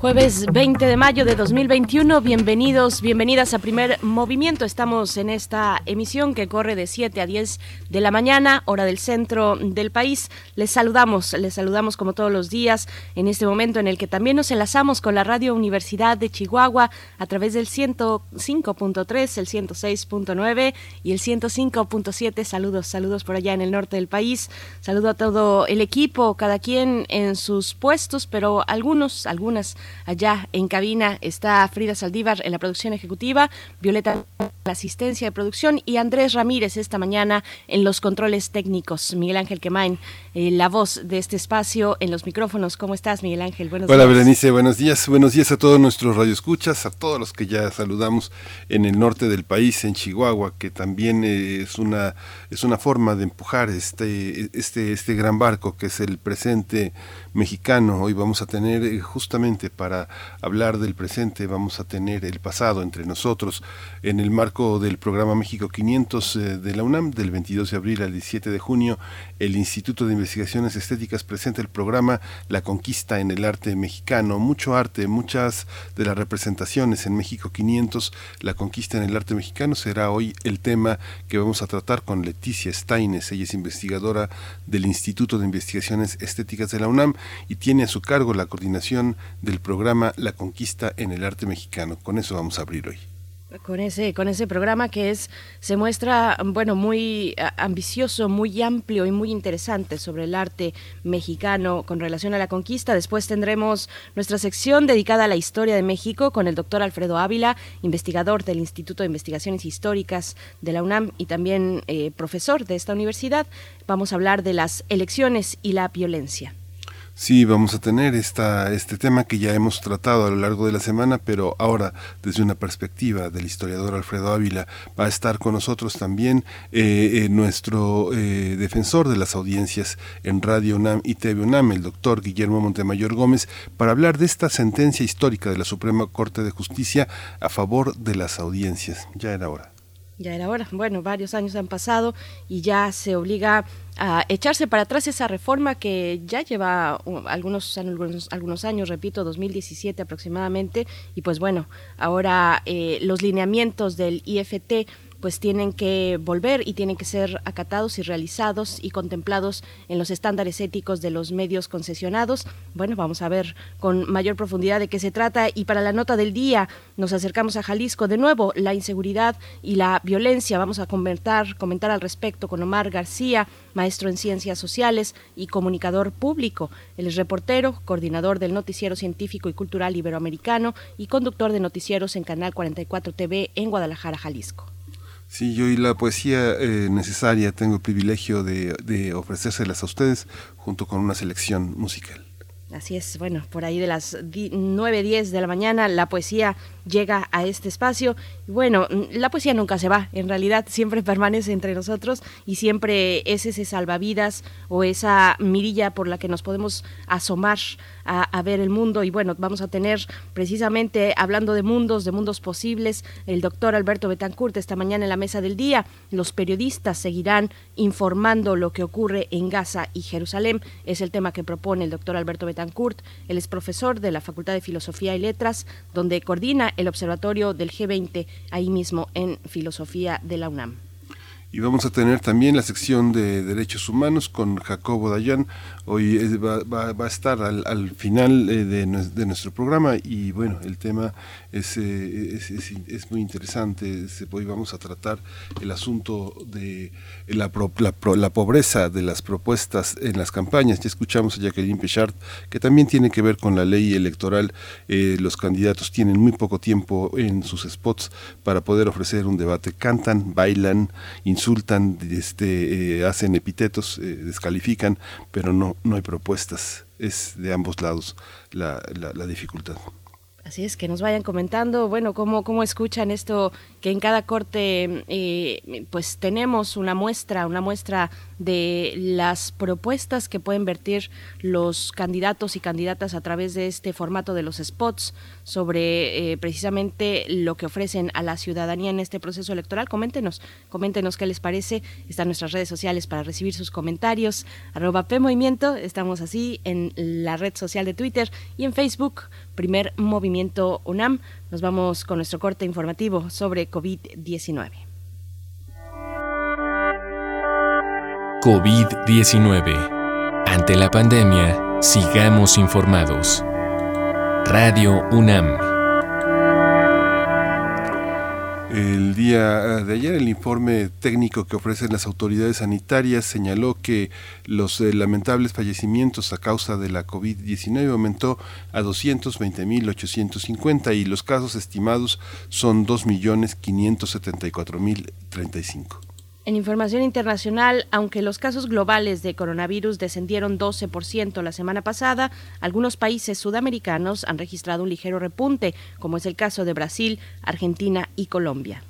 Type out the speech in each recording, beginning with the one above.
Jueves 20 de mayo de 2021, bienvenidos, bienvenidas a Primer Movimiento. Estamos en esta emisión que corre de 7 a 10 de la mañana, hora del centro del país. Les saludamos, les saludamos como todos los días en este momento en el que también nos enlazamos con la Radio Universidad de Chihuahua a través del 105.3, el 106.9 y el 105.7. Saludos, saludos por allá en el norte del país. Saludo a todo el equipo, cada quien en sus puestos, pero algunos, algunas Allá en cabina está Frida Saldívar en la producción ejecutiva, Violeta la asistencia de producción y Andrés Ramírez esta mañana en los controles técnicos. Miguel Ángel Quemain, eh, la voz de este espacio en los micrófonos. ¿Cómo estás, Miguel Ángel? Buenos Hola, Berenice, buenos días. Buenos días a todos nuestros radioescuchas, a todos los que ya saludamos en el norte del país, en Chihuahua, que también eh, es una es una forma de empujar este este este gran barco que es el presente mexicano. Hoy vamos a tener eh, justamente para hablar del presente, vamos a tener el pasado entre nosotros en el marco del programa México 500 eh, de la UNAM del 22 de abril al 17 de junio. El Instituto de Investigaciones Estéticas presenta el programa La Conquista en el Arte Mexicano. Mucho arte, muchas de las representaciones en México 500, La Conquista en el Arte Mexicano será hoy el tema que vamos a tratar con Leticia Steines. Ella es investigadora del Instituto de Investigaciones Estéticas de la UNAM y tiene a su cargo la coordinación del programa La Conquista en el Arte Mexicano. Con eso vamos a abrir hoy con ese con ese programa que es se muestra bueno muy ambicioso muy amplio y muy interesante sobre el arte mexicano con relación a la conquista. Después tendremos nuestra sección dedicada a la historia de México con el doctor Alfredo Ávila investigador del Instituto de Investigaciones Históricas de la UNAM y también eh, profesor de esta universidad. Vamos a hablar de las elecciones y la violencia Sí, vamos a tener esta, este tema que ya hemos tratado a lo largo de la semana, pero ahora desde una perspectiva del historiador Alfredo Ávila va a estar con nosotros también eh, eh, nuestro eh, defensor de las audiencias en Radio UNAM y TV UNAM, el doctor Guillermo Montemayor Gómez, para hablar de esta sentencia histórica de la Suprema Corte de Justicia a favor de las audiencias. Ya era hora. Ya era hora. Bueno, varios años han pasado y ya se obliga a echarse para atrás esa reforma que ya lleva uh, algunos, algunos, algunos años, repito, 2017 aproximadamente, y pues bueno, ahora eh, los lineamientos del IFT pues tienen que volver y tienen que ser acatados y realizados y contemplados en los estándares éticos de los medios concesionados. Bueno, vamos a ver con mayor profundidad de qué se trata y para la nota del día nos acercamos a Jalisco de nuevo, la inseguridad y la violencia. Vamos a comentar, comentar al respecto con Omar García, maestro en ciencias sociales y comunicador público. Él es reportero, coordinador del noticiero científico y cultural iberoamericano y conductor de noticieros en Canal 44 TV en Guadalajara, Jalisco. Sí, yo y la poesía eh, necesaria tengo el privilegio de, de ofrecérselas a ustedes junto con una selección musical. Así es, bueno, por ahí de las 9, 10 de la mañana la poesía llega a este espacio. Bueno, la poesía nunca se va, en realidad siempre permanece entre nosotros y siempre es ese salvavidas o esa mirilla por la que nos podemos asomar a, ver el mundo. Y bueno, vamos a tener precisamente, hablando de mundos, de mundos posibles, el doctor Alberto Betancourt esta mañana en la mesa del día. Los periodistas seguirán informando lo que ocurre en Gaza y Jerusalén. Es el tema que propone el doctor Alberto Betancourt. Él es profesor de la Facultad de Filosofía y Letras, donde coordina el observatorio del G20, ahí mismo en Filosofía de la UNAM. Y vamos a tener también la sección de derechos humanos con Jacobo Dayan. Hoy va, a estar al, final eh, de, nuestro programa y bueno, el tema es, eh, es, muy interesante. Hoy vamos a tratar el asunto de la, la, pobreza de las propuestas en las campañas. Ya escuchamos a Jacqueline Pichard, que también tiene que ver con la ley electoral. Eh, los candidatos tienen muy poco tiempo en sus spots para poder ofrecer un debate. Cantan, bailan, insultan, este, eh, hacen epítetos, eh, descalifican, pero no, no hay propuestas. Es de ambos lados la, la, la dificultad. Así es, que nos vayan comentando, bueno, cómo, cómo escuchan esto, que en cada corte eh, pues tenemos una muestra, una muestra de las propuestas que pueden vertir los candidatos y candidatas a través de este formato de los spots sobre eh, precisamente lo que ofrecen a la ciudadanía en este proceso electoral. Coméntenos, coméntenos qué les parece. Están nuestras redes sociales para recibir sus comentarios. Arroba Movimiento, estamos así en la red social de Twitter y en Facebook primer movimiento UNAM. Nos vamos con nuestro corte informativo sobre COVID-19. COVID-19. Ante la pandemia, sigamos informados. Radio UNAM. El día de ayer el informe técnico que ofrecen las autoridades sanitarias señaló que los eh, lamentables fallecimientos a causa de la COVID-19 aumentó a 220.850 y los casos estimados son 2.574.035. En información internacional, aunque los casos globales de coronavirus descendieron 12% la semana pasada, algunos países sudamericanos han registrado un ligero repunte, como es el caso de Brasil, Argentina y Colombia.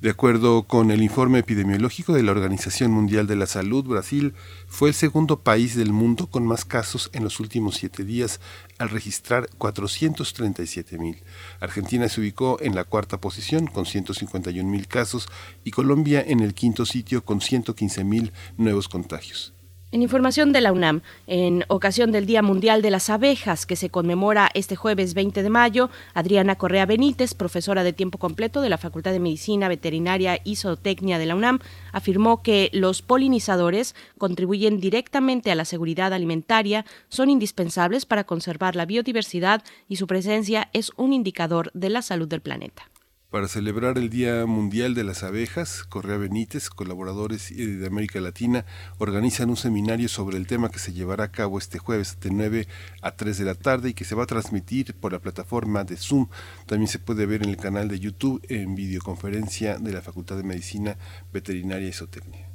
De acuerdo con el informe epidemiológico de la Organización Mundial de la Salud, Brasil fue el segundo país del mundo con más casos en los últimos siete días, al registrar 437 mil. Argentina se ubicó en la cuarta posición con 151 mil casos y Colombia en el quinto sitio con 115 mil nuevos contagios. En información de la UNAM, en ocasión del Día Mundial de las Abejas, que se conmemora este jueves 20 de mayo, Adriana Correa Benítez, profesora de tiempo completo de la Facultad de Medicina Veterinaria y Zootecnia de la UNAM, afirmó que los polinizadores contribuyen directamente a la seguridad alimentaria, son indispensables para conservar la biodiversidad y su presencia es un indicador de la salud del planeta. Para celebrar el Día Mundial de las Abejas, Correa Benítez, colaboradores de América Latina, organizan un seminario sobre el tema que se llevará a cabo este jueves de 9 a 3 de la tarde y que se va a transmitir por la plataforma de Zoom. También se puede ver en el canal de YouTube en videoconferencia de la Facultad de Medicina Veterinaria y Zootecnia.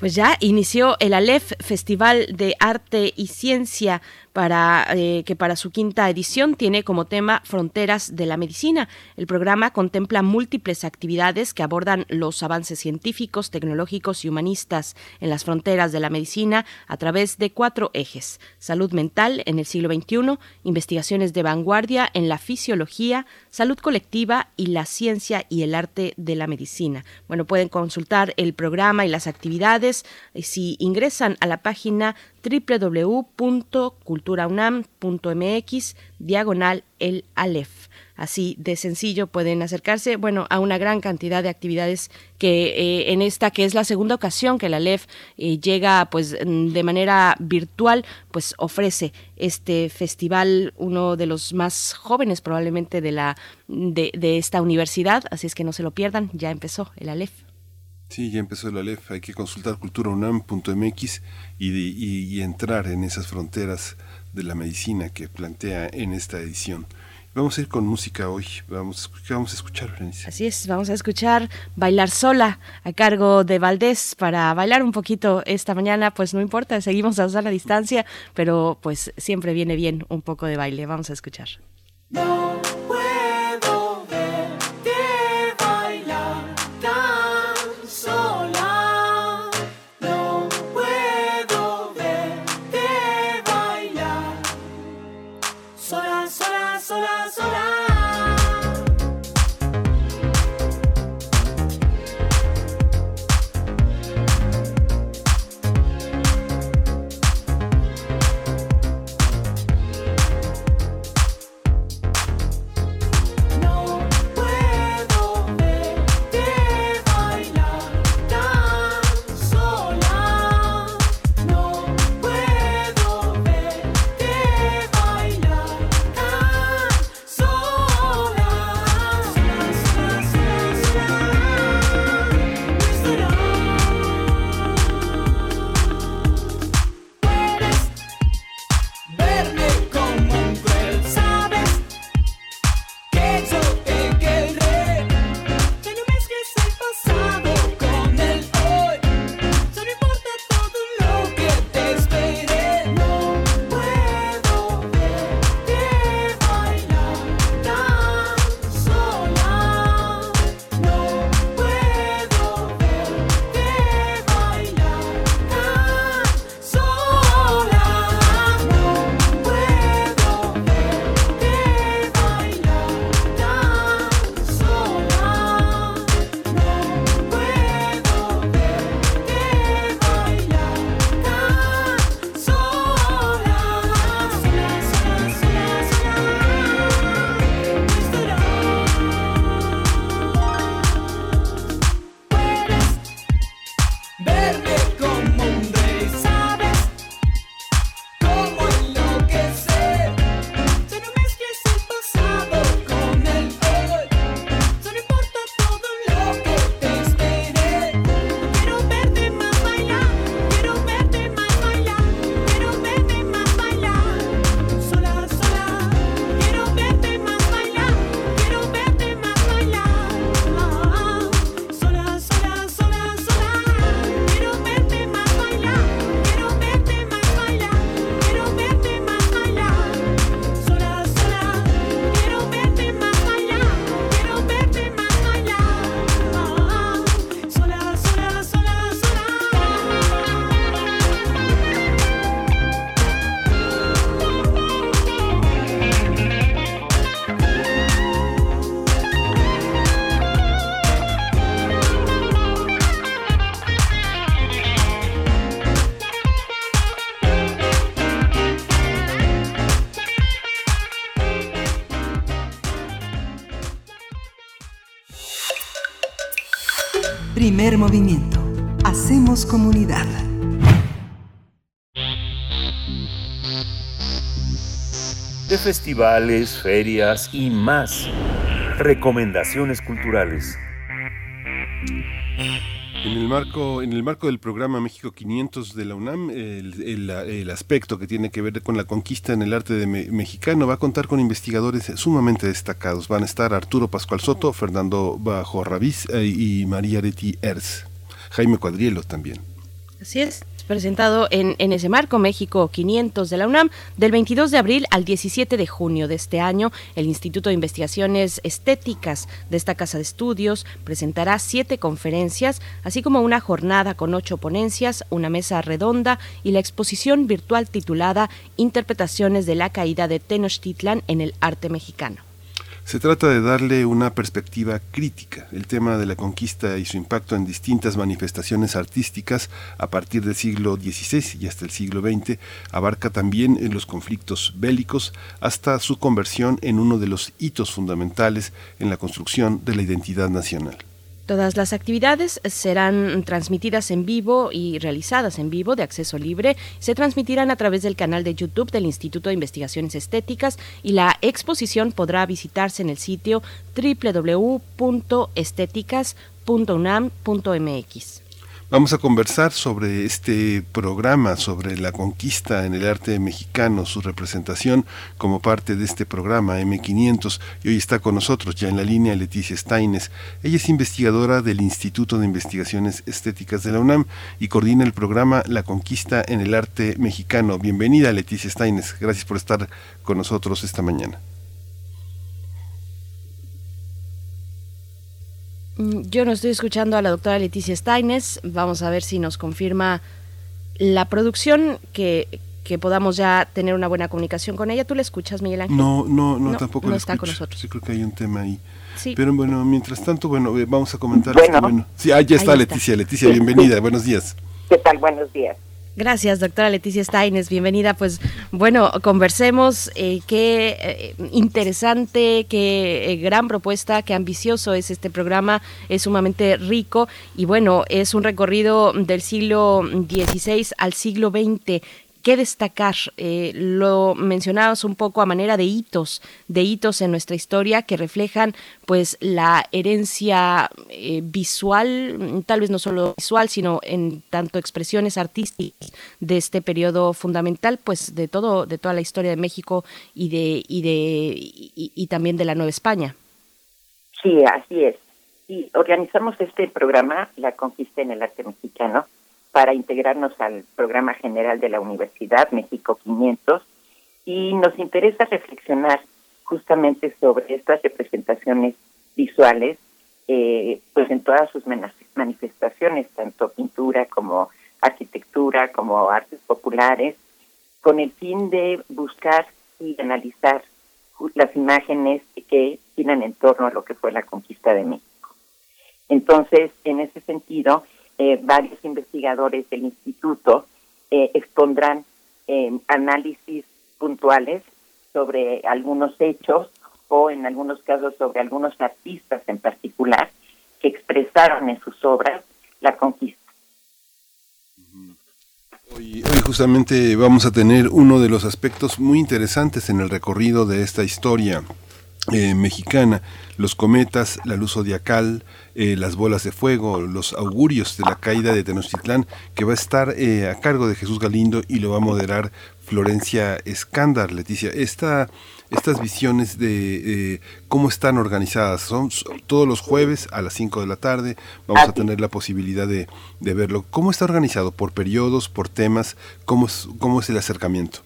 Pues ya inició el Aleph Festival de Arte y Ciencia para eh, que para su quinta edición tiene como tema Fronteras de la Medicina. El programa contempla múltiples actividades que abordan los avances científicos, tecnológicos y humanistas en las fronteras de la medicina a través de cuatro ejes: salud mental en el siglo XXI, investigaciones de vanguardia en la fisiología, salud colectiva y la ciencia y el arte de la medicina. Bueno, pueden consultar el programa y las actividades eh, si ingresan a la página www.culturaunam.mx diagonal el Aleph. Así de sencillo pueden acercarse, bueno, a una gran cantidad de actividades que eh, en esta que es la segunda ocasión que la Aleph eh, llega pues de manera virtual, pues ofrece este festival, uno de los más jóvenes probablemente de la de, esta universidad, así es que no se lo pierdan, ya empezó el Aleph. Sí, ya empezó la LEF, hay que consultar culturaunam.mx y entrar en esas fronteras de la medicina que plantea en esta edición. Vamos a ir con música hoy. Vamos, ¿Qué vamos a escuchar, Berenice? Así es, vamos a escuchar Bailar Sola a cargo de Valdés para bailar un poquito esta mañana. Pues no importa, seguimos a usar la distancia, pero pues siempre viene bien un poco de baile. Vamos a escuchar. No Hacemos comunidad. de festivales, ferias y más. Recomendaciones culturales. En el marco, en el marco del programa México 500 de la UNAM, el, el- el aspecto que tiene que ver con la conquista en el arte de me- mexicano va a contar con investigadores sumamente destacados. Van a estar Arturo Pascual Soto, Fernando Bajo Rabiz eh, y María Areti Ers. Jaime Cuadrielo también. Así es. Presentado en, ese marco México 500 de la UNAM del 22 de abril al 17 de junio de este año, el Instituto de Investigaciones Estéticas de esta casa de estudios presentará siete conferencias, así como una jornada con ocho ponencias, una mesa redonda y la exposición virtual titulada Interpretaciones de la caída de Tenochtitlan en el arte mexicano. Se trata de darle una perspectiva crítica. El tema de la conquista y su impacto en distintas manifestaciones artísticas a partir del siglo XVI y hasta el siglo XX abarca también en los conflictos bélicos hasta su conversión en uno de los hitos fundamentales en la construcción de la identidad nacional. Todas las actividades serán transmitidas en vivo y realizadas en vivo de acceso libre. Se transmitirán a través del canal de YouTube del Instituto de Investigaciones Estéticas y la exposición podrá visitarse en el sitio www.estéticas.unam.mx. Vamos a conversar sobre este programa, sobre la conquista en el arte mexicano, su representación como parte de este programa M500. Y hoy está con nosotros ya en la línea Leticia Steines. Ella es investigadora del Instituto de Investigaciones Estéticas de la UNAM y coordina el programa La conquista en el arte mexicano. Bienvenida Leticia Steines. Gracias por estar con nosotros esta mañana. Yo no estoy escuchando a la doctora Leticia Steines. Vamos a ver si nos confirma la producción que, que podamos ya tener una buena comunicación con ella. ¿Tú la escuchas, Miguel Ángel? No, no, no, No, tampoco no está con nosotros. Sí, creo que hay un tema ahí. Sí. Pero bueno, mientras tanto, bueno, eh, vamos a comentar. Bueno. este, bueno. Sí, ah, ya está Ahí está. Leticia. Leticia, bienvenida. Buenos días. ¿Qué tal? Buenos días. Gracias, doctora Leticia Steines. Bienvenida. Pues bueno, conversemos. eh, qué eh, interesante, qué eh, gran propuesta, qué ambicioso es este programa. Es sumamente rico y bueno, es un recorrido del siglo XVI al siglo XX. ¿Qué destacar? Eh, lo mencionabas un poco a manera de hitos, de hitos en nuestra historia que reflejan pues la herencia eh, visual, tal vez no solo visual, sino en tanto expresiones artísticas de este periodo fundamental, pues de todo, de toda la historia de México y de y de y, y también de la Nueva España. Sí, así es. Y organizamos este programa, La Conquista en el Arte Mexicano, para integrarnos al programa general de la Universidad México 500 y nos interesa reflexionar justamente sobre estas representaciones visuales, eh, pues en todas sus manifestaciones, tanto pintura como arquitectura, como artes populares, con el fin de buscar y analizar las imágenes que giran en torno a lo que fue la conquista de México. Entonces, en ese sentido, eh, varios investigadores del instituto eh, expondrán eh, análisis puntuales sobre algunos hechos o en algunos casos sobre algunos artistas en particular que expresaron en sus obras la conquista. Hoy, hoy justamente vamos a tener uno de los aspectos muy interesantes en el recorrido de esta historia eh, mexicana, los cometas, la luz zodiacal, eh, las bolas de fuego, los augurios de la caída de Tenochtitlán, que va a estar eh, a cargo de Jesús Galindo y lo va a moderar Florencia Escándar, Leticia. Esta, estas visiones de eh, cómo están organizadas, son todos los jueves a las 5 de la tarde, vamos a tener la posibilidad de, de verlo. ¿Cómo está organizado? ¿Por periodos, por temas? ¿Cómo es, cómo es el acercamiento?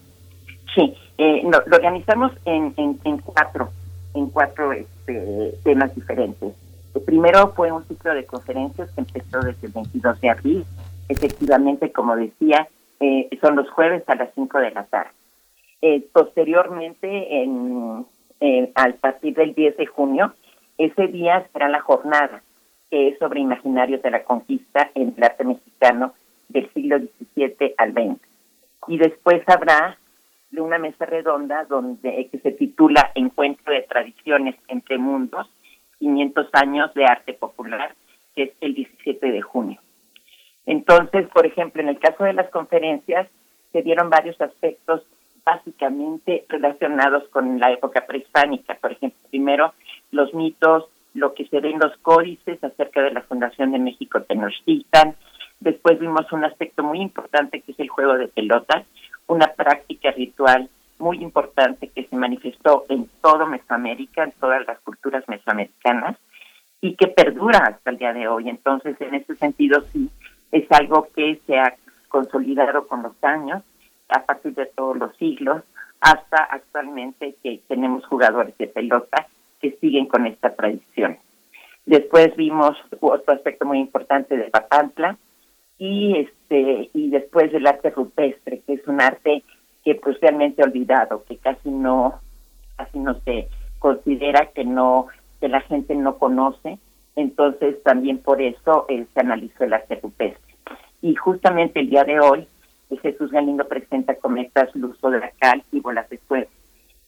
Sí, eh, no, lo organizamos en, en, en cuatro, en cuatro este, temas diferentes. El primero fue un ciclo de conferencias que empezó desde el 22 de abril. Efectivamente, como decía, eh, son los jueves a las 5 de la tarde. Eh, posteriormente, en, eh, al partir del 10 de junio, ese día será la jornada, que es sobre imaginarios de la conquista en el arte mexicano del siglo XVII al XX. Y después habrá de una mesa redonda donde que se titula Encuentro de Tradiciones entre Mundos, 500 años de arte popular, que es el 17 de junio. Entonces, por ejemplo, en el caso de las conferencias, se dieron varios aspectos básicamente relacionados con la época prehispánica. Por ejemplo, primero, los mitos, lo que se ve en los códices acerca de la fundación de México Tenochtitlan. Después vimos un aspecto muy importante que es el juego de pelota, una práctica ritual muy importante que se manifestó en todo Mesoamérica, en todas las culturas mesoamericanas y que perdura hasta el día de hoy. Entonces, en ese sentido, sí, es algo que se ha consolidado con los años, a partir de todos los siglos, hasta actualmente que tenemos jugadores de pelota que siguen con esta tradición. Después vimos otro aspecto muy importante de Papantla y este y después el arte rupestre, que es un arte que pues realmente olvidado, que casi no casi no se considera que no que la gente no conoce, entonces también por eso eh, se analizó el arte rupestre. Y justamente el día de hoy eh, Jesús Galindo presenta cometas Luzo de la Cal y bolas de fuego.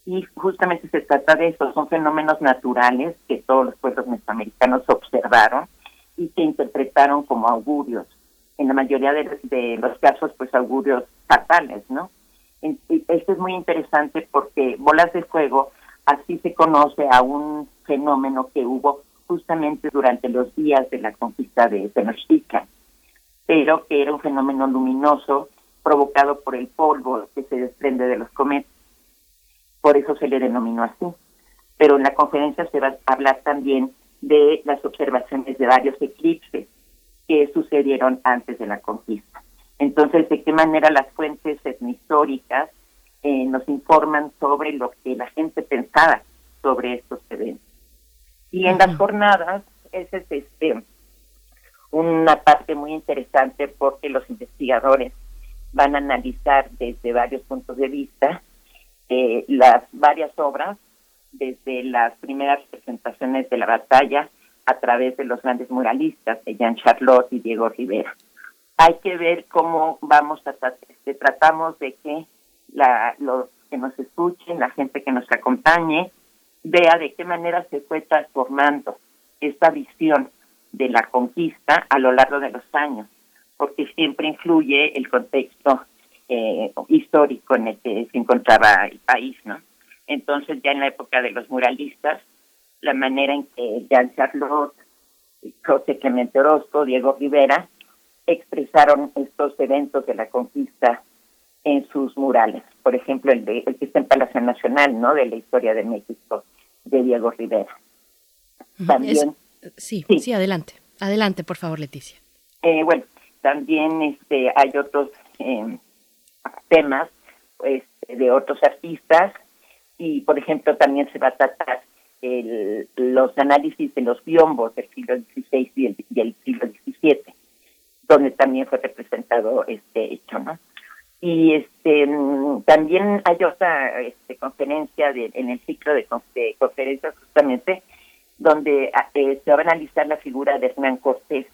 Y justamente se trata de eso, son fenómenos naturales que todos los pueblos mesoamericanos observaron y que interpretaron como augurios. En la mayoría de, de los casos, pues augurios fatales, ¿no? Esto es muy interesante porque bolas de fuego, así se conoce a un fenómeno que hubo justamente durante los días de la conquista de Tenochtitlan, pero que era un fenómeno luminoso provocado por el polvo que se desprende de los cometas. Por eso se le denominó así. Pero en la conferencia se va a hablar también de las observaciones de varios eclipses que sucedieron antes de la conquista. Entonces, de qué manera las fuentes etnohistóricas eh, nos informan sobre lo que la gente pensaba sobre estos eventos. Y en las jornadas, ese es este una parte muy interesante porque los investigadores van a analizar desde varios puntos de vista eh, las varias obras, desde las primeras representaciones de la batalla a través de los grandes muralistas de Jean Charlotte y Diego Rivera. Hay que ver cómo vamos a tratar, tratamos de que la, los que nos escuchen, la gente que nos acompañe, vea de qué manera se fue transformando esta visión de la conquista a lo largo de los años, porque siempre influye el contexto eh, histórico en el que se encontraba el país, ¿no? Entonces ya en la época de los muralistas, la manera en que Jean Charlotte, José Clemente Orozco, Diego Rivera expresaron estos eventos de la conquista en sus murales. Por ejemplo, el, de, el que está en Palacio Nacional, ¿no? De la historia de México, de Diego Rivera. También, Es- sí, Sí. sí, adelante. Adelante, por favor, Leticia. eh, bueno, también este, hay otros eh, temas pues, de otros artistas y, por ejemplo, también se va a tratar el- los análisis de los biombos del siglo XVI y el, siglo XVII, donde también fue representado este hecho, ¿no? Y este mm, también hay otra este, conferencia de- en el ciclo de, de conferencias justamente donde ah, eh, se va a analizar la figura de Hernán Cortés,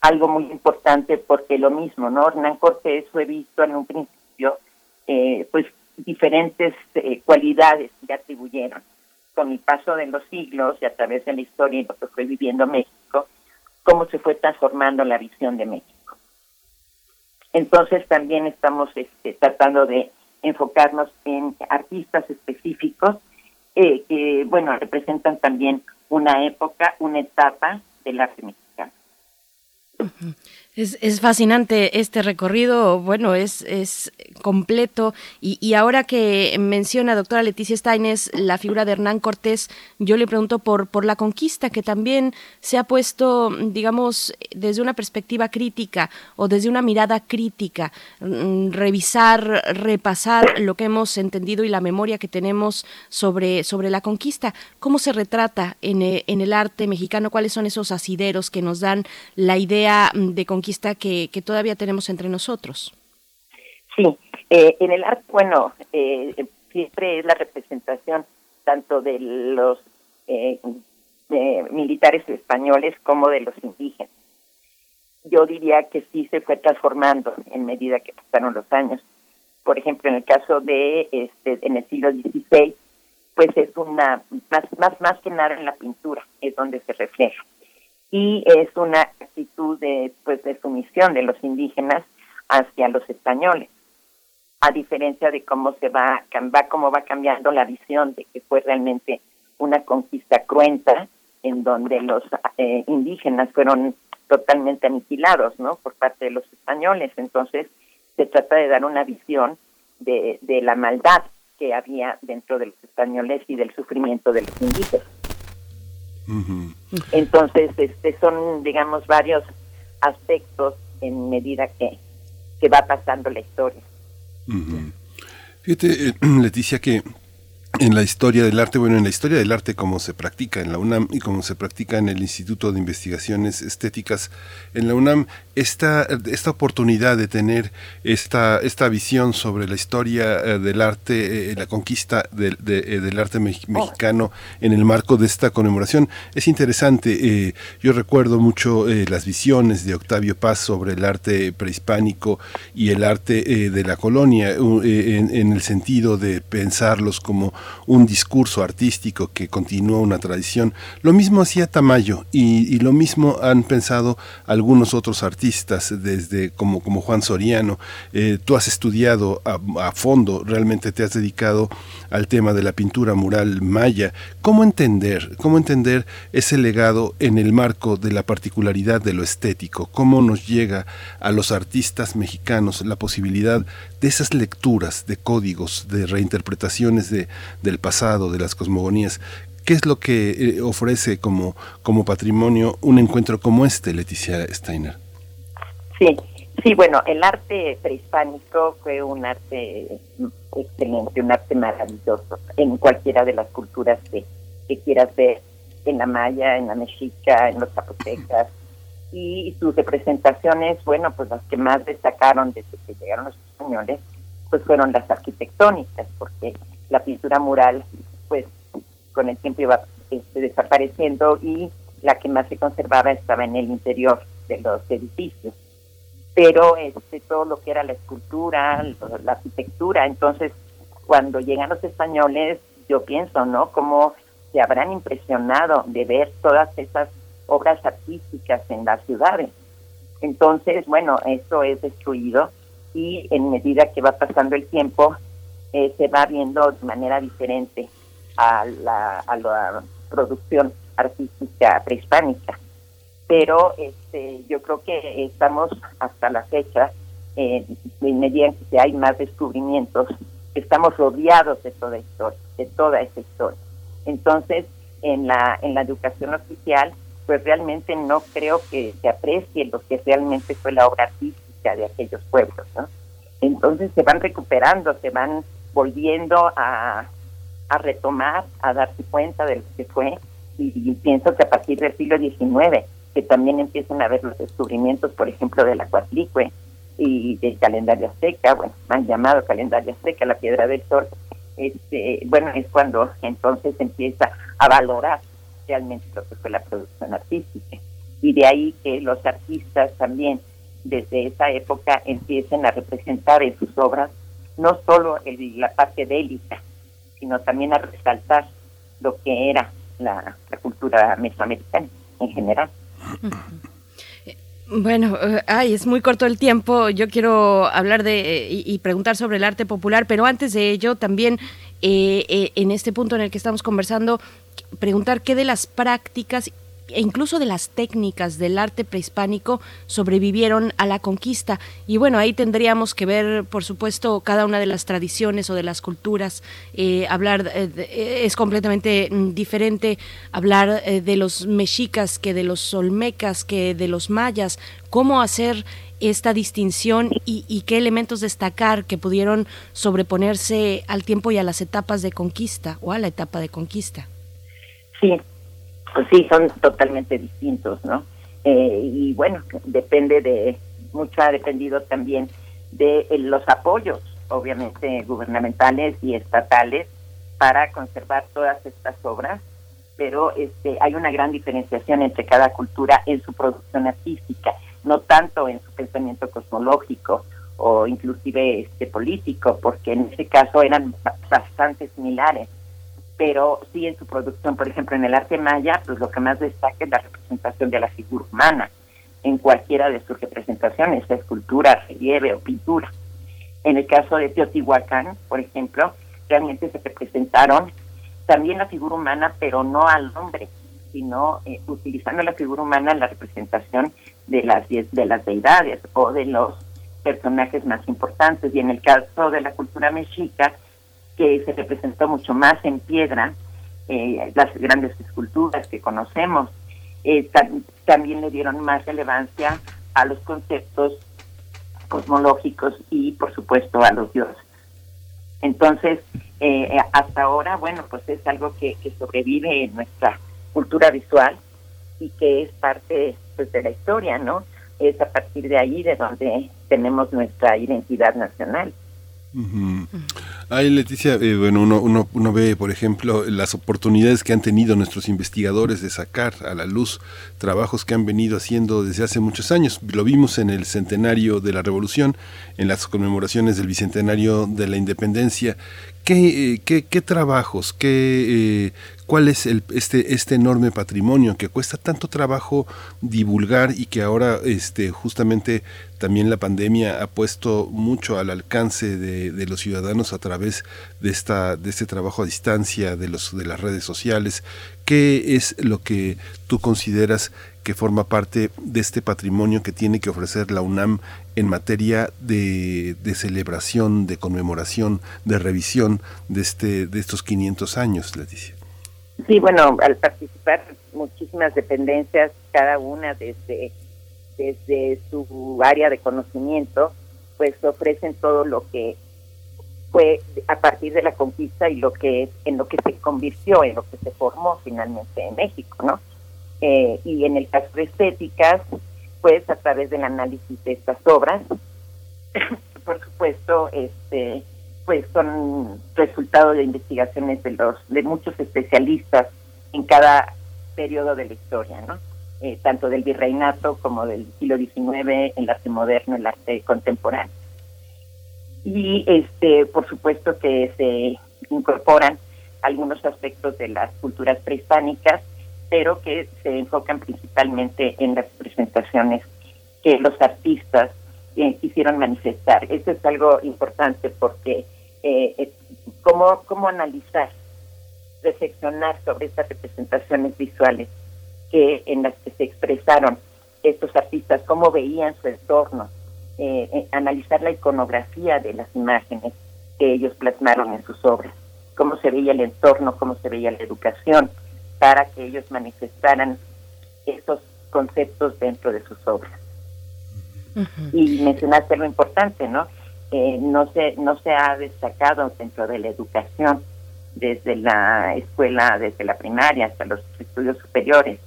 algo muy importante porque lo mismo, ¿no? Hernán Cortés fue visto en un principio, eh, pues diferentes eh, cualidades le atribuyeron. Con el paso de los siglos y a través de la historia y lo que fue viviendo México, cómo se fue transformando la visión de México. Entonces también estamos este, tratando de enfocarnos en artistas específicos eh, que, bueno, representan también una época, una etapa del arte mexicano. Es, fascinante este recorrido, bueno, es, es completo. Y, y ahora que menciona, doctora Leticia Steines, la figura de Hernán Cortés, yo le pregunto por, por la conquista, que también se ha puesto, digamos, desde una perspectiva crítica o desde una mirada crítica, mm, revisar, repasar lo que hemos entendido y la memoria que tenemos sobre, sobre la conquista. ¿Cómo se retrata en, eh, en el arte mexicano? ¿Cuáles son esos asideros que nos dan la idea mm, de conquista que, que todavía tenemos entre nosotros? Sí, eh, en el arte, bueno, eh, siempre es la representación tanto de los eh, militares españoles como de los indígenas. Yo diría que sí se fue transformando en medida que pasaron los años. Por ejemplo, en el caso de este, en el siglo XVI, pues es una más más más que nada en la pintura es donde se refleja. Y es una actitud de, pues, de sumisión de los indígenas hacia los españoles a diferencia de cómo se va, va cómo va cambiando la visión de que fue realmente una conquista cruenta en donde los eh, indígenas fueron totalmente aniquilados, ¿no? Por parte de los españoles. Entonces, se trata de dar una visión de, de la maldad que había dentro de los españoles y del sufrimiento de los indígenas. Entonces, este, son, digamos, varios aspectos en medida que, que va pasando la historia. Fíjate, eh, Leticia, que en la historia del arte, bueno, en la historia del arte como se practica en la UNAM y como se practica en el Instituto de Investigaciones Estéticas en la UNAM, esta, esta oportunidad de tener esta, esta visión sobre la historia eh, del arte, eh, la conquista del, eh, del arte mexicano en el marco de esta conmemoración es interesante. yo recuerdo mucho las visiones de Octavio Paz sobre el arte prehispánico y el arte de la colonia, en, en el sentido de pensarlos como un discurso artístico que continúa una tradición. Lo mismo hacía Tamayo y, lo mismo han pensado algunos otros artistas, desde como, Juan Soriano. Eh, tú has estudiado a, a, fondo, realmente te has dedicado al tema de la pintura mural maya. ¿Cómo entender, cómo entender ese legado en el marco de la particularidad de lo estético? ¿Cómo nos llega a los artistas mexicanos la posibilidad de esas lecturas, de códigos, de reinterpretaciones de, del pasado, de las cosmogonías. ¿Qué es lo que eh, ofrece como, como patrimonio un encuentro como este, Leticia Steiner? Sí, sí, bueno, el arte prehispánico fue un arte excelente, un arte maravilloso en cualquiera de las culturas que, que quieras ver, en la maya, en la mexica, en los zapotecas, y sus representaciones, bueno, pues las que más destacaron desde que llegaron los españoles, pues fueron las arquitectónicas, porque la pintura mural, pues con el tiempo iba este, desapareciendo y la que más se conservaba estaba en el interior de los edificios. Pero este, todo lo que era la escultura, la arquitectura, entonces cuando llegan los españoles, yo pienso, ¿no? Cómo se habrán impresionado de ver todas esas obras artísticas en las ciudades. Entonces, bueno, eso es destruido y en medida que va pasando el tiempo, eh, se va viendo de manera diferente a la, a la producción artística prehispánica. Pero este, yo creo que estamos hasta la fecha, eh, en medida que hay más descubrimientos, estamos rodeados de toda historia, de toda esa historia. Entonces, en la, en la educación oficial, pues realmente no creo que se aprecie lo que realmente fue la obra artística de aquellos pueblos, ¿no? Entonces se van recuperando, se van volviendo a, retomar, a darse cuenta de lo que fue, y, pienso que a partir del siglo XIX, que también empiezan a ver los descubrimientos, por ejemplo, de la y del calendario azteca, bueno, han llamado calendario azteca, la piedra del sol, este, bueno, es cuando entonces empieza a valorar realmente lo que fue la producción artística. Y de ahí que los artistas también desde esa época empiecen a representar en sus obras no solo el, la parte bélica, sino también a resaltar lo que era la, cultura mesoamericana en general. Bueno, eh, ay, es muy corto el tiempo. Yo quiero hablar de y, preguntar sobre el arte popular, pero antes de ello, también eh, eh, en este punto en el que estamos conversando, preguntar qué de las prácticas e incluso de las técnicas del arte prehispánico sobrevivieron a la conquista. Y bueno, ahí tendríamos que ver, por supuesto, cada una de las tradiciones o de las culturas. Eh, hablar eh, es completamente mm, diferente hablar eh, de los mexicas que de los olmecas, que de los mayas. ¿Cómo hacer esta distinción y, y qué elementos destacar que pudieron sobreponerse al tiempo y a las etapas de conquista o a la etapa de conquista? Sí, pues sí, son totalmente distintos, ¿no? Eh, y bueno, depende de, mucho ha dependido también de eh, los apoyos, obviamente gubernamentales y estatales, para conservar todas estas obras, pero este, hay una gran diferenciación entre cada cultura en su producción artística, no tanto en su pensamiento cosmológico o inclusive este político, porque en ese caso eran bastante similares pero sí en su producción, por ejemplo, en el arte maya, pues lo que más destaca es la representación de la figura humana en cualquiera de sus representaciones, escultura, relieve o pintura. En el caso de Teotihuacán, por ejemplo, realmente se representaron también la figura humana, pero no al hombre, sino eh, utilizando la figura humana en la representación de las de las deidades o de los personajes más importantes. Y en el caso de la cultura mexica, que se representó mucho más en piedra, eh, las grandes esculturas que conocemos, eh, tam- también le dieron más relevancia a los conceptos cosmológicos y, por supuesto, a los dioses. Entonces, eh, hasta ahora, bueno, pues es algo que, que sobrevive en nuestra cultura visual y que es parte pues, de la historia, ¿no? Es a partir de ahí de donde tenemos nuestra identidad nacional. Ujú. Ay, Leticia, eh, bueno, uno, uno, ve, por ejemplo, las oportunidades que han tenido nuestros investigadores de sacar a la luz trabajos que han venido haciendo desde hace muchos años. Lo vimos en el centenario de la Revolución, en las conmemoraciones del bicentenario de la Independencia. ¿Qué, eh, qué, qué trabajos, qué, eh, cuál es el, este, este enorme patrimonio que cuesta tanto trabajo divulgar y que ahora este, justamente también la pandemia ha puesto mucho al alcance de, los ciudadanos a través de, esta, de este trabajo a distancia, de, los, de las redes sociales? ¿Qué es lo que tú consideras que forma parte de este patrimonio que tiene que ofrecer la UNAM en materia de, de celebración, de conmemoración, de revisión de, este, de estos 500 años, Leticia? Sí, bueno, al participar muchísimas dependencias, cada una desde, desde su área de conocimiento, pues ofrecen todo lo que fue a partir de la conquista y lo que en lo que se convirtió, en lo que se formó finalmente en México, ¿no? Eh, y en el caso de estéticas, pues a través del análisis de estas obras, por supuesto, este pues son resultado de investigaciones de los de muchos especialistas en cada periodo de la historia, ¿no? Eh, tanto del virreinato como del siglo XIX, el arte moderno, el arte contemporáneo. Y este, por supuesto que se incorporan algunos aspectos de las culturas prehispánicas, pero que se enfocan principalmente en las presentaciones que los artistas eh, quisieron manifestar. Esto es algo importante porque eh, cómo, cómo analizar, reflexionar sobre estas representaciones visuales que en las que se expresaron estos artistas, cómo veían su entorno, eh, eh, analizar la iconografía de las imágenes que ellos plasmaron en sus obras, cómo se veía el entorno, cómo se veía la educación, para que ellos manifestaran estos conceptos dentro de sus obras. Y mencionaste lo importante, ¿no? Eh, no se no se ha destacado dentro de la educación desde la escuela, desde la primaria hasta los estudios superiores,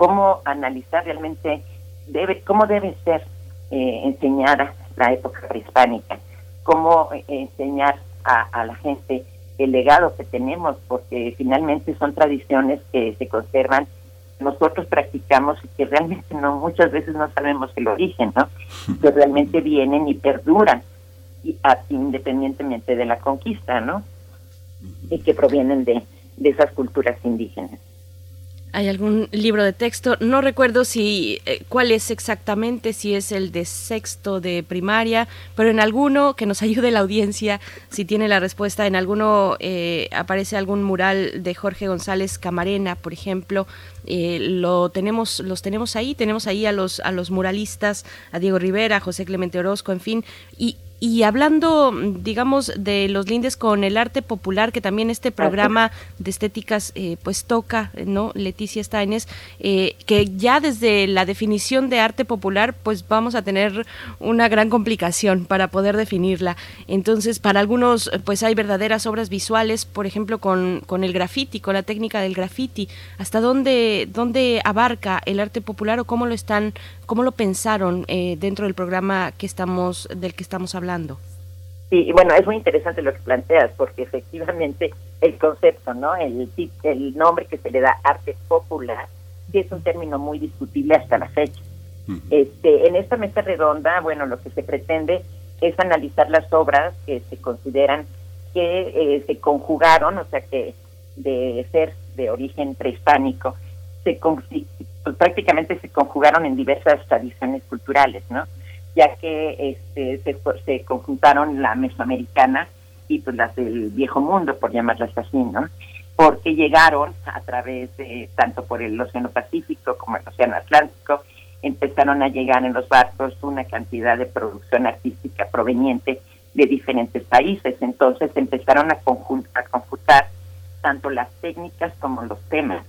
cómo analizar realmente debe cómo debe ser eh, enseñada la época prehispánica, cómo eh, enseñar a, la gente el legado que tenemos, porque finalmente son tradiciones que se conservan, nosotros practicamos y que realmente no muchas veces no sabemos el origen, ¿no? Que realmente vienen y perduran y, independientemente de la conquista, ¿no? Y que provienen de, de esas culturas indígenas. ¿Hay algún libro de texto? No recuerdo si eh, cuál es exactamente, si es el de sexto de primaria, pero en alguno que nos ayude la audiencia, si tiene la respuesta, en alguno eh, aparece algún mural de Jorge González Camarena, por ejemplo, eh, lo tenemos, los tenemos ahí, tenemos ahí a los a los muralistas, a Diego Rivera, a José Clemente Orozco, en fin, y y hablando, digamos, de los lindes con el arte popular, que también este programa de estéticas eh, pues toca, ¿no? Leticia Steines, eh, que ya desde la definición de arte popular pues vamos a tener una gran complicación para poder definirla. Entonces, para algunos pues hay verdaderas obras visuales, por ejemplo, con, con el graffiti, con la técnica del graffiti. ¿Hasta dónde, dónde abarca el arte popular o cómo lo están, cómo lo pensaron eh, dentro del programa que estamos, del que estamos hablando? Sí, y bueno, es muy interesante lo que planteas, porque efectivamente el concepto, ¿no? El, el nombre que se le da arte popular, sí es un término muy discutible hasta la fecha. Este, en esta mesa redonda, bueno, lo que se pretende es analizar las obras que se consideran que eh, se conjugaron, o sea, que de ser de origen prehispánico, se con- pues, prácticamente se conjugaron en diversas tradiciones culturales, ¿no? Ya que este, se, se conjuntaron la mesoamericana y pues las del viejo mundo, por llamarlas así, ¿no? Porque llegaron a través de, tanto por el Océano Pacífico como el Océano Atlántico, empezaron a llegar en los barcos una cantidad de producción artística proveniente de diferentes países. Entonces empezaron a, conjun- a conjuntar tanto las técnicas como los temas.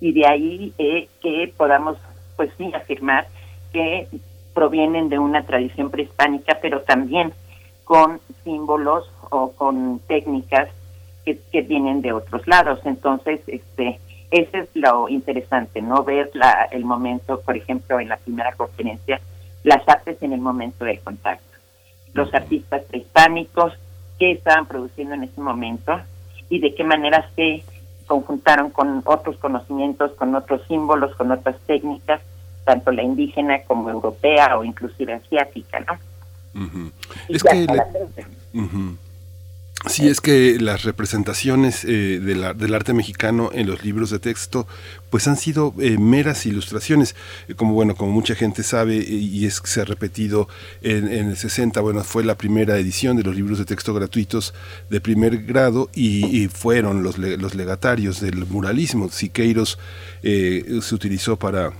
Y de ahí eh, que podamos, pues sí, afirmar que provienen de una tradición prehispánica, pero también con símbolos o con técnicas que, que vienen de otros lados. Entonces, este, ese es lo interesante, ¿no? Ver la, el momento, por ejemplo, en la primera conferencia, las artes en el momento del contacto. Los artistas prehispánicos, qué estaban produciendo en ese momento y de qué manera se conjuntaron con otros conocimientos, con otros símbolos, con otras técnicas, tanto la indígena como europea o inclusive asiática, ¿no? Es que le-. Sí, es que las representaciones eh, de la- del arte mexicano en los libros de texto pues han sido eh, meras ilustraciones, Eh, como bueno, como mucha gente sabe eh, y es se ha repetido en, en el 60, bueno, fue la primera edición de los libros de texto gratuitos de primer grado y, y fueron los, los legatarios del muralismo. Siqueiros eh, se utilizó para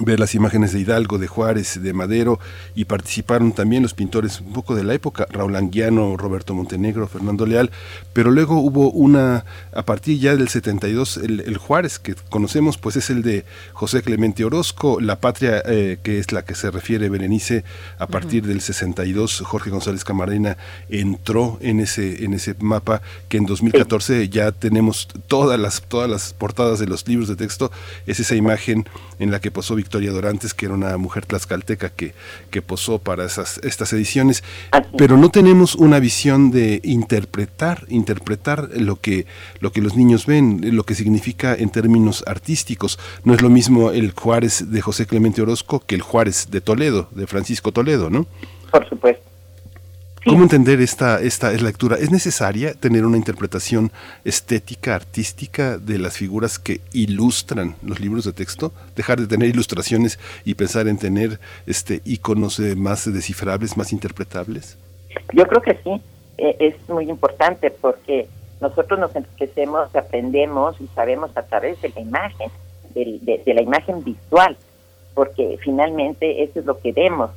ver las imágenes de Hidalgo, de Juárez, de Madero, y participaron también los pintores un poco de la época, Raúl Anguiano, Roberto Montenegro, Fernando Leal, pero luego hubo una, a partir ya del 72, el, el Juárez que conocemos, pues es el de José Clemente Orozco, la patria eh, que es la que se refiere Berenice, a partir del 62, Jorge González Camarena entró en ese, en ese mapa que en 2014 ya tenemos todas las, todas las portadas de los libros de texto, es esa imagen en la que posó Victoria Dorantes, que era una mujer tlaxcalteca que, que posó para esas, estas ediciones, pero no tenemos una visión de interpretar, interpretar lo que, lo que los niños ven, lo que significa en términos artísticos. No es lo mismo el Juárez de José Clemente Orozco que el Juárez de Toledo, de Francisco Toledo, ¿no? Por supuesto. ¿Cómo entender esta, esta lectura? ¿Es necesaria tener una interpretación estética, artística de las figuras que ilustran los libros de texto? ¿Dejar de tener ilustraciones y pensar en tener este iconos más descifrables, más interpretables? Yo creo que sí, eh, es muy importante porque nosotros nos enriquecemos, aprendemos y sabemos a través de la imagen, del- de, de la imagen visual, porque finalmente eso es lo que vemos.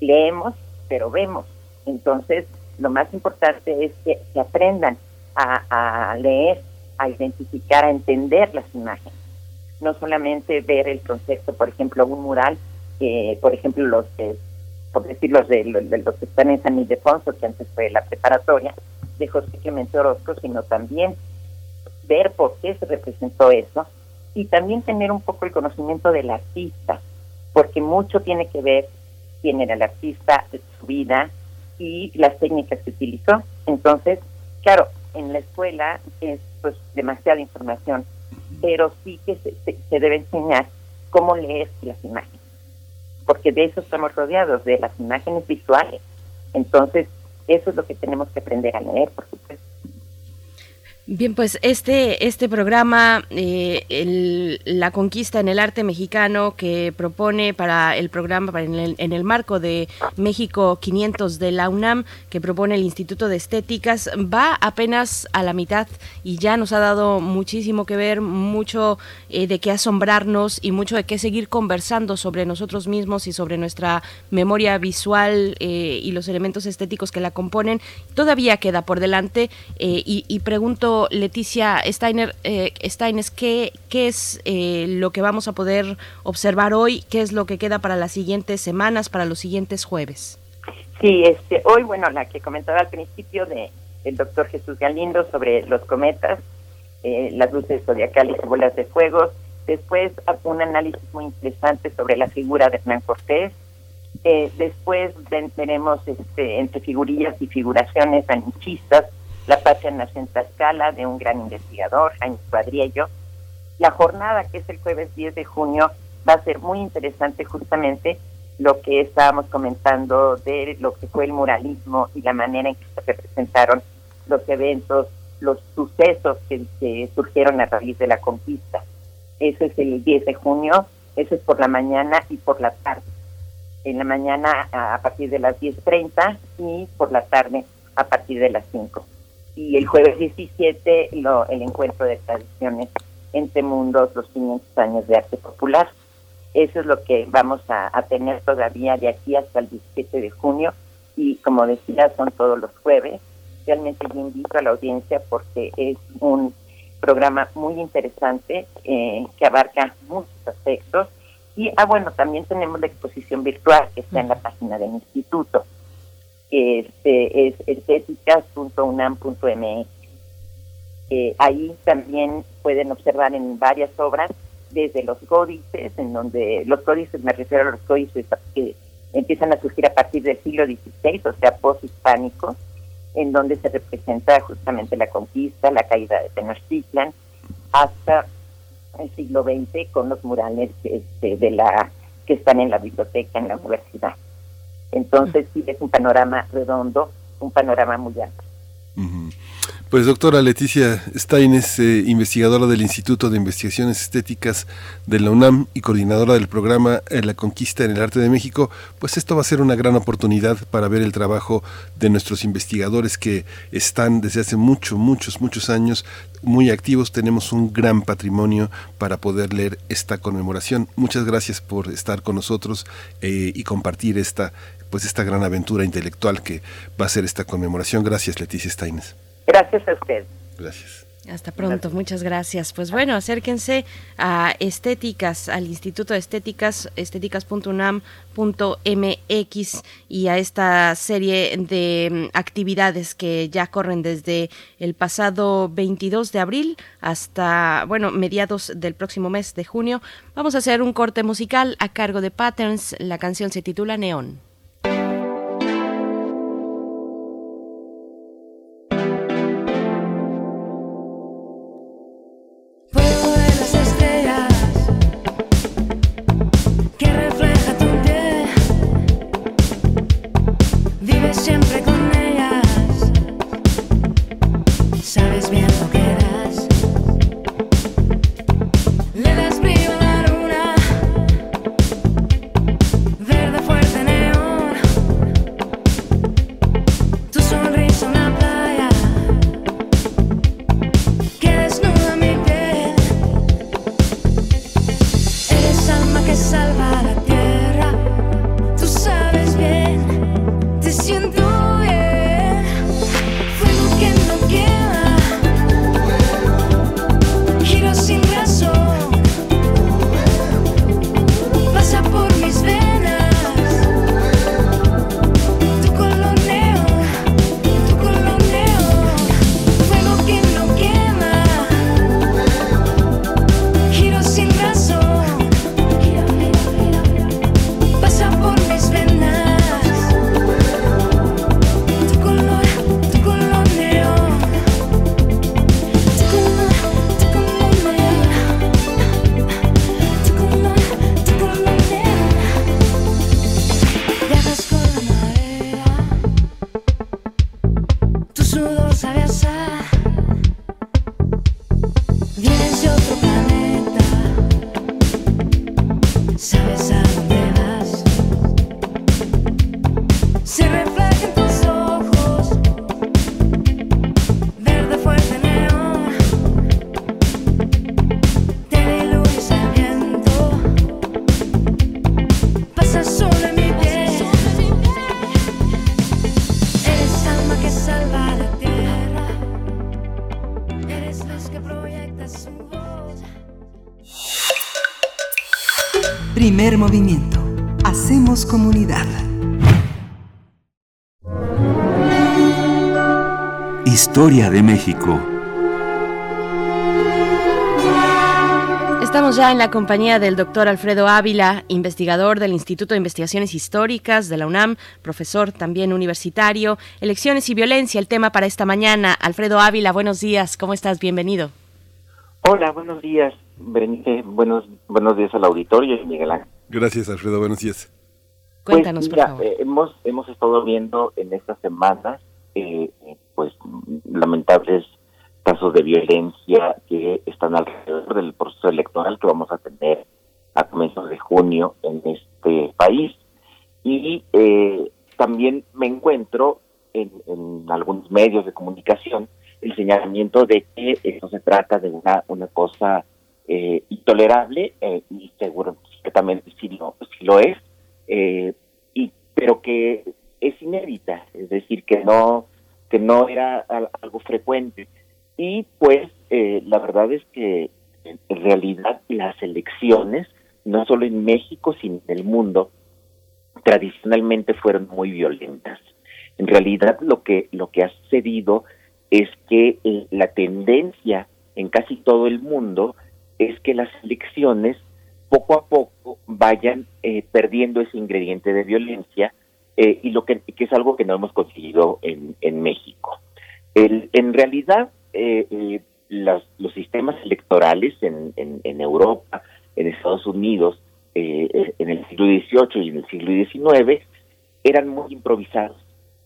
Leemos, pero vemos. Entonces, lo más importante es que, que aprendan a, a leer, a identificar, a entender las imágenes. No solamente ver el concepto, por ejemplo, un mural, que, por ejemplo, los por decir los de, los, de los que están en San Ildefonso, que antes fue la preparatoria, de José Clemente Orozco, sino también ver por qué se representó eso y también tener un poco el conocimiento del artista, porque mucho tiene que ver quién era el artista, su vida y las técnicas que utilizó. Entonces, claro, en la escuela es pues demasiada información, pero sí que se, se- se debe enseñar cómo leer las imágenes porque de eso estamos rodeados, de las imágenes visuales. Entonces, eso es lo que tenemos que aprender a leer, por supuesto. Bien, pues este, este programa, eh, la conquista en el arte mexicano que propone para el programa, en, el, marco de México 500 de la UNAM, que propone el Instituto de Estéticas, va apenas a la mitad y ya nos ha dado muchísimo que ver, mucho eh, de qué asombrarnos y mucho de qué seguir conversando sobre nosotros mismos y sobre nuestra memoria visual eh, y los elementos estéticos que la componen. Todavía queda por delante y pregunto, Leticia Steiner, eh, ¿qué, es eh, lo que vamos a poder observar hoy? ¿Qué es lo que queda para las siguientes semanas, para los siguientes jueves? Sí, este, hoy, bueno, la que comentaba al principio de el doctor Jesús Galindo sobre los cometas, eh, las luces zodiacales y bolas de fuego. Después un análisis muy interesante sobre la figura de Hernán Cortés. Eh, después veremos este, entre figurillas y figuraciones anichistas la nació en Tlaxcala de un gran investigador, Jaime Cuadriello. La jornada, que es el jueves 10 de junio, va a ser muy interesante justamente lo que estábamos comentando de lo que fue el muralismo y la manera en que se representaron los eventos los sucesos que, que surgieron a raíz de la conquista. Ese es el 10 de junio, ese es por la mañana y por la tarde. En la mañana a partir de las 10.30 y por la tarde a partir de las 5. Y el jueves 17 lo, el encuentro de tradiciones entre mundos, los 500 años de arte popular. Eso es lo que vamos a, a tener todavía de aquí hasta el 17 de junio y como decía son todos los jueves. Realmente yo invito a la audiencia porque es un programa muy interesante eh, que abarca muchos aspectos y ah bueno también tenemos la exposición virtual que está en la página del instituto este es estéticas.unam.mx eh, ahí también pueden observar en varias obras desde los códices en donde los códices me refiero a los códices que empiezan a surgir a partir del siglo XVI o sea posthispánicos en donde se representa justamente la conquista, la caída de Tenochtitlan, hasta el siglo XX con los murales este, de la que están en la biblioteca, en la universidad. Entonces sí es un panorama redondo, un panorama muy amplio. Pues doctora Leticia Steines, eh, investigadora del Instituto de Investigaciones Estéticas de la UNAM y coordinadora del programa eh, La Conquista en el Arte de México, pues esto va a ser una gran oportunidad para ver el trabajo de nuestros investigadores que están desde hace muchos, muchos, muchos años muy activos. Tenemos un gran patrimonio para poder leer esta conmemoración. Muchas gracias por estar con nosotros eh, y compartir esta pues esta gran aventura intelectual que va a ser esta conmemoración. Gracias, Leticia Steines. Gracias a usted. Gracias. Hasta pronto, muchas gracias. Pues bueno, acérquense a Estéticas, al Instituto de Estéticas, estéticas.unam.mx y a esta serie de mm, actividades que ya corren desde el pasado 22 de abril hasta, bueno, mediados del próximo mes de junio. Vamos a hacer un corte musical a cargo de Patterns. La canción se titula Neón. Primer movimiento. Hacemos comunidad. Historia de México. Estamos ya en la compañía del doctor Alfredo Ávila, investigador del Instituto de Investigaciones Históricas de la UNAM, profesor también universitario. Elecciones y violencia, el tema para esta mañana. Alfredo Ávila, buenos días, ¿cómo estás? Bienvenido. Hola, buenos días, Berenice. Buenos, buenos días al auditorio y Miguel Ángel. Gracias, Alfredo. Buenos días. Cuéntanos, Pues, mira, por favor. eh, hemos, hemos estado viendo en estas semanas, eh, pues, lamentables casos de violencia que están alrededor del proceso electoral que vamos a tener a comienzos de junio en este país. Y eh, también me encuentro en, algunos medios de comunicación el señalamiento de que esto se trata de una, una cosa eh, intolerable eh, y seguro que también sí lo, sí lo es, eh, y, pero que es inédita, es decir, que no, que no era algo frecuente. Y pues la verdad es que en realidad las elecciones, no solo en México, sino en el mundo, tradicionalmente fueron muy violentas. En realidad lo que, lo que ha sucedido es que la tendencia en casi todo el mundo es que las elecciones poco a poco vayan eh, perdiendo ese ingrediente de violencia eh, y lo que, es algo que no hemos conseguido en, en México. El, en realidad, eh, los sistemas electorales en, en, Europa, en Estados Unidos, en el siglo XVIII y en el siglo XIX, eran muy improvisados.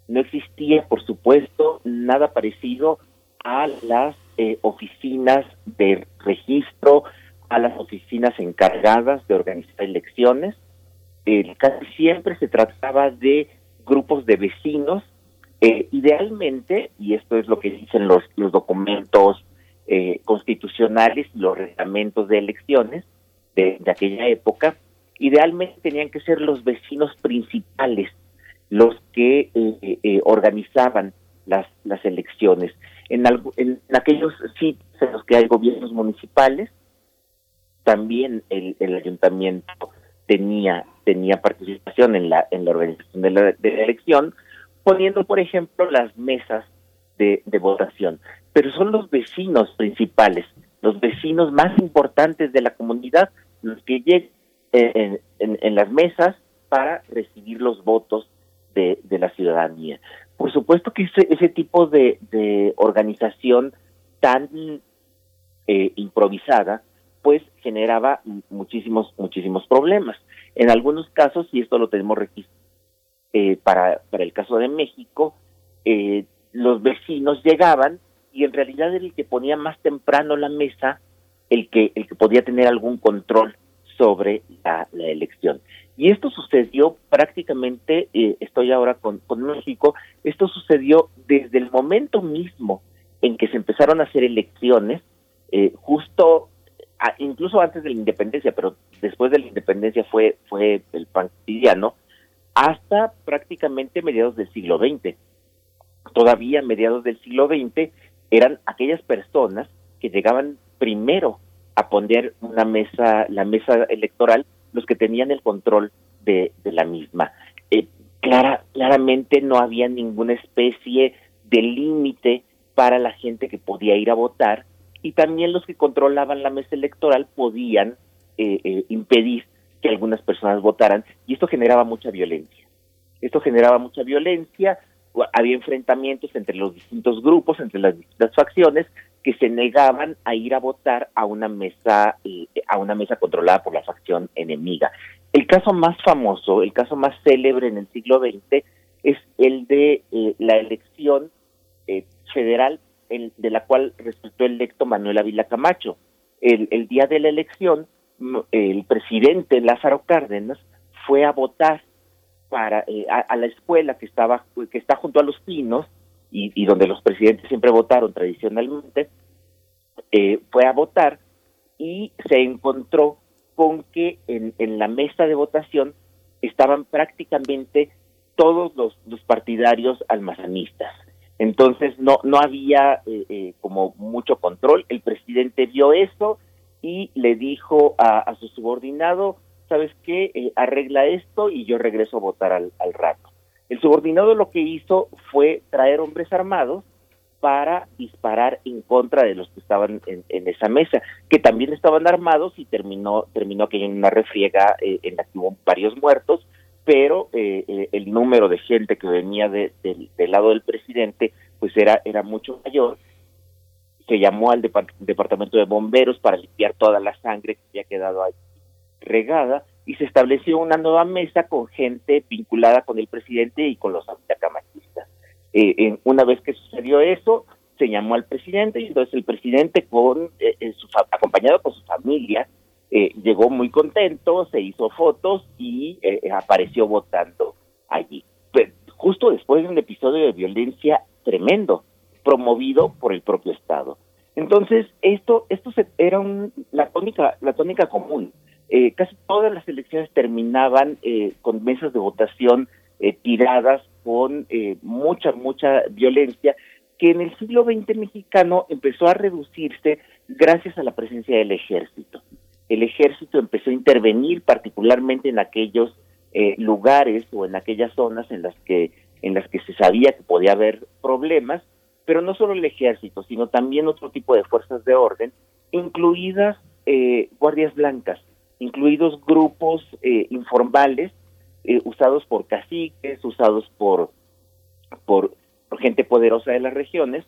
No existía, por supuesto, nada parecido a las eh, oficinas de registro, a las oficinas encargadas de organizar elecciones. Eh, casi siempre se trataba de grupos de vecinos, eh, idealmente, y esto es lo que dicen los, los documentos constitucionales, los reglamentos de elecciones de, aquella época, idealmente tenían que ser los vecinos principales los que organizaban las, las elecciones en, en, aquellos sitios en los que hay gobiernos municipales, también el, ayuntamiento tenía tenía participación en la en la organización de la, elección, poniendo, por ejemplo, las mesas de, votación. Pero son los vecinos principales, los vecinos más importantes de la comunidad, los que llegan en, las mesas para recibir los votos de la ciudadanía. Por supuesto que ese, ese tipo de, organización tan eh, improvisada, pues generaba muchísimos, muchísimos problemas. En algunos casos, y esto lo tenemos registrado eh, para, para el caso de México, eh, los vecinos llegaban y en realidad era el que ponía más temprano la mesa el que, el que podía tener algún control sobre la, elección. Y esto sucedió prácticamente, eh, estoy ahora con, con México, esto sucedió desde el momento mismo en que se empezaron a hacer elecciones, eh, justo incluso antes de la independencia, pero después de la independencia fue, fue el pan cotidiano, hasta prácticamente mediados del siglo XX. Todavía mediados del siglo XX eran aquellas personas que llegaban primero a poner una mesa, la mesa electoral, los que tenían el control de, la misma. Eh, clara, claramente no había ninguna especie de límite para la gente que podía ir a votar y también los que controlaban la mesa electoral podían eh, eh, impedir que algunas personas votaran y esto generaba mucha violencia. Esto generaba mucha violencia, había enfrentamientos entre los distintos grupos, entre las distintas facciones, que se negaban a ir a votar a una mesa eh, a una mesa controlada por la facción enemiga. El caso más famoso, el caso más célebre en el siglo XX es el de eh, la elección eh, federal de la cual resultó electo Manuel Ávila Camacho. El, día de la elección, el presidente Lázaro Cárdenas fue a votar para a, a, la escuela que estaba que está junto a los pinos y, donde los presidentes siempre votaron tradicionalmente, eh, fue a votar y se encontró con que en, en, la mesa de votación estaban prácticamente todos los, partidarios almazanistas. Entonces no, no había eh, eh, como mucho control. El presidente vio eso y le dijo a, su subordinado, ¿sabes qué? arregla esto y yo regreso a votar al, al rato. El subordinado lo que hizo fue traer hombres armados para disparar en contra de los que estaban en, esa mesa, que también estaban armados y terminó terminó aquello en una refriega eh, en la que hubo varios muertos, pero eh, eh, el número de gente que venía del lado del presidente pues era era mucho mayor. Se llamó al departamento de bomberos para limpiar toda la sangre que había quedado ahí regada y se estableció una nueva mesa con gente vinculada con el presidente y con los anticamatistas. Eh, una vez que sucedió eso, se llamó al presidente y entonces el presidente con eh, eh, su acompañado por su familia eh, llegó muy contento, se hizo fotos y eh, eh, apareció votando allí. Justo después de un episodio de violencia tremendo, promovido por el propio Estado. Entonces, esto, esto se- era un- la, tónica, la tónica común. Eh, casi todas las elecciones terminaban eh, con mesas de votación eh, tiradas con eh, mucha, mucha violencia, que en el siglo XX mexicano empezó a reducirse gracias a la presencia del ejército. El ejército empezó a intervenir particularmente en aquellos eh, lugares o en aquellas zonas en las que en las que se sabía que podía haber problemas, pero no solo el ejército, sino también otro tipo de fuerzas de orden, incluidas eh, guardias blancas, incluidos grupos eh, informales eh, usados por caciques, usados por, por, gente poderosa de las regiones,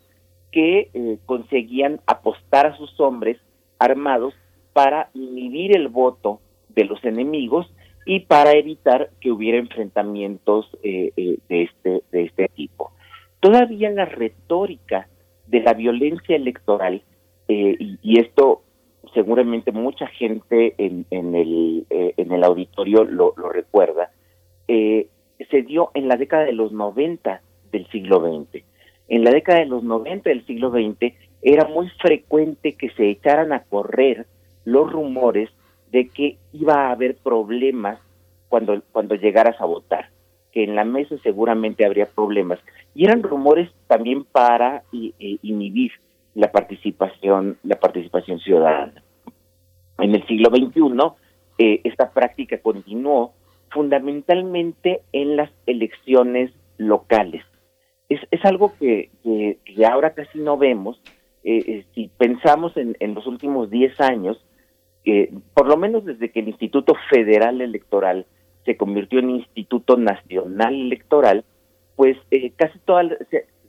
que eh, conseguían apostar a sus hombres armados para inhibir el voto de los enemigos y para evitar que hubiera enfrentamientos eh, de, este, de este tipo. Todavía la retórica de la violencia electoral, y, y esto seguramente mucha gente en, en, el, eh, en el auditorio lo, recuerda, eh, se dio en la década de los 90 del siglo XX. En la década de los 90 del siglo XX era muy frecuente que se echaran a correr los rumores de que iba a haber problemas cuando, cuando llegaras a votar, que en la mesa seguramente habría problemas. Y eran rumores también para i- inhibir la participación, la participación ciudadana. En el siglo XXI, eh, esta práctica continuó fundamentalmente en las elecciones locales. Es, es algo que, ahora casi no vemos. Eh, eh, si pensamos en, en los últimos 10 años, por lo menos desde que el Instituto Federal Electoral se convirtió en Instituto Nacional Electoral, pues eh, casi, todas,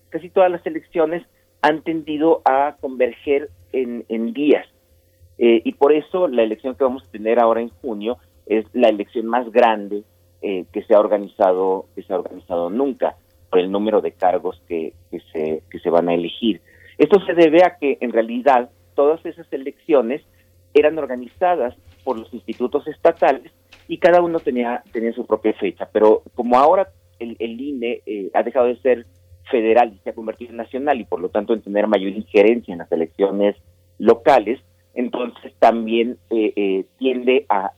casi todas las elecciones han tendido a converger en, en días. Eh, y por eso la elección que vamos a tener ahora en junio es la elección más grande eh, que se ha organizado que se ha organizado nunca por el número de cargos que, que se que se van a elegir. Esto se debe a que en realidad todas esas elecciones eran organizadas por los institutos estatales y cada uno tenía tenía su propia fecha, pero como ahora el, el INE eh, ha dejado de ser federal y se ha convertido en nacional y por lo tanto en tener mayor injerencia en las elecciones locales, entonces también eh, eh, tiende a,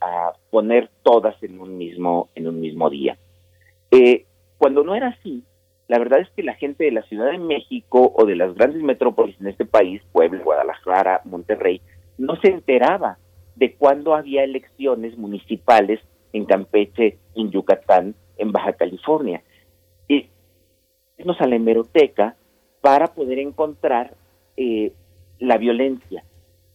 poner todas en un mismo en un mismo día. Eh, cuando no era así, la verdad es que la gente de la Ciudad de México o de las grandes metrópolis en este país, Puebla, Guadalajara, Monterrey, no se enteraba de cuándo había elecciones municipales en Campeche, en Yucatán, en Baja California. Y irnos a la hemeroteca para poder encontrar eh, la violencia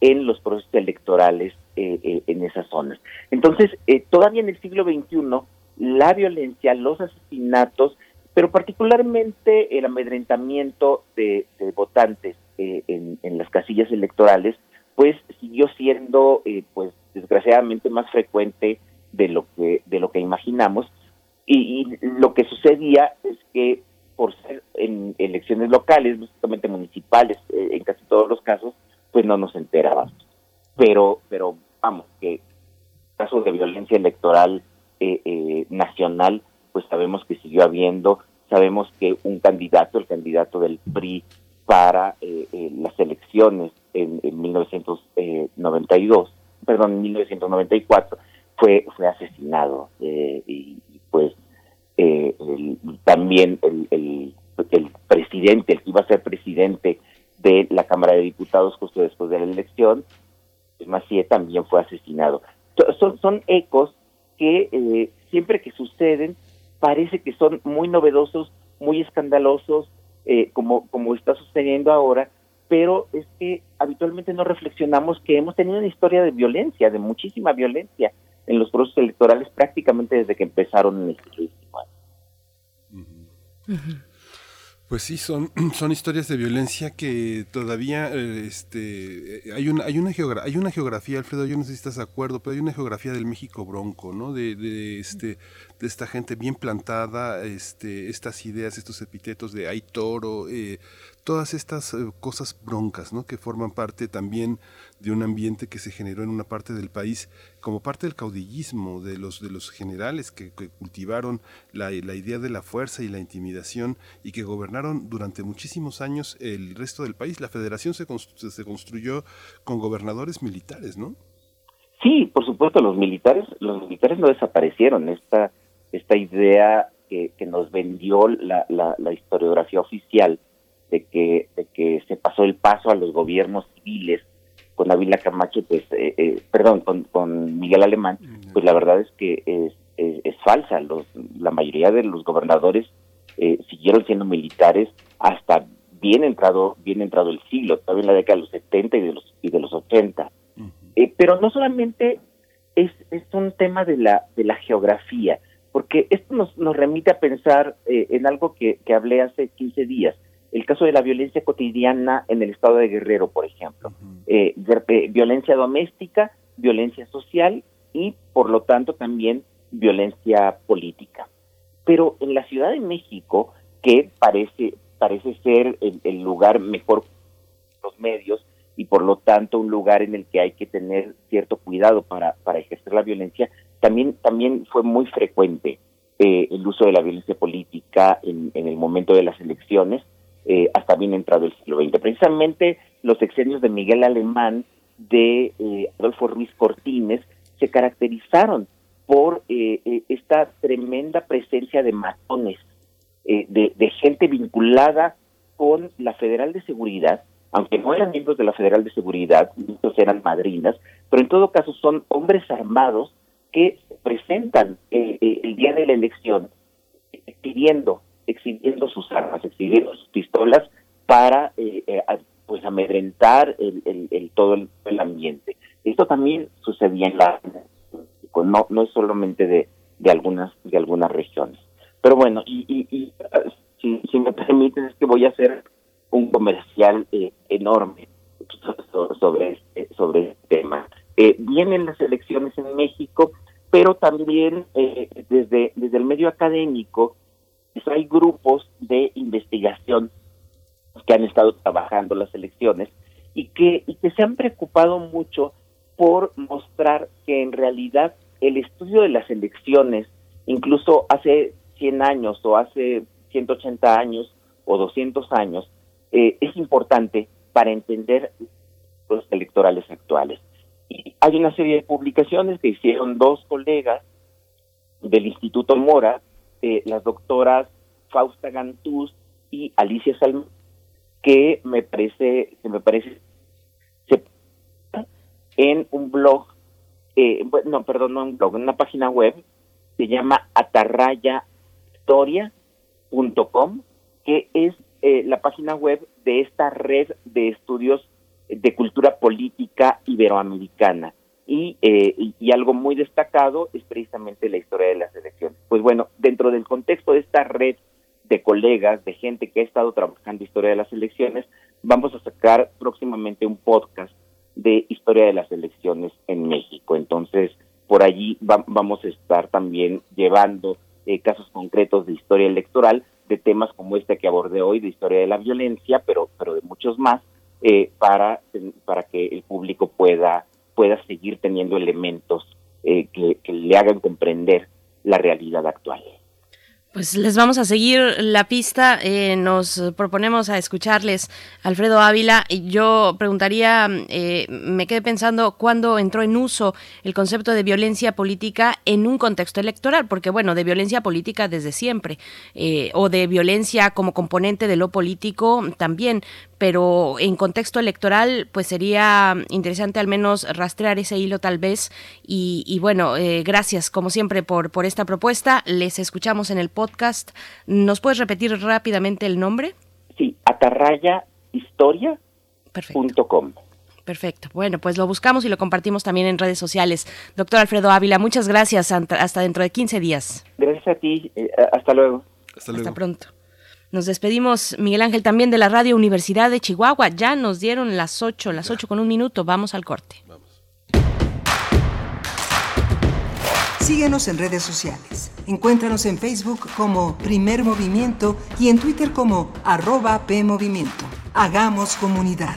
en los procesos electorales eh, eh, en esas zonas. Entonces, eh, todavía en el siglo XXI, la violencia, los asesinatos, pero particularmente el amedrentamiento de, votantes en, las casillas electorales, pues siguió siendo, pues desgraciadamente más frecuente de lo que de lo que imaginamos y lo que sucedía es que por ser en elecciones locales, básicamente municipales, eh, en casi todos los casos, pues no nos enterábamos. Pero, pero vamos, que casos de violencia electoral eh, eh, nacional, pues sabemos que siguió habiendo, sabemos que un candidato, el candidato del PRI para eh, eh, las elecciones en, en 1992, perdón, en 1994, fue, fue asesinado eh, y, y, pues eh, el- también el, el, presidente, el que iba a ser presidente de la Cámara de Diputados justo después de la elección, Macié también fue asesinado. So- Son, son ecos que eh, siempre que suceden parece que son muy novedosos, muy escandalosos, eh, como, como está sucediendo ahora, pero es que habitualmente no reflexionamos que hemos tenido una historia de violencia, de muchísima violencia en los procesos electorales prácticamente desde que empezaron en el siglo XIX. Pues sí, son, son historias de violencia que todavía eh, este, eh, hay, una, hay, una geogra- hay una geografía, Alfredo, yo no sé si estás de acuerdo, pero hay una geografía del México bronco, ¿no? De, de, este, de esta gente bien plantada, este, estas ideas, estos epítetos de hay toro, eh, todas estas eh, cosas broncas, ¿no? Que forman parte también de un ambiente que se generó en una parte del país como parte del caudillismo de los de los generales que, cultivaron la, la, idea de la fuerza y la intimidación y que gobernaron durante muchísimos años el resto del país. La federación se, se construyó con gobernadores militares, ¿no? Sí, por supuesto, los militares, los militares no desaparecieron. Esta, esta idea que, que nos vendió la, la, historiografía oficial de que, de que se pasó el paso a los gobiernos civiles con Ávila Camacho, pues, eh, eh, perdón, con, con Miguel Alemán, pues la verdad es que es, es, falsa. Los, la mayoría de los gobernadores eh, siguieron siendo militares hasta bien entrado, bien entrado el siglo, todavía en la década de los 70 y de los, y de los 80. Eh, pero no solamente es, es un tema de la, de la geografía, porque esto nos, nos remite a pensar eh, en algo que, que hablé hace 15 días, el caso de la violencia cotidiana en el estado de Guerrero, por ejemplo. Eh, violencia doméstica, violencia social y, por lo tanto, también violencia política. Pero en la Ciudad de México, que parece, parece ser el, el lugar mejor los medios, y por lo tanto un lugar en el que hay que tener cierto cuidado para, para ejercer la violencia, también, también fue muy frecuente eh, el uso de la violencia política en, en el momento de las elecciones, eh, hasta bien entrado el siglo XX. Precisamente los exenios de Miguel Alemán, de eh, Adolfo Ruiz Cortines, se caracterizaron por esta tremenda presencia de matones, de, de gente vinculada con la Federal de Seguridad, aunque no eran miembros de la Federal de Seguridad, muchos eran madrinas, pero en todo caso son hombres armados que se presentan eh, eh, el día de la elección exhibiendo, exhibiendo sus armas, exhibiendo sus pistolas para eh, pues amedrentar el, el, todo el, ambiente. Esto también sucedía en la no no es solamente de, de algunas de algunas regiones. Pero bueno, y, y, si, si me permiten es que voy a hacer un comercial eh, enorme sobre sobre este tema. Eh, vienen las elecciones en México, pero también eh, desde, desde el medio académico hay grupos de investigación que han estado trabajando las elecciones y que, y que se han preocupado mucho por mostrar que en realidad el estudio de las elecciones, incluso hace 100 años o hace 180 años o 200 años, eh, es importante para entender los electorales actuales. Y hay una serie de publicaciones que hicieron dos colegas del Instituto Mora, eh, las doctoras Fausta Gantús y Alicia Salm, que me parece, que me parece se en un blog, eh, no, perdón, no un blog, en una página web, se llama atarrayahistoria.com, que es eh, la página web de esta red de estudios de cultura política iberoamericana. Y, eh, y, algo muy destacado es precisamente la historia de las elecciones. Pues bueno, dentro del contexto de esta red de colegas, de gente que ha estado trabajando historia de las elecciones, vamos a sacar próximamente un podcast de historia de las elecciones en México. Entonces, por allí vamos a estar también llevando eh, casos concretos de historia electoral de temas como este que abordé hoy, de historia de la violencia, pero, pero de muchos más, eh, para, para que el público pueda, pueda seguir teniendo elementos eh, que, le hagan comprender la realidad actual. Pues les vamos a seguir la pista. Eh, nos proponemos a escucharles Alfredo Ávila. Yo preguntaría, eh, me quedé pensando cuándo entró en uso el concepto de violencia política en un contexto electoral, porque bueno, de violencia política desde siempre, eh, o de violencia como componente de lo político también, pero en contexto electoral, pues sería interesante al menos rastrear ese hilo tal vez. Y, bueno, eh, gracias como siempre por, por esta propuesta. Les escuchamos en el podcast. ¿Nos puedes repetir rápidamente el nombre? Sí, atarrayahistoria.com. Perfecto. Bueno, pues lo buscamos y lo compartimos también en redes sociales. Doctor Alfredo Ávila, muchas gracias. Hasta dentro de 15 días. Gracias a ti. Eh, hasta luego. Hasta, luego. hasta pronto. Nos despedimos, Miguel Ángel, también de la Radio Universidad de Chihuahua. Ya nos dieron las 8, las 8 con un minuto. Vamos al corte. Síguenos en redes sociales. Encuéntranos en Facebook como Primer Movimiento y en Twitter como arroba PMovimiento. Hagamos comunidad.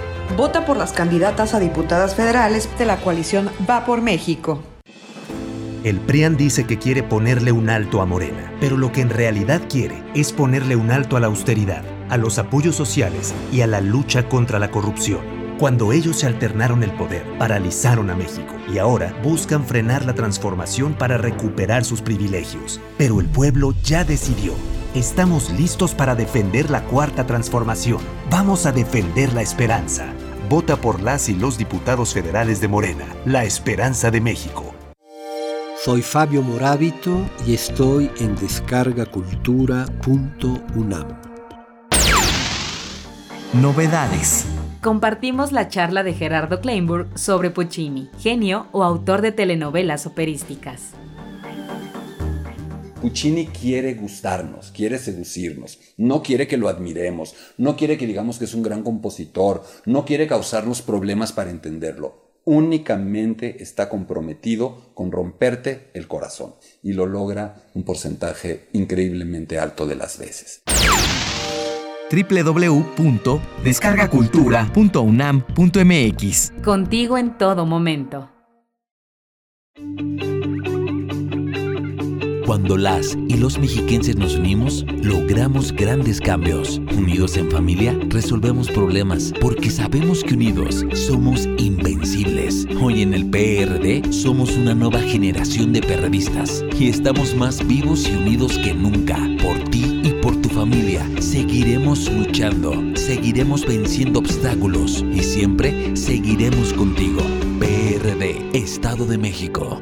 Vota por las candidatas a diputadas federales de la coalición Va por México. El PRIAN dice que quiere ponerle un alto a Morena, pero lo que en realidad quiere es ponerle un alto a la austeridad, a los apoyos sociales y a la lucha contra la corrupción. Cuando ellos se alternaron el poder, paralizaron a México y ahora buscan frenar la transformación para recuperar sus privilegios. Pero el pueblo ya decidió. Estamos listos para defender la cuarta transformación. Vamos a defender la esperanza. Vota por las y los diputados federales de Morena, la esperanza de México. Soy Fabio Morábito y estoy en descargacultura.unam. Novedades. Compartimos la charla de Gerardo Kleinburg sobre Puccini, genio o autor de telenovelas operísticas. Puccini quiere gustarnos, quiere seducirnos, no quiere que lo admiremos, no quiere que digamos que es un gran compositor, no quiere causarnos problemas para entenderlo. Únicamente está comprometido con romperte el corazón y lo logra un porcentaje increíblemente alto de las veces www.descargacultura.unam.mx Contigo en todo momento. Cuando las y los mexiquenses nos unimos, logramos grandes cambios. Unidos en familia, resolvemos problemas porque sabemos que unidos somos invencibles. Hoy en el PRD somos una nueva generación de perredistas y estamos más vivos y unidos que nunca. Por ti y por tu familia, seguiremos luchando, seguiremos venciendo obstáculos y siempre seguiremos contigo. PRD, Estado de México.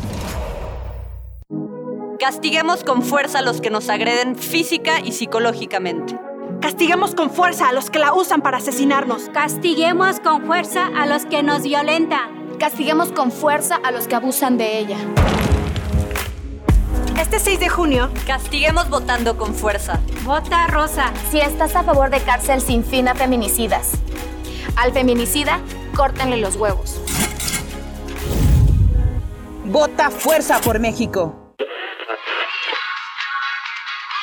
Castiguemos con fuerza a los que nos agreden física y psicológicamente. Castiguemos con fuerza a los que la usan para asesinarnos. Castiguemos con fuerza a los que nos violentan. Castiguemos con fuerza a los que abusan de ella. Este 6 de junio, castiguemos votando con fuerza. Vota rosa. Si estás a favor de cárcel sin fin a feminicidas. Al feminicida, córtenle los huevos. Vota fuerza por México.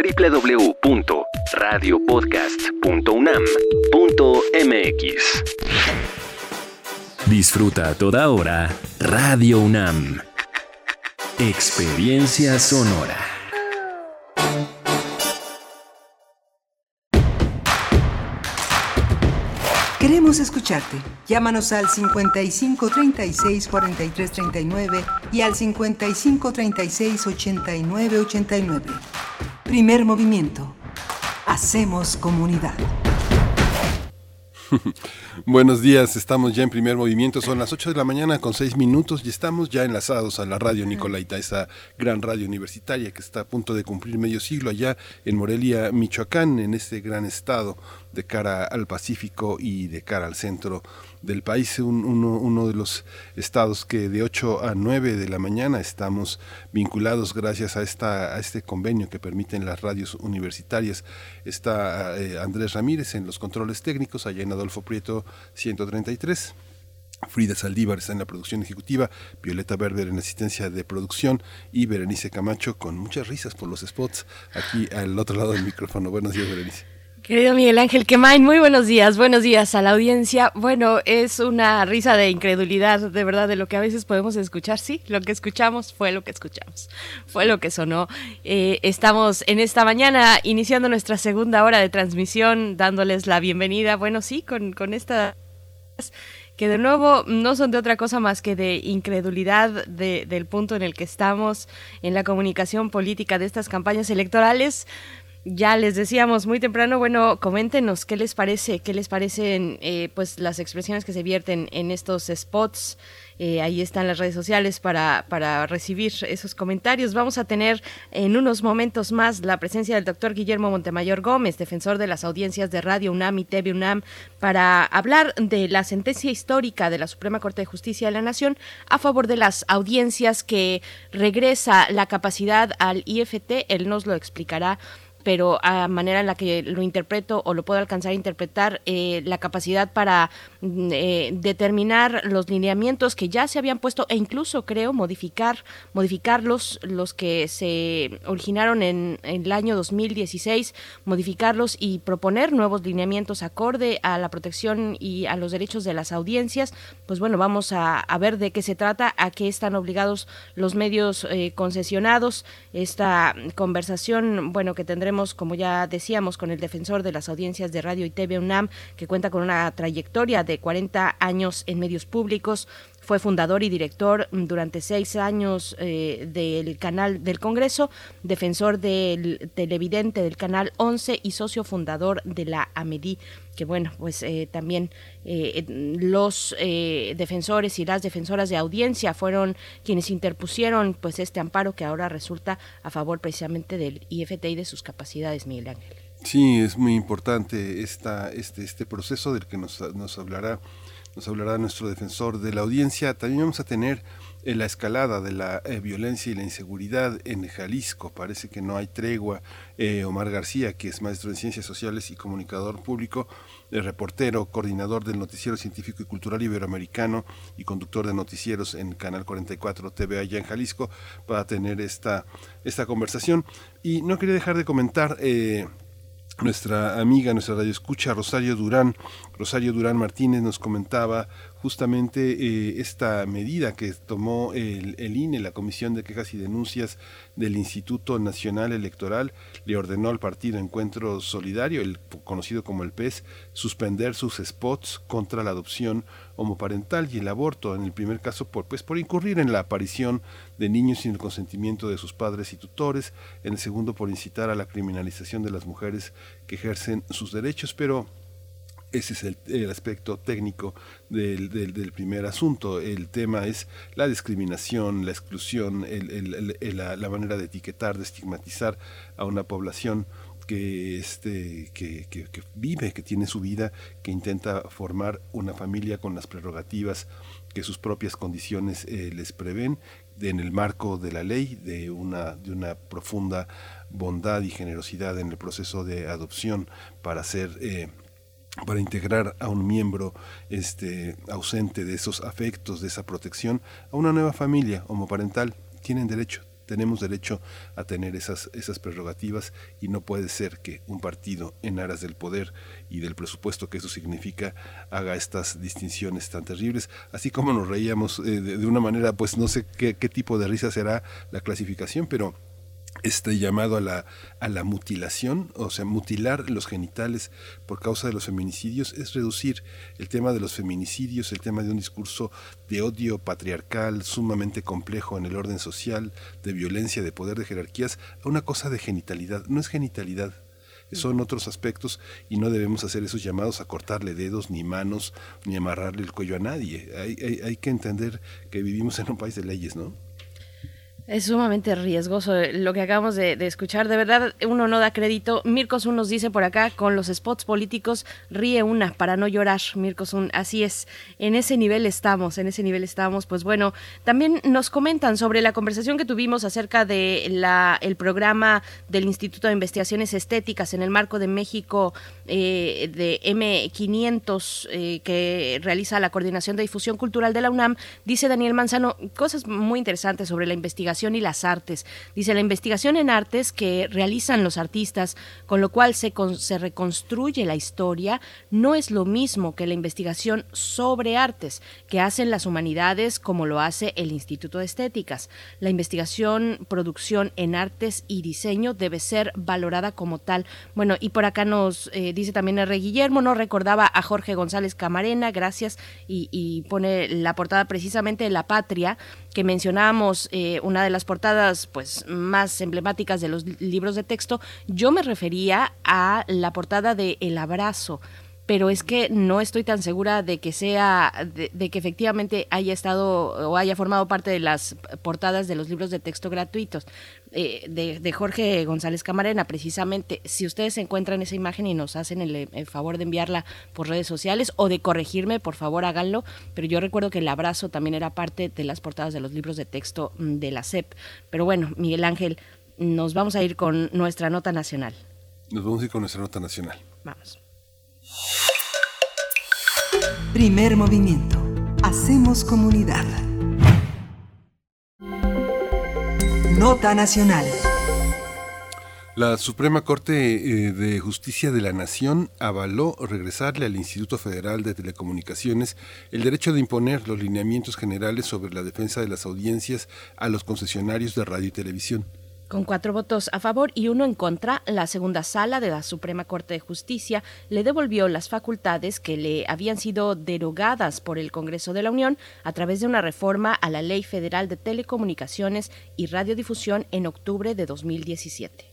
www.radiopodcast.unam.mx. Disfruta a toda hora Radio UNAM. Experiencia sonora. Queremos escucharte. Llámanos al 55 36 43 39 y al 55 36 89 89. Primer movimiento. Hacemos comunidad. Buenos días, estamos ya en primer movimiento, son las 8 de la mañana con 6 minutos y estamos ya enlazados a la radio Nicolaita, esa gran radio universitaria que está a punto de cumplir medio siglo allá en Morelia, Michoacán, en este gran estado de cara al Pacífico y de cara al centro del país, uno, uno, de los estados que de 8 a 9 de la mañana estamos vinculados gracias a, esta, a este convenio que permiten las radios universitarias. Está eh, Andrés Ramírez en los controles técnicos, allá en Adolfo Prieto 133. Frida Saldívar está en la producción ejecutiva, Violeta Berber en asistencia de producción y Berenice Camacho con muchas risas por los spots aquí al otro lado del micrófono. Buenos días, Berenice. Querido Miguel Ángel Quemain, muy buenos días, buenos días a la audiencia. Bueno, es una risa de incredulidad, de verdad, de lo que a veces podemos escuchar. Sí, lo que escuchamos fue lo que escuchamos, fue lo que sonó. Eh, estamos en esta mañana iniciando nuestra segunda hora de transmisión, dándoles la bienvenida, bueno, sí, con, con esta que de nuevo no son de otra cosa más que de incredulidad de, del punto en el que estamos en la comunicación política de estas campañas electorales. Ya les decíamos muy temprano, bueno, coméntenos qué les parece, qué les parecen eh, pues las expresiones que se vierten en estos spots. Eh, ahí están las redes sociales para, para recibir esos comentarios. Vamos a tener en unos momentos más la presencia del doctor Guillermo Montemayor Gómez, defensor de las audiencias de Radio UNAM y TV UNAM, para hablar de la sentencia histórica de la Suprema Corte de Justicia de la Nación a favor de las audiencias que regresa la capacidad al IFT. Él nos lo explicará pero a manera en la que lo interpreto o lo puedo alcanzar a interpretar, eh, la capacidad para eh, determinar los lineamientos que ya se habían puesto e incluso creo modificar, modificarlos, los que se originaron en, el año 2016, modificarlos y proponer nuevos lineamientos acorde a la protección y a los derechos de las audiencias, pues bueno, vamos a, ver de qué se trata, a qué están obligados los medios eh, concesionados, esta conversación, bueno, que tendremos como ya decíamos, con el defensor de las audiencias de radio y TV UNAM, que cuenta con una trayectoria de 40 años en medios públicos, fue fundador y director durante seis años eh, del canal del Congreso, defensor del televidente del canal 11 y socio fundador de la AMEDI que bueno, pues eh, también eh, los defensores y las defensoras de audiencia fueron quienes interpusieron pues este amparo que ahora resulta a favor precisamente del IFT y de sus capacidades, Miguel Ángel. Sí, es muy importante esta, este, este proceso del que nos, nos hablará nos hablará nuestro defensor de la audiencia. También vamos a tener eh, la escalada de la eh, violencia y la inseguridad en Jalisco. Parece que no hay tregua. Eh, Omar García, que es maestro en ciencias sociales y comunicador público, reportero, coordinador del Noticiero Científico y Cultural Iberoamericano y conductor de noticieros en Canal 44 TV allá en Jalisco, para tener esta, esta conversación. Y no quería dejar de comentar nuestra amiga, nuestra radio escucha, Rosario Durán, Rosario Durán Martínez nos comentaba justamente eh, esta medida que tomó el, INE, la Comisión de Quejas y Denuncias del Instituto Nacional Electoral, le ordenó al partido Encuentro Solidario, el conocido como el PES, suspender sus spots contra la adopción homoparental y el aborto, en el primer caso por, pues, por incurrir en la aparición de niños sin el consentimiento de sus padres y tutores, en el segundo por incitar a la criminalización de las mujeres que ejercen sus derechos, pero ese es el, aspecto técnico del, primer asunto. El tema es la discriminación, la exclusión, la, manera de etiquetar, de estigmatizar a una población que, este, que, vive, que tiene su vida, que intenta formar una familia con las prerrogativas que sus propias condiciones eh, les prevén en el marco de la ley, de una, de una profunda bondad y generosidad en el proceso de adopción para ser eh, para integrar a un miembro este, ausente de esos afectos, de esa protección, a una nueva familia homoparental. Tienen derecho, tenemos derecho a tener esas, prerrogativas y no puede ser que un partido en aras del poder y del presupuesto que eso significa haga estas distinciones tan terribles, así como nos reíamos eh, de, una manera, pues no sé qué tipo de risa será la clasificación, pero este llamado a la, a la mutilación, o sea, mutilar los genitales por causa de los feminicidios, es reducir el tema de los feminicidios, el tema de un discurso de odio patriarcal sumamente complejo en el orden social, de violencia, de poder, de jerarquías, a una cosa de genitalidad. No es genitalidad, son otros aspectos y no debemos hacer esos llamados a cortarle dedos, ni manos, ni amarrarle el cuello a nadie. Hay, hay, hay que entender que vivimos en un país de leyes, ¿no? Es sumamente riesgoso lo que acabamos de, escuchar. De verdad, uno no da crédito. Mirkosun nos dice por acá, con los spots políticos, ríe una para no llorar. Mirkosun, así es. En ese nivel estamos, en ese nivel estamos. Pues bueno, también nos comentan sobre la conversación que tuvimos acerca de la, el programa del Instituto de Investigaciones Estéticas en el marco de México eh, de M500 eh, que realiza la Coordinación de Difusión Cultural de la UNAM. Dice Daniel Manzano cosas muy interesantes sobre la investigación y las artes. Dice la investigación en artes que realizan los artistas, con lo cual se, se reconstruye la historia, no es lo mismo que la investigación sobre artes que hacen las humanidades como lo hace el Instituto de Estéticas. La investigación, producción en artes y diseño debe ser valorada como tal. Bueno, y por acá nos eh, dice también R. Guillermo, no recordaba a Jorge González Camarena, gracias, y, y pone la portada precisamente de La Patria, que mencionábamos eh, una de las portadas pues más emblemáticas de los libros de texto, yo me refería a la portada de El abrazo pero es que no estoy tan segura de que sea, de, que efectivamente haya estado o haya formado parte de las portadas de los libros de texto gratuitos eh, de, Jorge González Camarena, precisamente. Si ustedes encuentran esa imagen y nos hacen el, favor de enviarla por redes sociales o de corregirme, por favor háganlo. Pero yo recuerdo que el abrazo también era parte de las portadas de los libros de texto mm, de la SEP. Pero bueno, Miguel Ángel, nos vamos a ir con nuestra nota nacional. Nos vamos a ir con nuestra nota nacional. Vamos. Primer movimiento. Hacemos comunidad. Nota Nacional. La Suprema Corte eh, de Justicia de la Nación avaló regresarle al Instituto Federal de Telecomunicaciones el derecho de imponer los lineamientos generales sobre la defensa de las audiencias a los concesionarios de radio y televisión. Con cuatro votos a favor y uno en contra, la segunda sala de la Suprema Corte de Justicia le devolvió las facultades que le habían sido derogadas por el Congreso de la Unión a través de una reforma a la Ley Federal de Telecomunicaciones y Radiodifusión en octubre de 2017.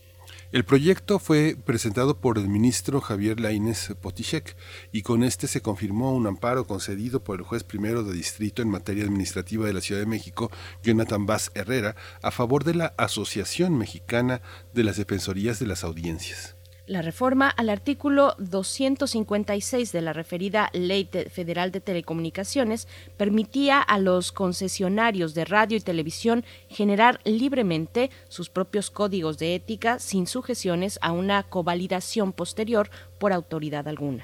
El proyecto fue presentado por el ministro Javier Laínez Potichek y con este se confirmó un amparo concedido por el juez primero de distrito en materia administrativa de la Ciudad de México, Jonathan Vaz Herrera, a favor de la Asociación Mexicana de las Defensorías de las Audiencias. La reforma al artículo 256 de la referida Ley Federal de Telecomunicaciones permitía a los concesionarios de radio y televisión generar libremente sus propios códigos de ética sin sujeciones a una covalidación posterior por autoridad alguna.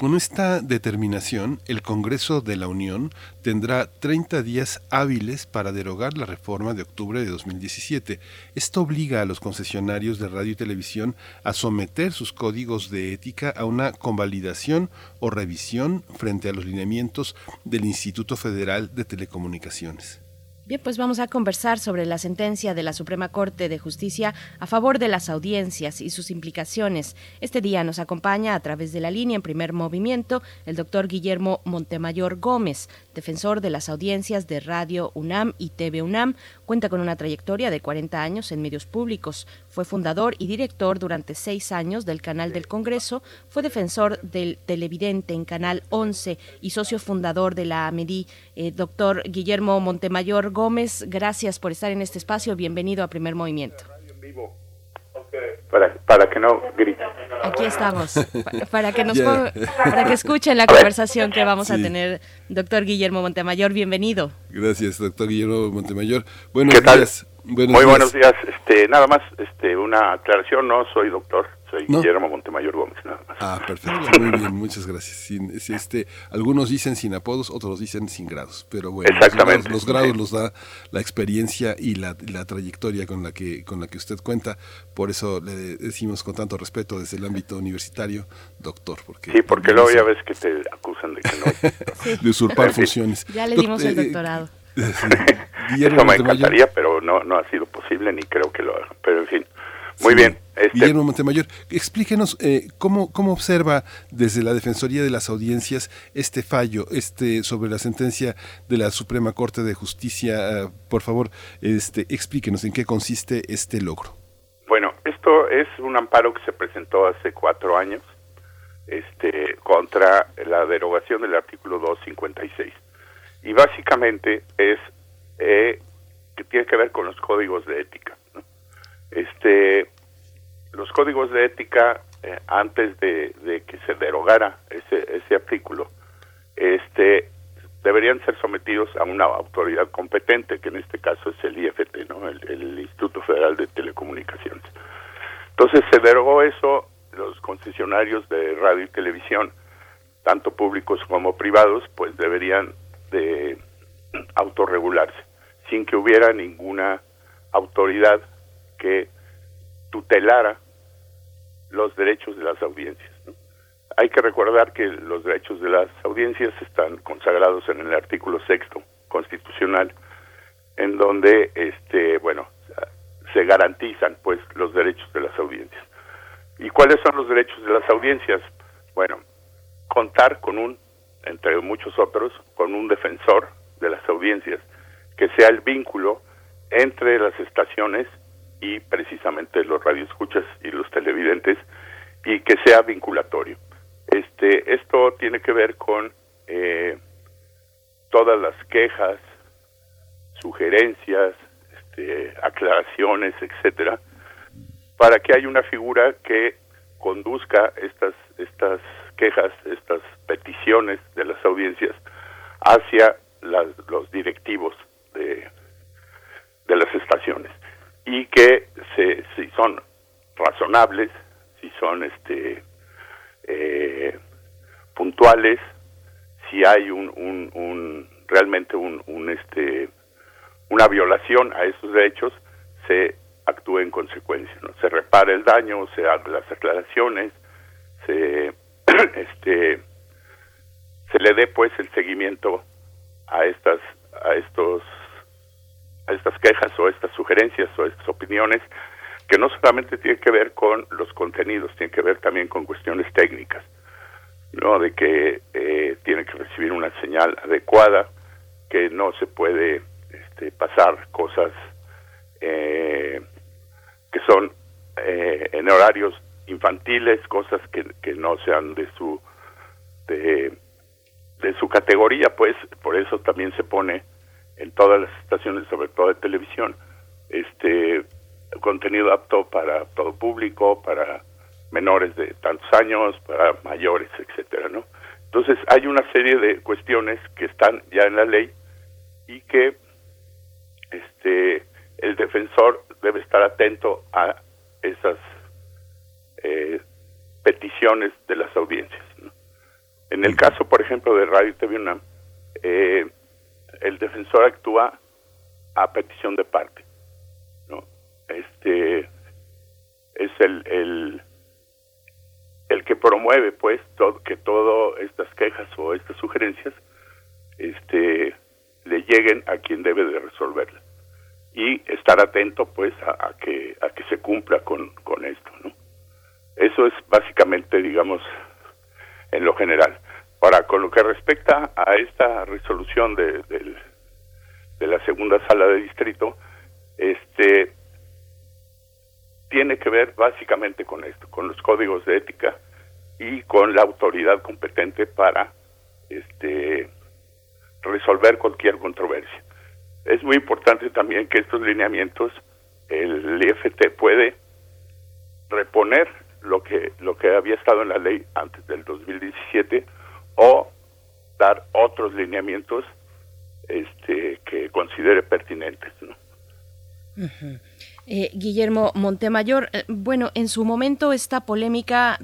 Con esta determinación, el Congreso de la Unión tendrá 30 días hábiles para derogar la reforma de octubre de 2017. Esto obliga a los concesionarios de radio y televisión a someter sus códigos de ética a una convalidación o revisión frente a los lineamientos del Instituto Federal de Telecomunicaciones. Bien, pues vamos a conversar sobre la sentencia de la Suprema Corte de Justicia a favor de las audiencias y sus implicaciones. Este día nos acompaña a través de la línea en primer movimiento el doctor Guillermo Montemayor Gómez, defensor de las audiencias de Radio UNAM y TV UNAM. Cuenta con una trayectoria de 40 años en medios públicos. Fue fundador y director durante seis años del Canal del Congreso. Fue defensor del televidente en Canal 11 y socio fundador de la AMEDI. Eh, doctor Guillermo Montemayor Gómez, gracias por estar en este espacio. Bienvenido a Primer Movimiento. Para, para que no grite. Aquí estamos, para, que nos para que escuchen la conversación que vamos a tener, doctor Guillermo Montemayor, bienvenido. Gracias, doctor Guillermo Montemayor. Buenos días. Muy buenos días. Este, nada más, este, una aclaración, no soy doctor, soy Guillermo Montemayor Gómez, nada más. Ah, perfecto, muy bien, muchas gracias. Sin, este, algunos dicen sin apodos, otros dicen sin grados, pero bueno, Exactamente. Los, grados, los da la experiencia y la, la, trayectoria con la que con la que usted cuenta, por eso le decimos con tanto respeto desde el ámbito universitario, doctor, porque Sí, porque luego ya ves que te acusan de que no de usurpar funciones. Ya le dimos el eh, doctorado. Eso me encantaría, pero no, no ha sido posible ni creo que lo haga. Pero en fin, muy bien. Este... Guillermo Montemayor, explíquenos eh, cómo, cómo observa desde la Defensoría de las Audiencias este fallo este sobre la sentencia de la Suprema Corte de Justicia. Uh, por favor, este, explíquenos en qué consiste este logro. Bueno, esto es un amparo que se presentó hace cuatro años este, contra la derogación del artículo 256. Y básicamente es eh, que tiene que ver con los códigos de ética. Este, los códigos de ética, eh, antes de, que se derogara ese, ese artículo, este, deberían ser sometidos a una autoridad competente, que en este caso es el IFT, ¿no? el, Instituto Federal de Telecomunicaciones. Entonces se derogó eso, los concesionarios de radio y televisión, tanto públicos como privados, pues deberían de autorregularse, sin que hubiera ninguna autoridad que tutelara los derechos de las audiencias. Hay que recordar que los derechos de las audiencias están consagrados en el artículo sexto constitucional, en donde, este, bueno, se garantizan, pues, los derechos de las audiencias. ¿Y cuáles son los derechos de las audiencias? Bueno, contar con un, entre muchos otros, con un defensor de las audiencias, que sea el vínculo entre las estaciones y precisamente los radioescuchas y los televidentes, y que sea vinculatorio. Este, esto tiene que ver con eh, todas las quejas, sugerencias, este, aclaraciones, etcétera, para que haya una figura que conduzca estas estas quejas, estas peticiones de las audiencias hacia los directivos de, de las estaciones y que se, si son razonables, si son este eh, puntuales, si hay un, un, realmente un, un, este una violación a esos derechos, se actúe en consecuencia, ¿no? se repare el daño, se hagan las aclaraciones, se este se le dé pues el seguimiento a estas a estos a estas quejas o estas sugerencias o estas opiniones que no solamente tiene que ver con los contenidos, tiene que ver también con cuestiones técnicas, ¿no? De que eh, tiene que recibir una señal adecuada, que no se puede este, pasar cosas eh, que son eh, en horarios infantiles, cosas que, no sean de su de, de su categoría, pues por eso también se pone en todas las estaciones, sobre todo de televisión, este contenido apto para todo público, para menores de tantos años, para mayores, etcétera, ¿no? Entonces hay una serie de cuestiones que están ya en la ley y que este el defensor debe estar atento a esas eh, peticiones de las audiencias. En el caso, por ejemplo, de Radio TV UNAM, eh, el defensor actúa a petición de parte este es el, el, el que promueve pues todo, que todas estas quejas o estas sugerencias este le lleguen a quien debe de resolverlas y estar atento pues a, que a que se cumpla con, con esto no eso es básicamente digamos en lo general ahora con lo que respecta a esta resolución de, de, de la segunda sala de distrito este tiene que ver básicamente con esto, con los códigos de ética y con la autoridad competente para este resolver cualquier controversia. Es muy importante también que estos lineamientos el IFT puede reponer lo que lo que había estado en la ley antes del 2017 o dar otros lineamientos este que considere pertinentes, ¿no? Eh, Guillermo Montemayor, eh, bueno, en su momento esta polémica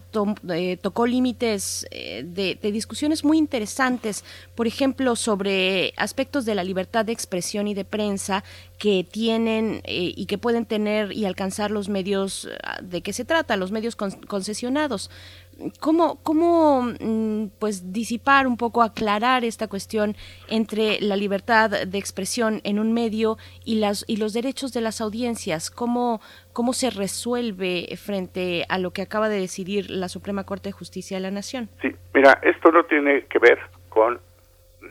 eh, tocó límites de, discusiones muy interesantes, por ejemplo, sobre aspectos de la libertad de expresión y de prensa que tienen y que pueden tener y alcanzar los medios de qué se trata, los medios concesionados. ¿Cómo, cómo mm, pues disipar un poco, aclarar esta cuestión entre la libertad de expresión en un medio y las y los derechos de las audiencias? ¿Cómo, cómo se resuelve frente a lo que acaba de decidir la Suprema Corte de Justicia de la Nación? Sí, mira, esto no tiene que ver con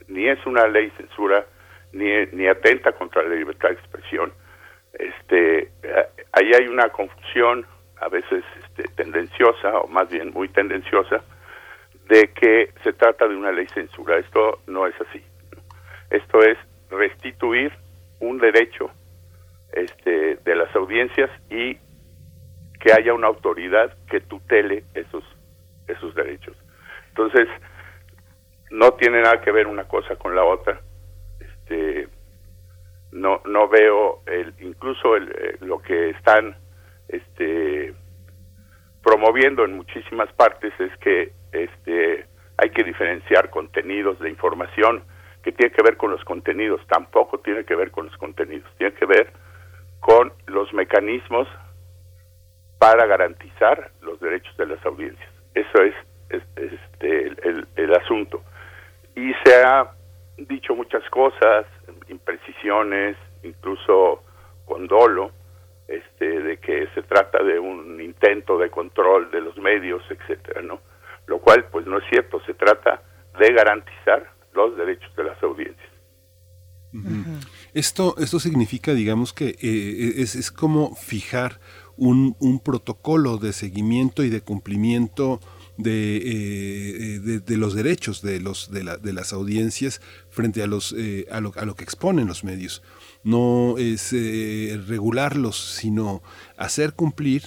ni es una ley censura ni, ni atenta contra la libertad de expresión. Este, eh, ahí hay una confusión a veces tendenciosa, o más bien muy tendenciosa, de que se trata de una ley censura. Esto no es así. Esto es restituir un derecho este, de las audiencias y que haya una autoridad que tutele esos, esos derechos. Entonces, no tiene nada que ver una cosa con la otra. Este, no, no veo el, incluso el, eh, lo que están este, promoviendo en muchísimas partes es que este, hay que diferenciar contenidos de información que tiene que ver con los contenidos, tampoco tiene que ver con los contenidos, tiene que ver con los mecanismos para garantizar los derechos de las audiencias. Eso es, este, el, el, asunto. Y se ha dicho muchas cosas, imprecisiones, incluso con dolo, este, de que se trata de un intento de control de los medios, etcétera, ¿no? Lo cual, pues, no es cierto. Se trata de garantizar los derechos de las audiencias. Esto, esto significa, digamos, que eh, es, es como fijar un, un protocolo de seguimiento y de cumplimiento de, eh, de, de, los derechos de, los, de, la, de las audiencias frente a, los, eh, a, lo, a lo que exponen los medios. No es eh, regularlos, sino hacer cumplir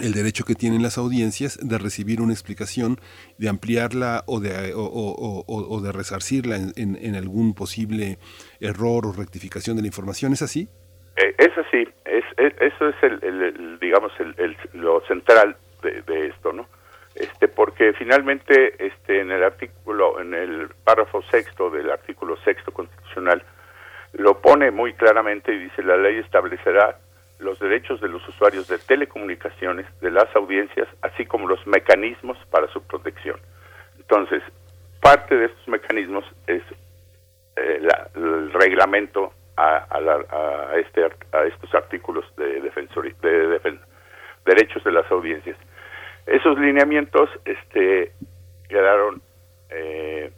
el derecho que tienen las audiencias de recibir una explicación, de ampliarla o de, o, de resarcirla en, algún posible error o rectificación de la información. ¿Es así? Eh, es así. Es, es, eso es el digamos, el, lo central de, de esto, ¿no? este porque finalmente este en el artículo en el párrafo sexto del artículo sexto constitucional lo pone muy claramente y dice la ley establecerá los derechos de los usuarios de telecomunicaciones de las audiencias así como los mecanismos para su protección. Entonces parte de estos mecanismos es eh, la, el reglamento a, a, la, a, este a estos artículos de de defen derechos de las audiencias. Esos lineamientos este, quedaron eh,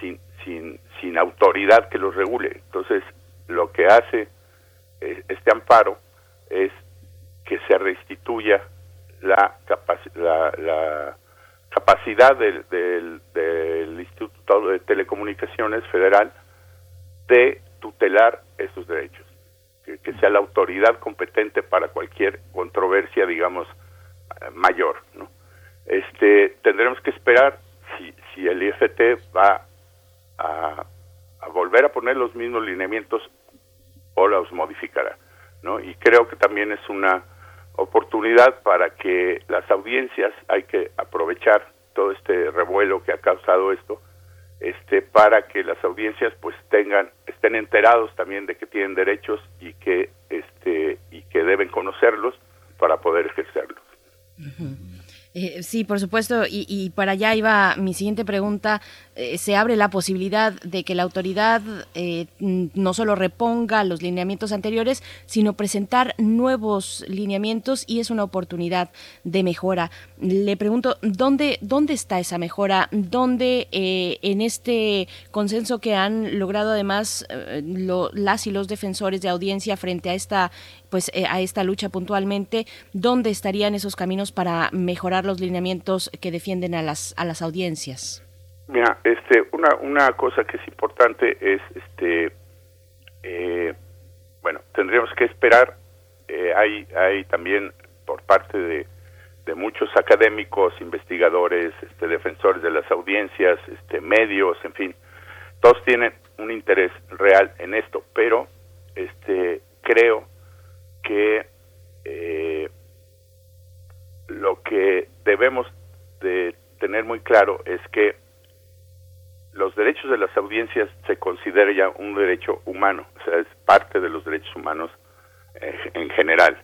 sin, sin, sin autoridad que los regule. Entonces, lo que hace eh, este amparo es que se restituya la, capacidad del, Instituto de Telecomunicaciones Federal de tutelar esos derechos, que, sea la autoridad competente para cualquier controversia, digamos, mayor. ¿no? Este, tendremos que esperar si, si el IFT va a, volver a poner los mismos lineamientos o los modificará. ¿no? Y creo que también es una oportunidad para que las audiencias, hay que aprovechar todo este revuelo que ha causado esto, este, para que las audiencias pues tengan, estén enterados también de que tienen derechos y que, este, y que deben conocerlos para poder ejercerlos. Eh, sí, por supuesto, y, y, para allá iba mi siguiente pregunta. Eh, se abre la posibilidad de que la autoridad eh, no solo reponga los lineamientos anteriores, sino presentar nuevos lineamientos y es una oportunidad de mejora. Le pregunto, ¿dónde, dónde está esa mejora? ¿Dónde eh, en este consenso que han logrado además lo, las y los defensores de audiencia frente a esta pues a esta lucha puntualmente, ¿dónde estarían esos caminos para mejorar los lineamientos que defienden a las a las audiencias? Mira, este, una, una cosa que es importante es, este, eh, bueno, tendríamos que esperar. Eh, hay, hay también por parte de, de muchos académicos, investigadores, este, defensores de las audiencias, este, medios, en fin, todos tienen un interés real en esto, pero este, creo que eh, lo que debemos de tener muy claro es que los derechos de las audiencias se considera ya un derecho humano, o sea, es parte de los derechos humanos eh, en general.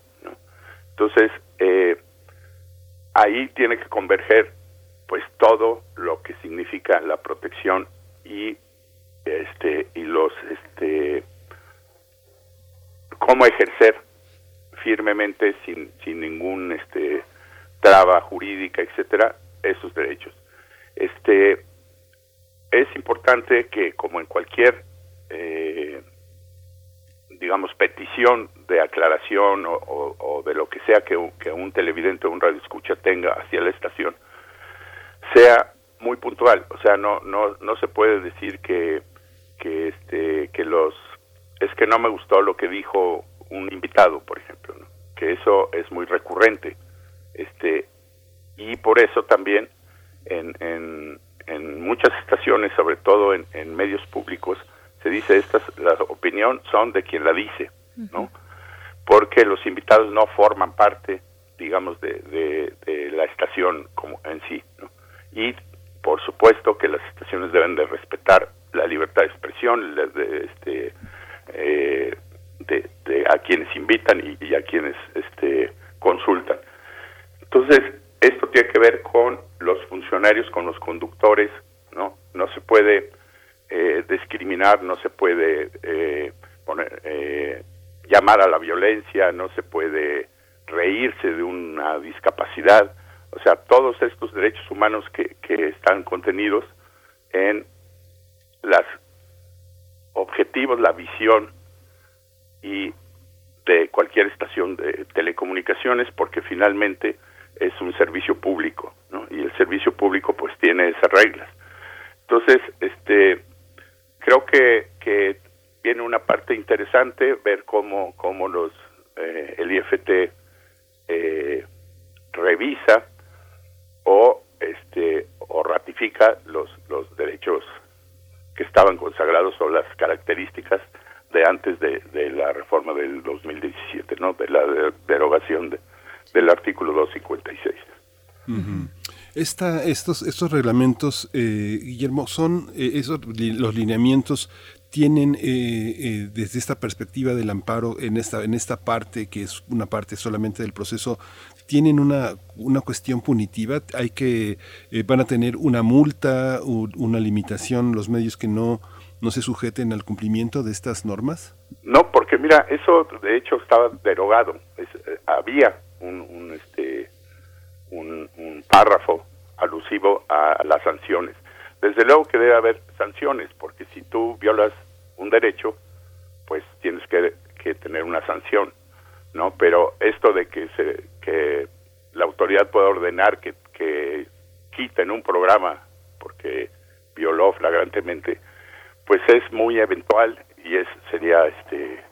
Entonces, eh, ahí tiene que converger pues todo lo que significa la protección y este y los este cómo ejercer firmemente sin sin ningún este traba jurídica etcétera esos derechos este es importante que, como en cualquier, eh, digamos, petición de aclaración o, de lo que sea que, un televidente o un radio escucha tenga hacia la estación, sea muy puntual. O sea, no, no, no se puede decir que, que, este, que los... Es que no me gustó lo que dijo un invitado, por ejemplo, que eso es muy recurrente. Este, y por eso también en, en, en muchas estaciones, sobre todo en, en medios públicos, se dice estas la opinión son de quien la dice, ¿no? Porque los invitados no forman parte, digamos, de, de, la estación como en sí, ¿no? Y por supuesto que las estaciones deben de respetar la libertad de expresión, de, este, eh, de, a quienes invitan y, a quienes este, consultan. Entonces, esto tiene que ver con los funcionarios, con los conductores, ¿no? No se puede eh, discriminar, no se puede eh, poner, eh, llamar a la violencia, no se puede reírse de una discapacidad, o sea, todos estos derechos humanos que, que están contenidos en los objetivos, la visión y de cualquier estación de telecomunicaciones, porque finalmente es un servicio público, ¿no? Y el servicio público pues tiene esas reglas. Entonces, este, creo que, que viene una parte interesante ver cómo, cómo los eh, el IFT eh, revisa o este o ratifica los los derechos que estaban consagrados o las características de antes de, de la reforma del 2017, ¿no? De la derogación de, del artículo 256. Esta, estos, estos reglamentos, eh, Guillermo, son eh, esos los lineamientos tienen eh, desde esta perspectiva del amparo en esta en esta parte que es una parte solamente del proceso tienen una una cuestión punitiva. Hay que van a tener una multa una limitación los medios que no no se sujeten al cumplimiento de estas normas. No porque mira eso de hecho estaba derogado. Había un, un este un, párrafo alusivo a las sanciones. Desde luego que debe haber sanciones, porque si tú violas un derecho, pues tienes que, tener una sanción, ¿no? Pero esto de que se que la autoridad pueda ordenar que, que quiten un programa porque violó flagrantemente, pues es muy eventual y es sería este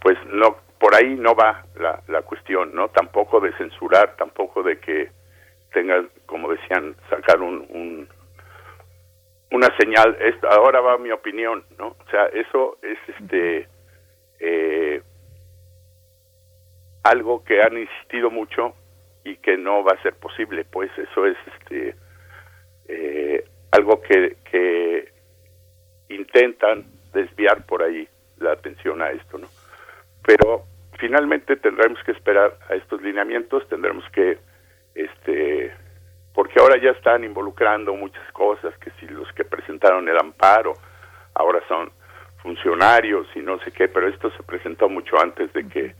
pues no por ahí no va la, la cuestión, ¿no? Tampoco de censurar, tampoco de que tenga, como decían, sacar un, una señal, ahora va mi opinión, ¿no? O sea, eso es este eh, algo que han insistido mucho y que no va a ser posible, pues eso es este eh, algo que, que intentan desviar por ahí la atención a esto, ¿no? Pero finalmente tendremos que esperar a estos lineamientos, tendremos que, este, porque ahora ya están involucrando muchas cosas, que si los que presentaron el amparo ahora son funcionarios y no sé qué, pero esto se presentó mucho antes de que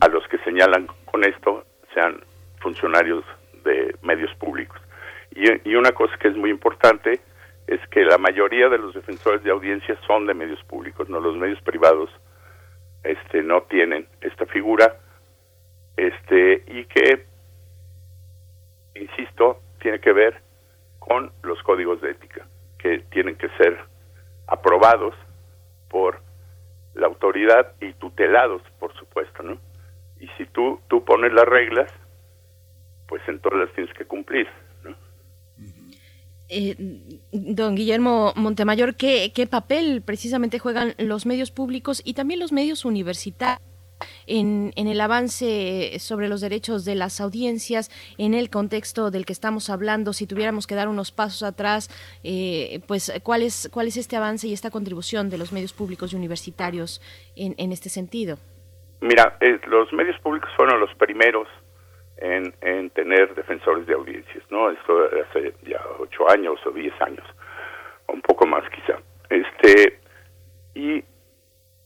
a los que señalan con esto sean funcionarios de medios públicos. Y, y una cosa que es muy importante es que la mayoría de los defensores de audiencia son de medios públicos, no los medios privados este no tienen esta figura este y que insisto tiene que ver con los códigos de ética que tienen que ser aprobados por la autoridad y tutelados por supuesto no y si tú tú pones las reglas pues entonces las tienes que cumplir eh, don Guillermo Montemayor, ¿qué, ¿qué papel precisamente juegan los medios públicos y también los medios universitarios? En, en, el avance sobre los derechos de las audiencias, en el contexto del que estamos hablando, si tuviéramos que dar unos pasos atrás, eh, pues ¿cuál es, cuál es este avance y esta contribución de los medios públicos y universitarios en, en este sentido? Mira, eh, los medios públicos fueron los primeros en, en tener defensores de audiencias, ¿no? Esto hace ya ocho años o diez años, un poco más quizá. Este, y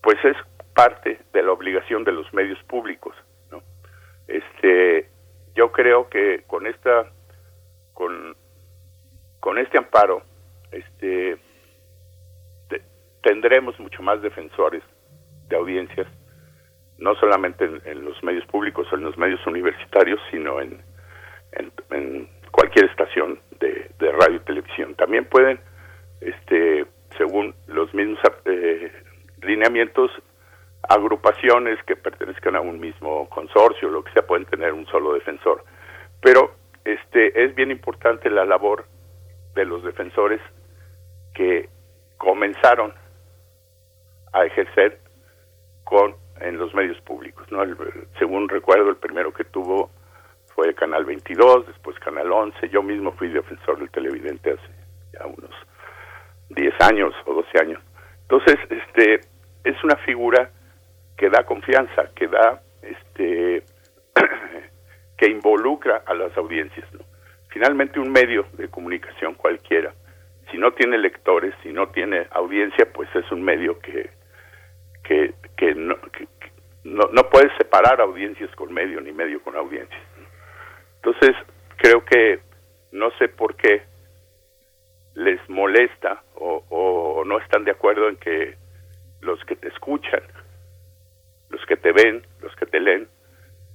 pues es parte de la obligación de los medios públicos, ¿no? Este, yo creo que con esta, con, con este amparo, este, tendremos mucho más defensores de audiencias, no solamente en, los medios públicos o en los medios universitarios, sino en, en, cualquier estación de, radio y televisión. También pueden, este, según los mismos eh, lineamientos, agrupaciones que pertenezcan a un mismo consorcio, lo que sea, pueden tener un solo defensor. Pero este es bien importante la labor de los defensores que comenzaron a ejercer con en los medios públicos, ¿no? según recuerdo, el primero que tuvo fue Canal 22, después Canal 11, yo mismo fui defensor del televidente hace ya unos 10 años o 12 años. Entonces, este es una figura que da confianza, que da este que involucra a las audiencias, ¿no? Finalmente un medio de comunicación cualquiera, si no tiene lectores, si no tiene audiencia, pues es un medio que que, que, no, no, no puedes separar audiencias con medio ni medio con audiencias. Entonces, creo que no sé por qué les molesta o, o, no están de acuerdo en que los que te escuchan, los que te ven, los que te leen,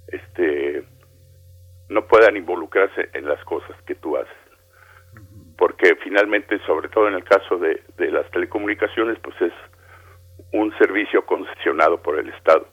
este, no puedan involucrarse en las cosas que tú haces. Porque finalmente, sobre todo en el caso de, de las telecomunicaciones, pues es un servicio concesionado por el Estado.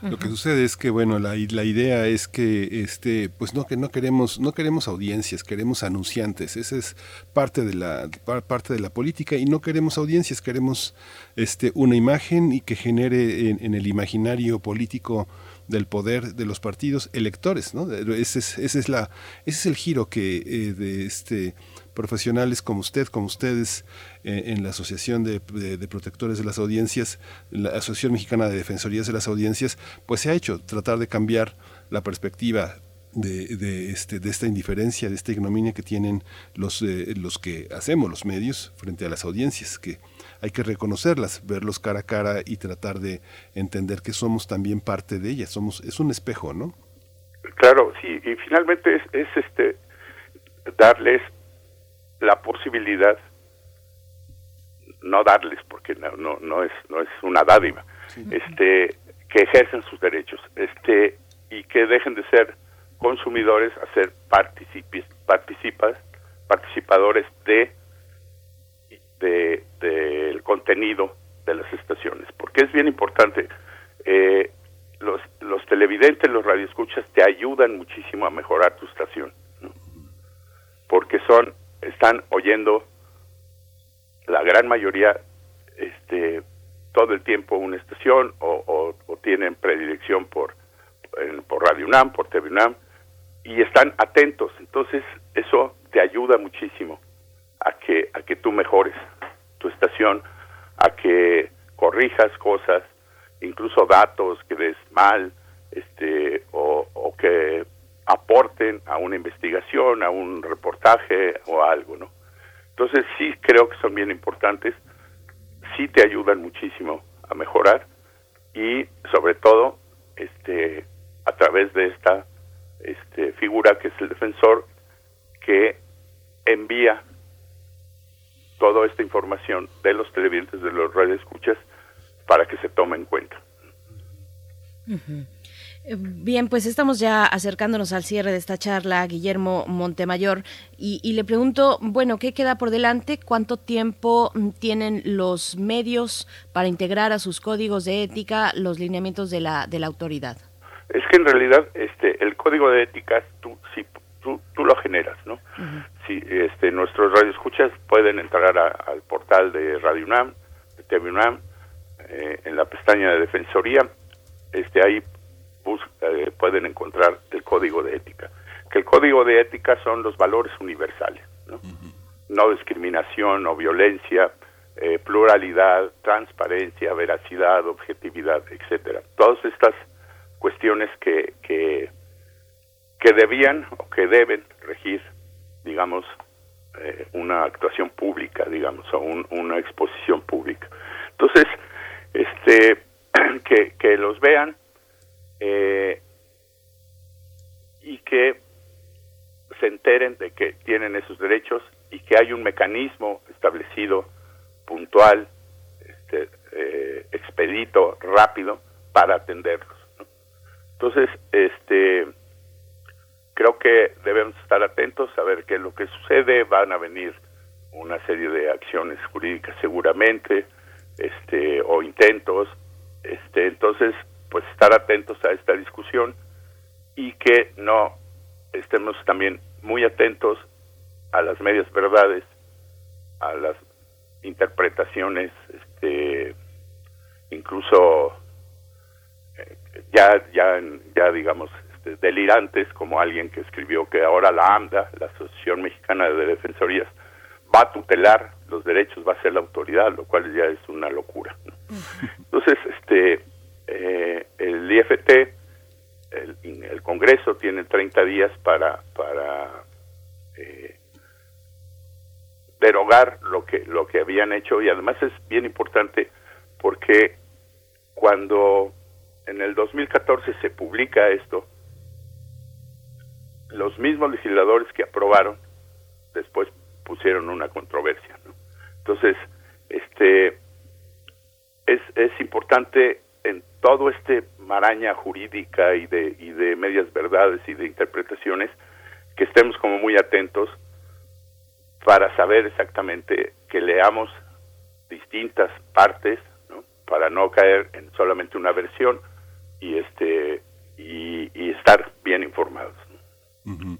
Lo que sucede es que bueno, la, la idea es que este pues no que no queremos no queremos audiencias, queremos anunciantes. Esa es parte de la parte de la política y no queremos audiencias, queremos este una imagen y que genere en, el imaginario político del poder de los partidos electores, ¿no? Ese es, ese es la ese es el giro que eh, de este profesionales como usted, como ustedes, eh, en la Asociación de, Protectores de las Audiencias, la Asociación Mexicana de Defensorías de las Audiencias, pues se ha hecho tratar de cambiar la perspectiva de, este, de esta indiferencia, de esta ignominia que tienen los, eh, los que hacemos los medios frente a las audiencias, que hay que reconocerlas, verlos cara a cara y tratar de entender que somos también parte de ellas, somos, es un espejo, ¿no? Claro, sí, y finalmente es, es este darles la posibilidad no darles porque no no no es no es una dádiva este que ejercen sus derechos este y que dejen de ser consumidores a ser participis, participas participadores de de del contenido de las estaciones. Porque es bien importante eh, los los televidentes los radioescuchas te ayudan muchísimo a mejorar tu estación porque son están oyendo la gran mayoría este todo el tiempo una estación o, tienen predilección por por Radio UNAM, por TV UNAM y están atentos. Entonces, eso te ayuda muchísimo a que a que tú mejores tu estación, a que corrijas cosas, incluso datos que des mal, este o que aporten a una investigación, a un reportaje o algo, ¿no? Entonces sí creo que son bien importantes, sí te ayudan muchísimo a mejorar y sobre todo este a través de esta este, figura que es el defensor que envía toda esta información de los televidentes de los radioescuchas para que se tome en cuenta. Bien, pues estamos ya acercándonos al cierre de esta charla, Guillermo Montemayor, y, le pregunto, bueno, ¿qué queda por delante? ¿Cuánto tiempo mm, tienen los medios para integrar a sus códigos de ética los lineamientos de la, de la autoridad? Es que en realidad este, el código de ética tú, si, tú, tú lo generas, ¿no? Si este, nuestros radioescuchas pueden entrar al portal de Radio UNAM, de TV UNAM, eh, en la pestaña de Defensoría, este, ahí eh, pueden encontrar el código de ética. Que el código de ética son los valores universales, ¿no? no discriminación, no violencia, eh, pluralidad, transparencia, veracidad, objetividad, etcétera. Todas estas cuestiones que, que, que debían o que deben regir, digamos, eh, una actuación pública, digamos, o una exposición pública. Entonces, este, que, que los vean, eh, y que se enteren de que tienen esos derechos y que hay un mecanismo establecido puntual este, eh, expedito, rápido para atenderlos. Entonces, este, creo que debemos estar atentos a ver qué es lo que sucede. Van a venir una serie de acciones jurídicas seguramente, este, o intentos. Este, entonces, pues estar atentos a esta discusión y que no estemos también muy atentos a las medias verdades, a las interpretaciones, este, incluso eh, ya, ya, ya digamos, este, delirantes, como alguien que escribió que ahora la AMDA, la Asociación Mexicana de Defensorías, va a tutelar los derechos, va a ser la autoridad, lo cual ya es una locura. Entonces, este, eh, el IFT, el, Congreso tiene 30 días para, para eh, derogar lo que, lo que habían hecho y además es bien importante porque cuando en el 2014 se publica esto, los mismos legisladores que aprobaron después pusieron una controversia. Entonces, este es, es importante en todo este maraña jurídica y de, y de medias verdades y de interpretaciones que estemos como muy atentos para saber exactamente que leamos distintas partes ¿no? para no caer en solamente una versión y este y, estar bien informados. ¿no?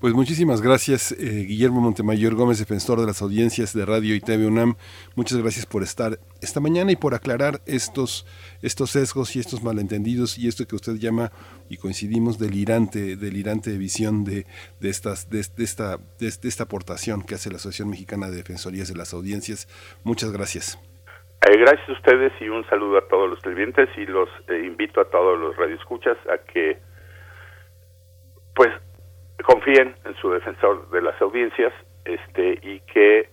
Pues muchísimas gracias, eh, Guillermo Montemayor Gómez, defensor de las audiencias de Radio y TV UNAM. Muchas gracias por estar esta mañana y por aclarar estos, estos sesgos y estos malentendidos y esto que usted llama, y coincidimos, delirante, delirante visión de, de, estas, de, esta, de, esta aportación que hace la Asociación Mexicana de Defensorías de las Audiencias. Muchas gracias. Eh, gracias a ustedes y un saludo a todos los televidentes y los eh, invito a todos los radioescuchas a que confíen en su defensor de las audiencias este y que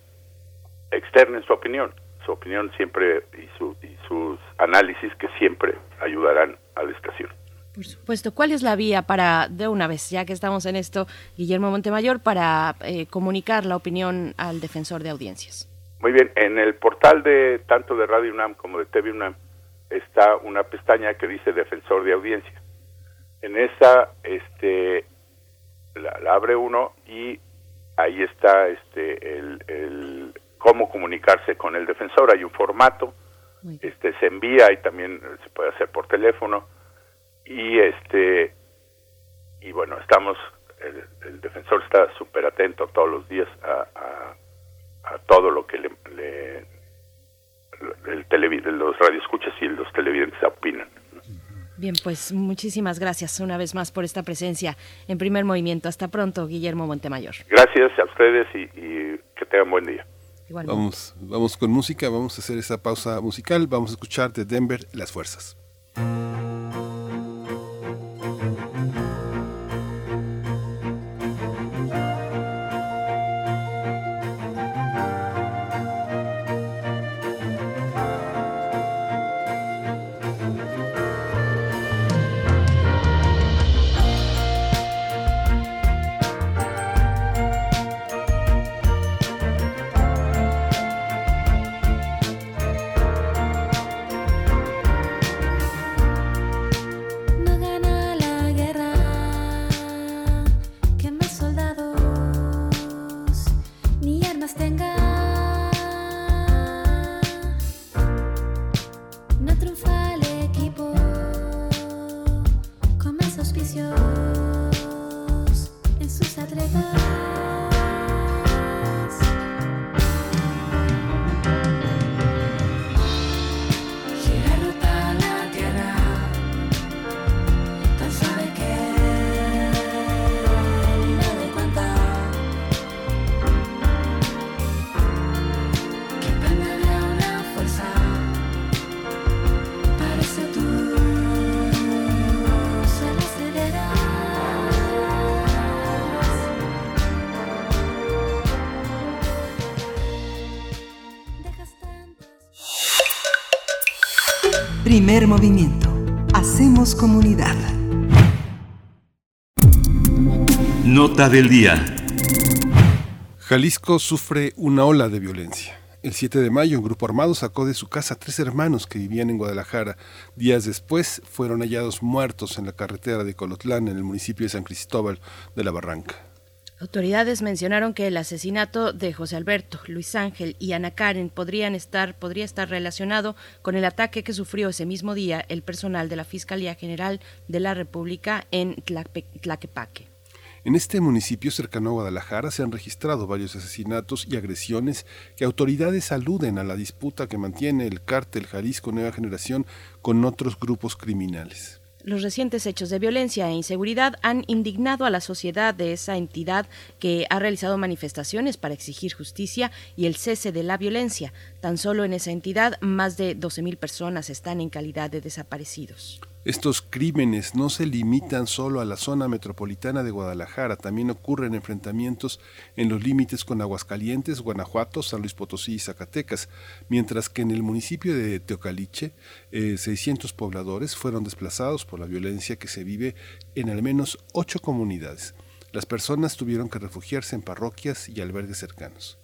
externen su opinión su opinión siempre y, su, y sus análisis que siempre ayudarán a la estación por supuesto. ¿Cuál es la vía para, de una vez, ya que estamos en esto, Guillermo Montemayor, para eh, comunicar la opinión al defensor de audiencias? Muy bien, en el portal de tanto de Radio UNAM como de TV UNAM está una pestaña que dice defensor de audiencia. En esa este, la, la, abre uno y ahí está este el, el, cómo comunicarse con el defensor. Hay un formato este se envía y también se puede hacer por teléfono. Y este y bueno estamos el, el defensor está súper atento todos los días a, a, a todo lo que le, le el televid los radioescuchas y los televidentes opinan Bien, pues muchísimas gracias una vez más por esta presencia en primer movimiento. Hasta pronto, Guillermo Montemayor. Gracias a ustedes y, y que tengan buen día. Igualmente. Vamos, vamos con música, vamos a hacer esa pausa musical, vamos a escuchar de Denver Las Fuerzas. Nota del día. Jalisco sufre una ola de violencia. El 7 de mayo, un grupo armado sacó de su casa a tres hermanos que vivían en Guadalajara. Días después, fueron hallados muertos en la carretera de Colotlán, en el municipio de San Cristóbal de la Barranca. Autoridades mencionaron que el asesinato de José Alberto, Luis Ángel y Ana Karen podrían estar, podría estar relacionado con el ataque que sufrió ese mismo día el personal de la Fiscalía General de la República en Tlaquepaque. En este municipio cercano a Guadalajara se han registrado varios asesinatos y agresiones que autoridades aluden a la disputa que mantiene el cártel Jalisco Nueva Generación con otros grupos criminales. Los recientes hechos de violencia e inseguridad han indignado a la sociedad de esa entidad que ha realizado manifestaciones para exigir justicia y el cese de la violencia. Tan solo en esa entidad, más de 12.000 personas están en calidad de desaparecidos. Estos crímenes no se limitan solo a la zona metropolitana de Guadalajara, también ocurren enfrentamientos en los límites con Aguascalientes, Guanajuato, San Luis Potosí y Zacatecas, mientras que en el municipio de Teocaliche, 600 eh, pobladores fueron desplazados por la violencia que se vive en al menos ocho comunidades. Las personas tuvieron que refugiarse en parroquias y albergues cercanos.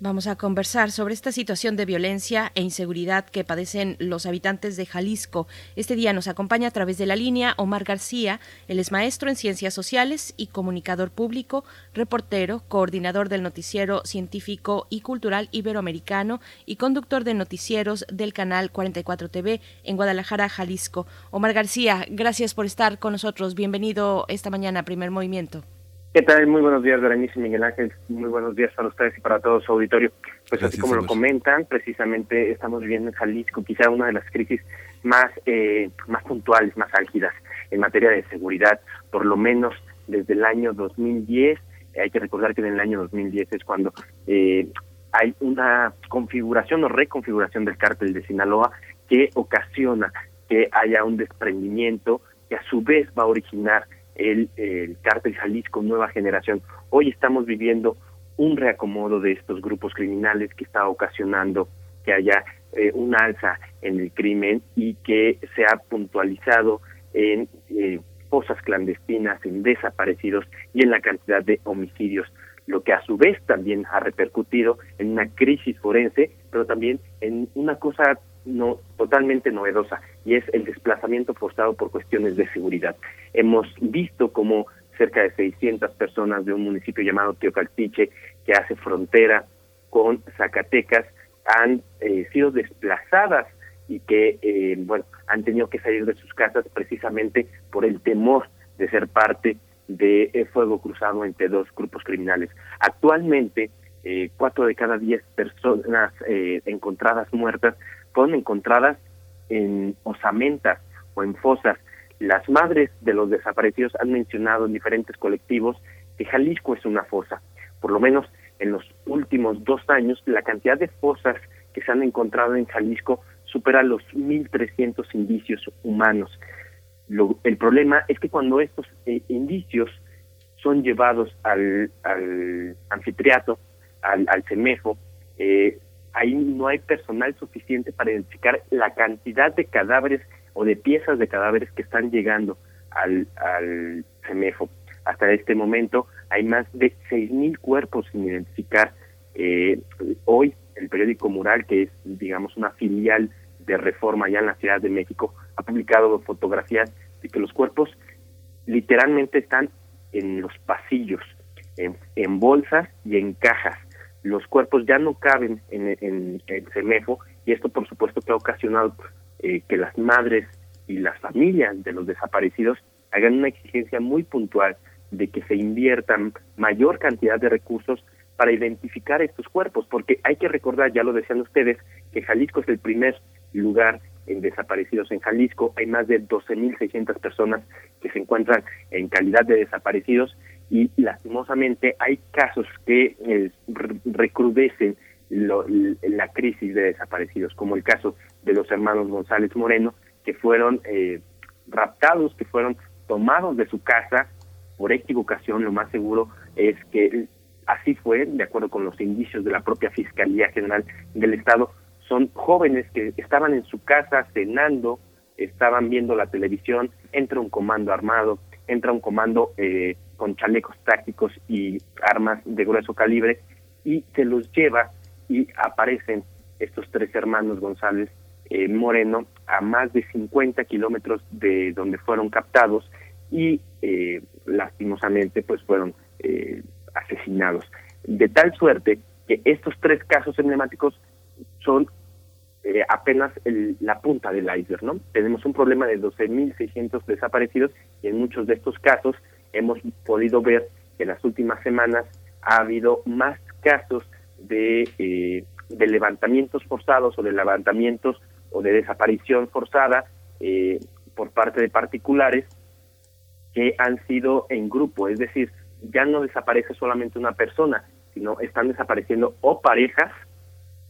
Vamos a conversar sobre esta situación de violencia e inseguridad que padecen los habitantes de Jalisco. Este día nos acompaña a través de la línea Omar García. Él es maestro en ciencias sociales y comunicador público, reportero, coordinador del noticiero científico y cultural iberoamericano y conductor de noticieros del canal 44 TV en Guadalajara, Jalisco. Omar García, gracias por estar con nosotros. Bienvenido esta mañana a Primer Movimiento. ¿Qué tal? Muy buenos días, Berenice y Miguel Ángel. Muy buenos días para ustedes y para todo su auditorio. Pues así como lo comentan, precisamente estamos viviendo en Jalisco quizá una de las crisis más, eh, más puntuales, más álgidas en materia de seguridad, por lo menos desde el año 2010. Hay que recordar que en el año 2010 es cuando eh, hay una configuración o reconfiguración del cártel de Sinaloa que ocasiona que haya un desprendimiento que a su vez va a originar el, el cártel Jalisco Nueva Generación. Hoy estamos viviendo un reacomodo de estos grupos criminales que está ocasionando que haya eh, un alza en el crimen y que se ha puntualizado en eh, fosas clandestinas, en desaparecidos y en la cantidad de homicidios, lo que a su vez también ha repercutido en una crisis forense, pero también en una cosa no totalmente novedosa y es el desplazamiento forzado por cuestiones de seguridad. Hemos visto como cerca de 600 personas de un municipio llamado Teocaltiche que hace frontera con Zacatecas han eh, sido desplazadas y que eh, bueno han tenido que salir de sus casas precisamente por el temor de ser parte de eh, fuego cruzado entre dos grupos criminales. Actualmente cuatro de cada diez personas encontradas muertas fueron encontradas en osamentas o en fosas. Las madres de los desaparecidos han mencionado en diferentes colectivos que Jalisco es una fosa. Por lo menos en los últimos dos años, la cantidad de fosas que se han encontrado en Jalisco supera los 1.300 indicios humanos. el problema es que cuando estos eh, indicios son llevados al, al anfiteatro, al, al CEMEFO, eh, ahí no hay personal suficiente para identificar la cantidad de cadáveres o de piezas de cadáveres que están llegando al, al. Hasta este momento hay más de 6.000 cuerpos sin identificar. Eh, hoy el periódico Mural, que es, digamos, una filial de Reforma allá en la Ciudad de México, ha publicado fotografías de que los cuerpos literalmente están en los pasillos, en bolsas y en cajas los cuerpos ya no caben en, el CEMEFO y esto por supuesto que ha ocasionado eh, que las madres y las familias de los desaparecidos hagan una exigencia muy puntual de que se inviertan mayor cantidad de recursos para identificar estos cuerpos, porque hay que recordar, ya lo decían ustedes, que Jalisco es el primer lugar en desaparecidos. En Jalisco, hay más de 12.600 personas que se encuentran en calidad de desaparecidos y lastimosamente hay casos que eh, recrudecen la crisis de desaparecidos, como el caso de los hermanos González Moreno, que fueron eh, raptados, que fueron tomados de su casa. Por equivocación, lo más seguro es que así fue, de acuerdo con los indicios de la propia Fiscalía General del Estado, son jóvenes que estaban en su casa cenando, estaban viendo la televisión, entra un comando armado, entra un comando eh, con chalecos tácticos y armas de grueso calibre y se los lleva y aparecen estos tres hermanos González eh, Moreno a más de 50 kilómetros de donde fueron captados y eh, lastimosamente pues fueron eh, asesinados. De tal suerte que estos tres casos emblemáticos son eh, apenas la punta del iceberg, ¿no? Tenemos un problema de 12.600 desaparecidos y en muchos de estos casos hemos podido ver que en las últimas semanas ha habido más casos de, eh, de levantamientos forzados o de levantamientos o de desaparición forzada eh, por parte de particulares que han sido en grupo, es decir, ya no desaparece solamente una persona, sino están desapareciendo o parejas,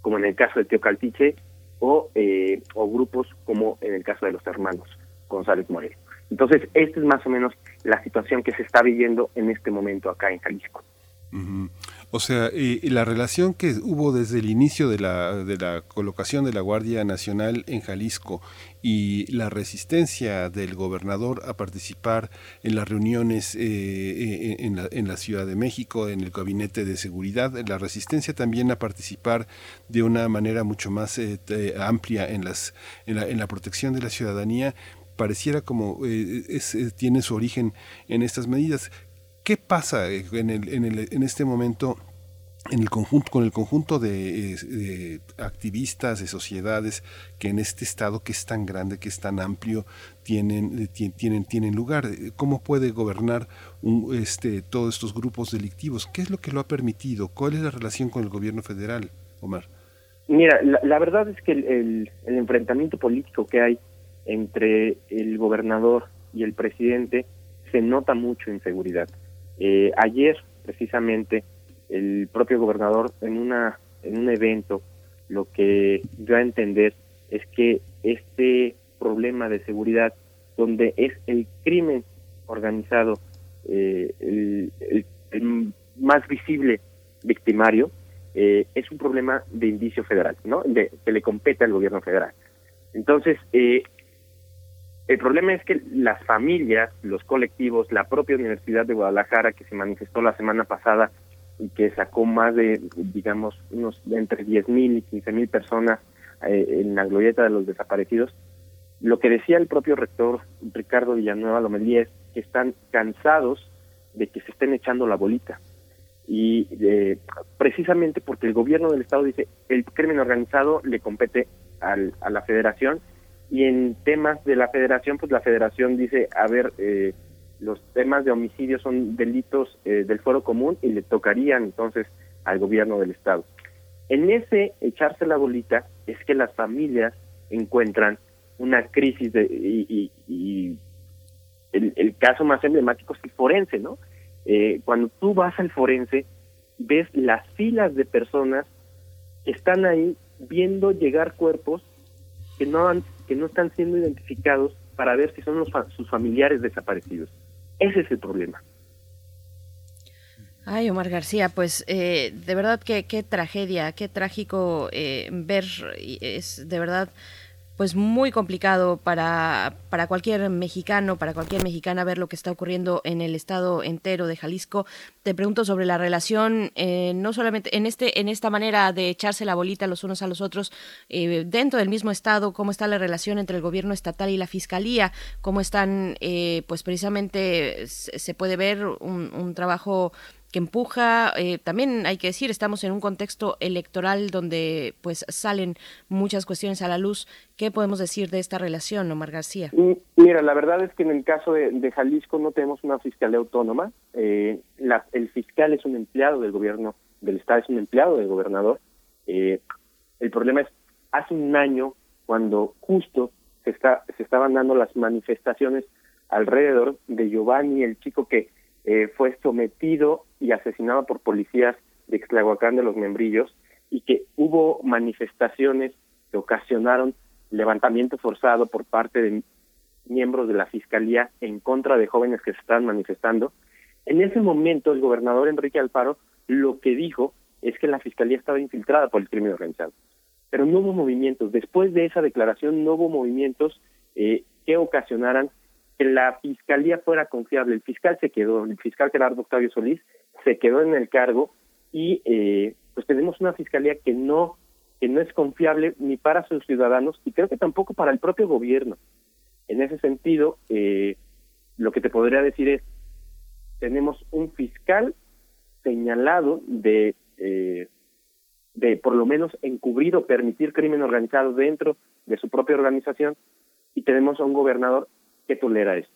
como en el caso de Teocaltiche, o, eh, o grupos como en el caso de los hermanos González Moreno. Entonces, esta es más o menos la situación que se está viviendo en este momento acá en Jalisco. O sea, la relación que hubo desde el inicio de la, de la colocación de la Guardia Nacional en Jalisco y la resistencia del gobernador a participar en las reuniones eh, eh, en, la, en, la, Ciudad de México, en el Gabinete de Seguridad, la resistencia también a participar de una manera mucho más eh, amplia en, las, en, la, en la protección de la ciudadanía, pareciera como es, tiene su origen en estas medidas. ¿Qué pasa en, el, en, el, en este momento en el conjunto, con el conjunto de, activistas, de sociedades que en este estado que es tan grande, que es tan amplio, tienen, tienen, tienen lugar. ¿Cómo puede gobernar este, todos estos grupos delictivos? ¿Qué es lo que lo ha permitido? ¿Cuál es la relación con el gobierno federal, Omar? Mira, la, verdad es que el, enfrentamiento político que hay entre el gobernador y el presidente se nota mucho en seguridad. Eh, ayer, precisamente, el propio gobernador en una en un evento lo que dio a entender es que este problema de seguridad donde es el crimen organizado eh, el, más visible victimario eh, es un problema de indicio federal no que le compete al gobierno federal entonces eh, el problema es que las familias, los colectivos, la propia Universidad de Guadalajara que se manifestó la semana pasada y que sacó más de, digamos, unos entre 10.000 y 15.000 personas eh, en la glorieta de los desaparecidos. Lo que decía el propio rector Ricardo Villanueva Lomelí es que están cansados de que se estén echando la bolita. Y eh, precisamente porque el gobierno del Estado dice el crimen organizado le compete al, a la federación y en temas de la federación, pues la federación dice, a ver, eh, los temas de homicidio son delitos eh, del foro común y le tocarían entonces al gobierno del estado. En ese echarse la bolita es que las familias encuentran una crisis de, y, y, el, caso más emblemático es el forense, ¿no? Eh, cuando tú vas al forense ves las filas de personas que están ahí viendo llegar cuerpos que no han, que no están siendo identificados para ver si son los, sus familiares desaparecidos. Ese es el problema. Ay, Omar García, pues eh, de verdad que qué tragedia, qué trágico eh, ver, es de verdad pues muy complicado para, para cualquier mexicano, para cualquier mexicana ver lo que está ocurriendo en el estado entero de Jalisco. Te pregunto sobre la relación, eh, no solamente en este, en esta manera de echarse la bolita los unos a los otros eh, dentro del mismo estado, cómo está la relación entre el gobierno estatal y la fiscalía, cómo están, eh, pues precisamente se puede ver un, un trabajo que empuja. Eh, también hay que decir, estamos en un contexto electoral donde pues salen muchas cuestiones a la luz. ¿Qué podemos decir de esta relación, Omar García? Mira, la verdad es que en el caso de, Jalisco no tenemos una fiscalía autónoma. Eh, el fiscal es un empleado del gobierno del Estado, es un empleado del gobernador. Eh, el problema es, hace un año, cuando justo se, está, se estaban dando las manifestaciones alrededor de Giovanni, el chico que eh, fue sometido y asesinado por policías de Extlahuacán de los Membrillos y que hubo manifestaciones que ocasionaron levantamiento forzado por parte de miembros de la Fiscalía en contra de jóvenes que se estaban manifestando. En ese momento el gobernador Enrique Alfaro lo que dijo es que la Fiscalía estaba infiltrada por el crimen organizado. Pero no hubo movimientos. Después de esa declaración no hubo movimientos eh, que ocasionaran que la fiscalía fuera confiable. El fiscal se quedó, el fiscal Gerardo Octavio Solís se quedó en el cargo y eh, pues tenemos una fiscalía que no que no es confiable ni para sus ciudadanos y creo que tampoco para el propio gobierno. En ese sentido, eh, lo que te podría decir es, tenemos un fiscal señalado de, eh, de por lo menos encubrir o permitir crimen organizado dentro de su propia organización y tenemos a un gobernador que tolera esto.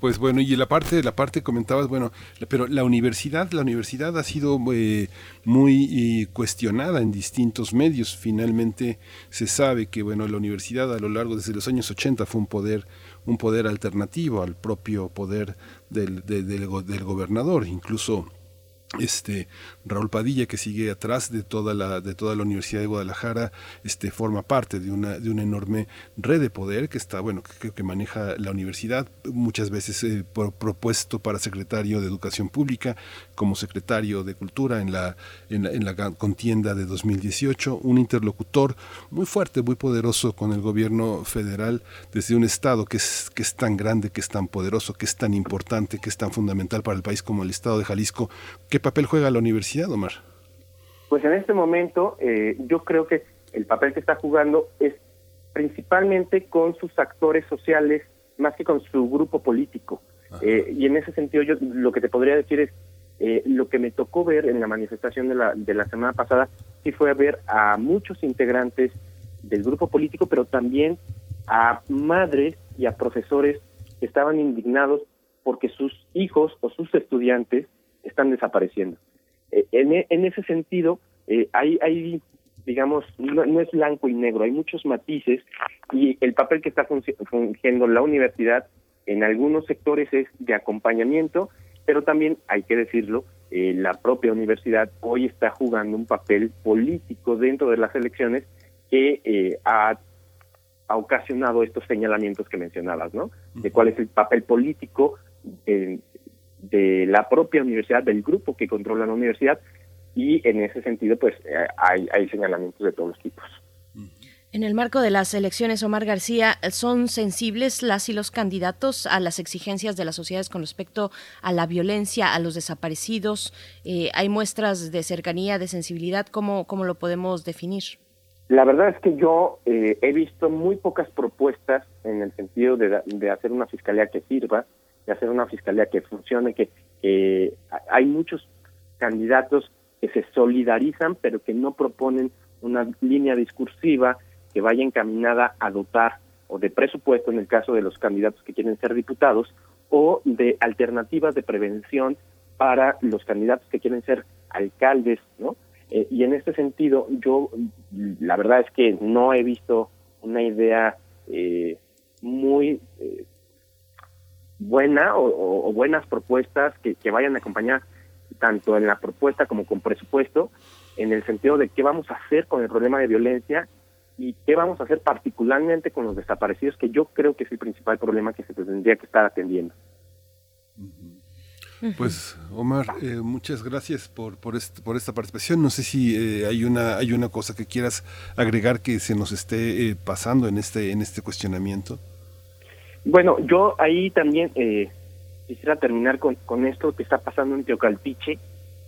Pues bueno, y la parte, la parte comentabas, bueno, pero la universidad, la universidad ha sido eh, muy eh, cuestionada en distintos medios. Finalmente se sabe que bueno, la universidad a lo largo desde los años 80 fue un poder, un poder alternativo al propio poder del, del, del gobernador, incluso este Raúl Padilla que sigue atrás de toda la de toda la Universidad de Guadalajara este forma parte de una de una enorme red de poder que está bueno que que maneja la universidad muchas veces eh, propuesto para secretario de educación pública como secretario de cultura en la en la, en la contienda de 2018 un interlocutor muy fuerte muy poderoso con el gobierno federal desde un estado que es que es tan grande que es tan poderoso que es tan importante que es tan fundamental para el país como el estado de Jalisco. ¿Qué papel juega la universidad, Omar? Pues en este momento eh, yo creo que el papel que está jugando es principalmente con sus actores sociales más que con su grupo político. Eh, y en ese sentido yo lo que te podría decir es, eh, lo que me tocó ver en la manifestación de la, de la semana pasada, sí fue ver a muchos integrantes del grupo político, pero también a madres y a profesores que estaban indignados porque sus hijos o sus estudiantes están desapareciendo. Eh, e, en, ese sentido, eh, hay, hay, digamos, no, es blanco y negro, hay muchos matices y el papel que está fungiendo la universidad en algunos sectores es de acompañamiento, pero también, hay que decirlo, eh, la propia universidad hoy está jugando un papel político dentro de las elecciones que ha, ha, ocasionado estos señalamientos que mencionabas, ¿no? De cuál es el papel político de la propia universidad, del grupo que controla la universidad, y en ese sentido, pues eh, hay, hay señalamientos de todos los tipos. En el marco de las elecciones, Omar García, ¿son sensibles las y los candidatos a las exigencias de las sociedades con respecto a la violencia, a los desaparecidos? Eh, ¿Hay muestras de cercanía, de sensibilidad? ¿Cómo, cómo lo podemos definir? La verdad es que yo eh, he visto muy pocas propuestas en el sentido de, de hacer una fiscalía que sirva, de hacer una fiscalía que funcione, que, hay muchos candidatos que se solidarizan, pero que no proponen una línea discursiva que vaya encaminada a dotar o de presupuesto en el caso de los candidatos que quieren ser diputados o de alternativas de prevención para los candidatos que quieren ser alcaldes, ¿no? Eh, y en este sentido, yo la verdad es que no he visto una idea eh, muy eh, buena o, buenas propuestas que, que, vayan a acompañar tanto en la propuesta como con presupuesto, en el sentido de qué vamos a hacer con el problema de violencia y qué vamos a hacer particularmente con los desaparecidos, que yo creo que es el principal problema que se tendría que estar atendiendo. Pues Omar, eh, muchas gracias por por, por esta participación. No sé si eh, hay una hay una cosa que quieras agregar que se nos esté eh, pasando en este en este cuestionamiento. Bueno, yo ahí también eh, quisiera terminar con, con esto que está pasando en Teocaltiche.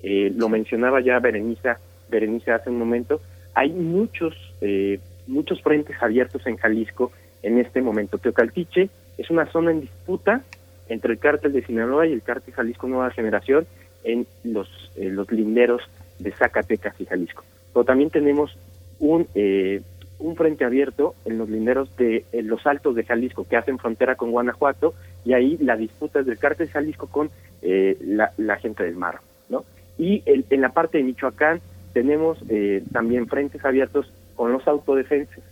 Eh, lo mencionaba ya Berenice, Berenice hace un momento. Hay muchos, eh, muchos frentes abiertos en Jalisco en este momento. Teocaltiche es una zona en disputa entre el cártel de Sinaloa y el cártel Jalisco Nueva Generación en los, los linderos de Zacatecas y Jalisco. Pero también tenemos un eh, un frente abierto en los linderos de los altos de Jalisco que hacen frontera con Guanajuato y ahí la disputa del cártel Jalisco con eh, la, gente del mar, ¿no? Y en la parte de Michoacán tenemos eh, también frentes abiertos con los autodefensas.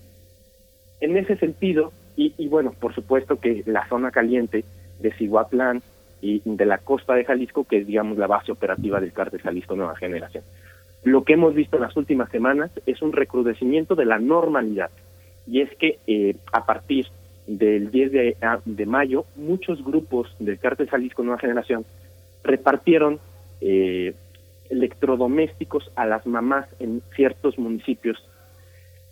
En ese sentido, y, y, bueno, por supuesto que la zona caliente de Cihuatlán y de la costa de Jalisco, que es digamos la base operativa del cártel Jalisco Nueva Generación. Lo que hemos visto en las últimas semanas es un recrudecimiento de la normalidad. Y es que eh, a partir del 10 de, mayo, muchos grupos del Cártel Jalisco Nueva Generación repartieron eh, electrodomésticos a las mamás en ciertos municipios,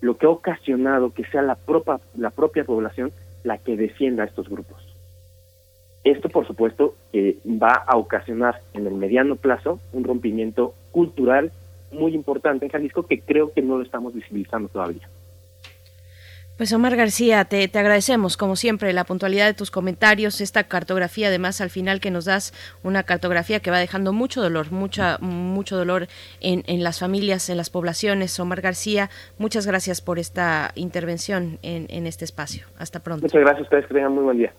lo que ha ocasionado que sea la propia, la propia población la que defienda a estos grupos. Esto, por supuesto, va a ocasionar en el mediano plazo un rompimiento cultural muy importante en Jalisco que creo que no lo estamos visibilizando todavía. Pues Omar García, te, agradecemos como siempre la puntualidad de tus comentarios, esta cartografía además al final que nos das una cartografía que va dejando mucho dolor, mucha, mucho dolor en, en las familias, en las poblaciones. Omar García, muchas gracias por esta intervención en, en este espacio. Hasta pronto. Muchas gracias a ustedes, que tengan muy buen día.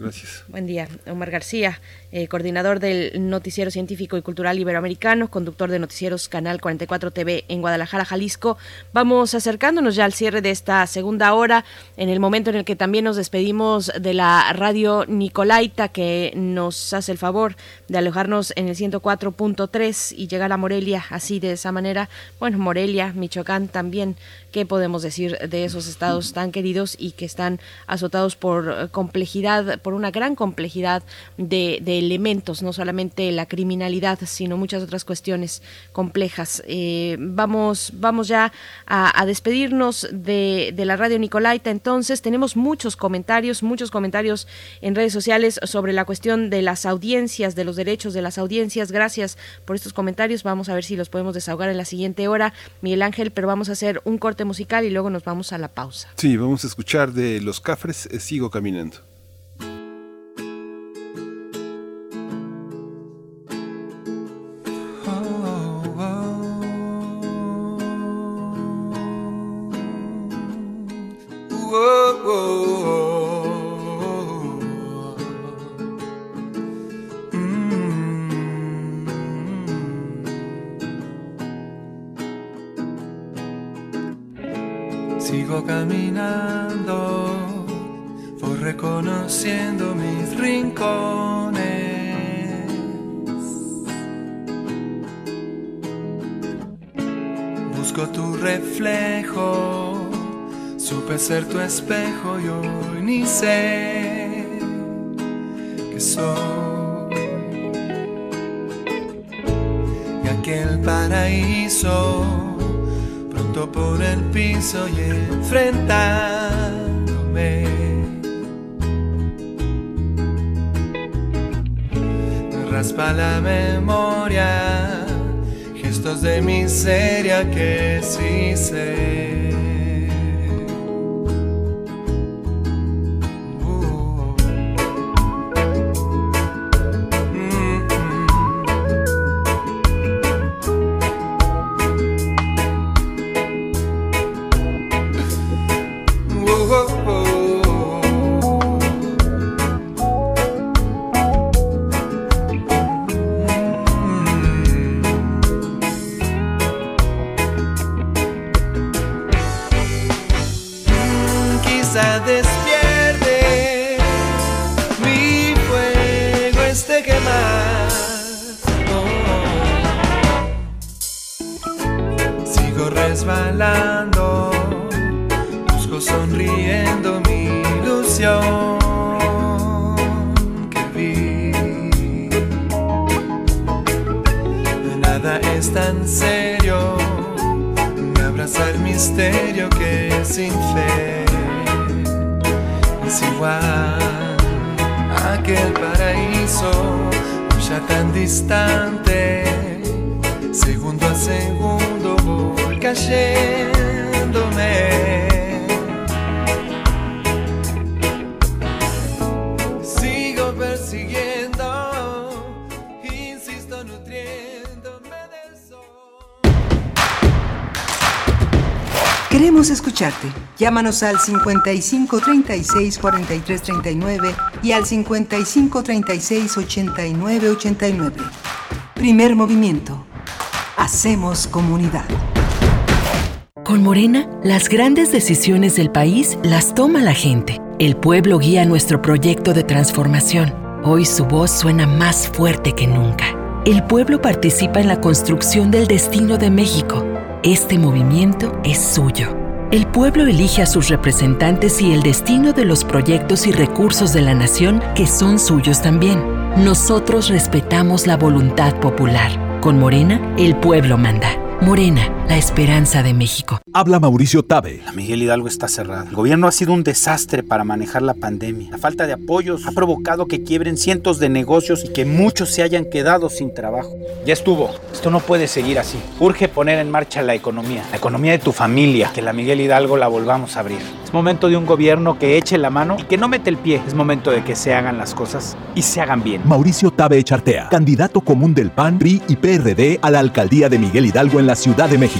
Gracias. Buen día, Omar García, eh, coordinador del Noticiero Científico y Cultural Iberoamericano, conductor de Noticieros Canal 44 TV en Guadalajara, Jalisco. Vamos acercándonos ya al cierre de esta segunda hora, en el momento en el que también nos despedimos de la radio Nicolaita, que nos hace el favor de alojarnos en el 104.3 y llegar a Morelia así de esa manera. Bueno, Morelia, Michoacán también ¿Qué podemos decir de esos estados tan queridos y que están azotados por complejidad, una gran complejidad de, elementos, no solamente la criminalidad, sino muchas otras cuestiones complejas? Eh, vamos, vamos ya a, despedirnos de, de, la radio Nicolaita. Entonces, tenemos muchos comentarios, muchos comentarios en redes sociales sobre la cuestión de las audiencias, de los derechos de las audiencias. Gracias por estos comentarios. Vamos a ver si los podemos desahogar en la siguiente hora, Miguel Ángel, pero vamos a hacer un corte musical y luego nos vamos a la pausa. Sí, vamos a escuchar de Los Cafres, eh, Sigo Caminando. Ser tu espejo y hoy ni sé que soy. Y aquel paraíso por el piso y enfrentándome. Me raspa la memoria, gestos de miseria que sí sé. Llámanos al 55 36 43 39 y al 55 36 89 89. Primer movimiento. Hacemos comunidad. Con Morena, las grandes decisiones del país las toma la gente. El pueblo guía nuestro proyecto de transformación. Hoy su voz suena más fuerte que nunca. El pueblo participa en la construcción del destino de México. Este movimiento es suyo. El pueblo elige a sus representantes y el destino de los proyectos y recursos de la nación que son suyos también. Nosotros respetamos la voluntad popular. Con Morena, el pueblo manda. Morena, la esperanza de México. Habla Mauricio Tabe. La Miguel Hidalgo está cerrada. El gobierno ha sido un desastre para manejar la pandemia. La falta de apoyos ha provocado que quiebren cientos de negocios y que muchos se hayan quedado sin trabajo. Ya estuvo. Esto no puede seguir así. Urge poner en marcha la economía, la economía de tu familia, que la Miguel Hidalgo la volvamos a abrir. Es momento de un gobierno que eche la mano y que no mete el pie. Es momento de que se hagan las cosas y se hagan bien. Mauricio Tabe Echartea, candidato común del PAN, PRI y PRD a la alcaldía de Miguel Hidalgo en la Ciudad de México.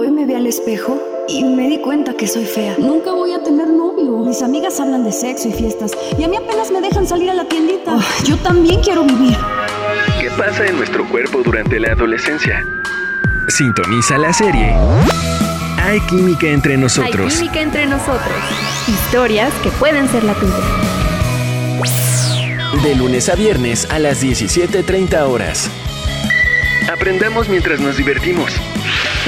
Hoy me vi al espejo y me di cuenta que soy fea. Nunca voy a tener novio. Mis amigas hablan de sexo y fiestas y a mí apenas me dejan salir a la tiendita. yo también quiero vivir. ¿Qué pasa en nuestro cuerpo durante la adolescencia? Sintoniza la serie Hay química entre nosotros. Hay química entre nosotros. Historias que pueden ser la tuya. De lunes a viernes a las 17.30 horas. Aprendamos mientras nos divertimos.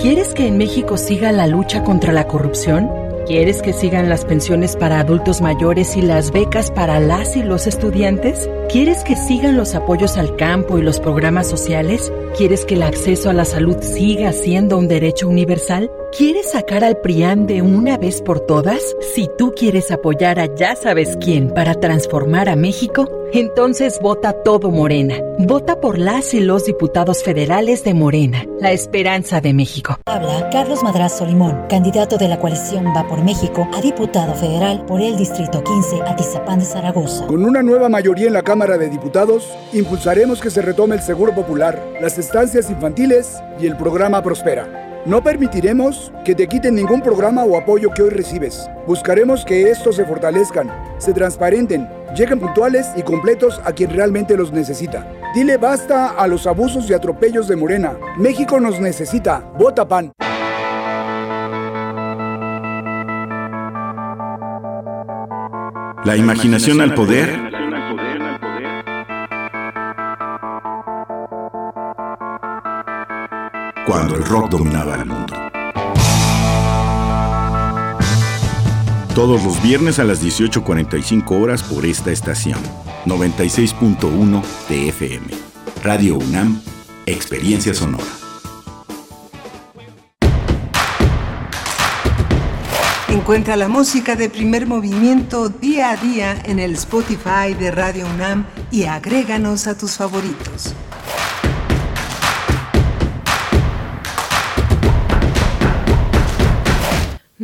¿Quieres que en México siga la lucha contra la corrupción? ¿Quieres que sigan las pensiones para adultos mayores y las becas para las y los estudiantes? ¿Quieres que sigan los apoyos al campo y los programas sociales? ¿Quieres que el acceso a la salud siga siendo un derecho universal? ¿Quieres sacar al PRIAN de una vez por todas? Si tú quieres apoyar a ya sabes quién para transformar a México, entonces vota todo Morena. Vota por las y los diputados federales de Morena, la esperanza de México. Habla Carlos Madrazo Limón, candidato de la coalición Va por México a diputado federal por el Distrito 15, Atizapán de Zaragoza. Con una nueva mayoría en la Cámara de Diputados, impulsaremos que se retome el seguro popular, las estancias infantiles y el programa Prospera. No permitiremos que te quiten ningún programa o apoyo que hoy recibes. Buscaremos que estos se fortalezcan, se transparenten, lleguen puntuales y completos a quien realmente los necesita. Dile basta a los abusos y atropellos de Morena. México nos necesita. Vota PAN. La imaginación al poder. Cuando el rock dominaba el mundo. Todos los viernes a las 18.45 horas por esta estación. 96.1 TFM. Radio UNAM, Experiencia Sonora. Encuentra la música de primer movimiento día a día en el Spotify de Radio UNAM y agréganos a tus favoritos.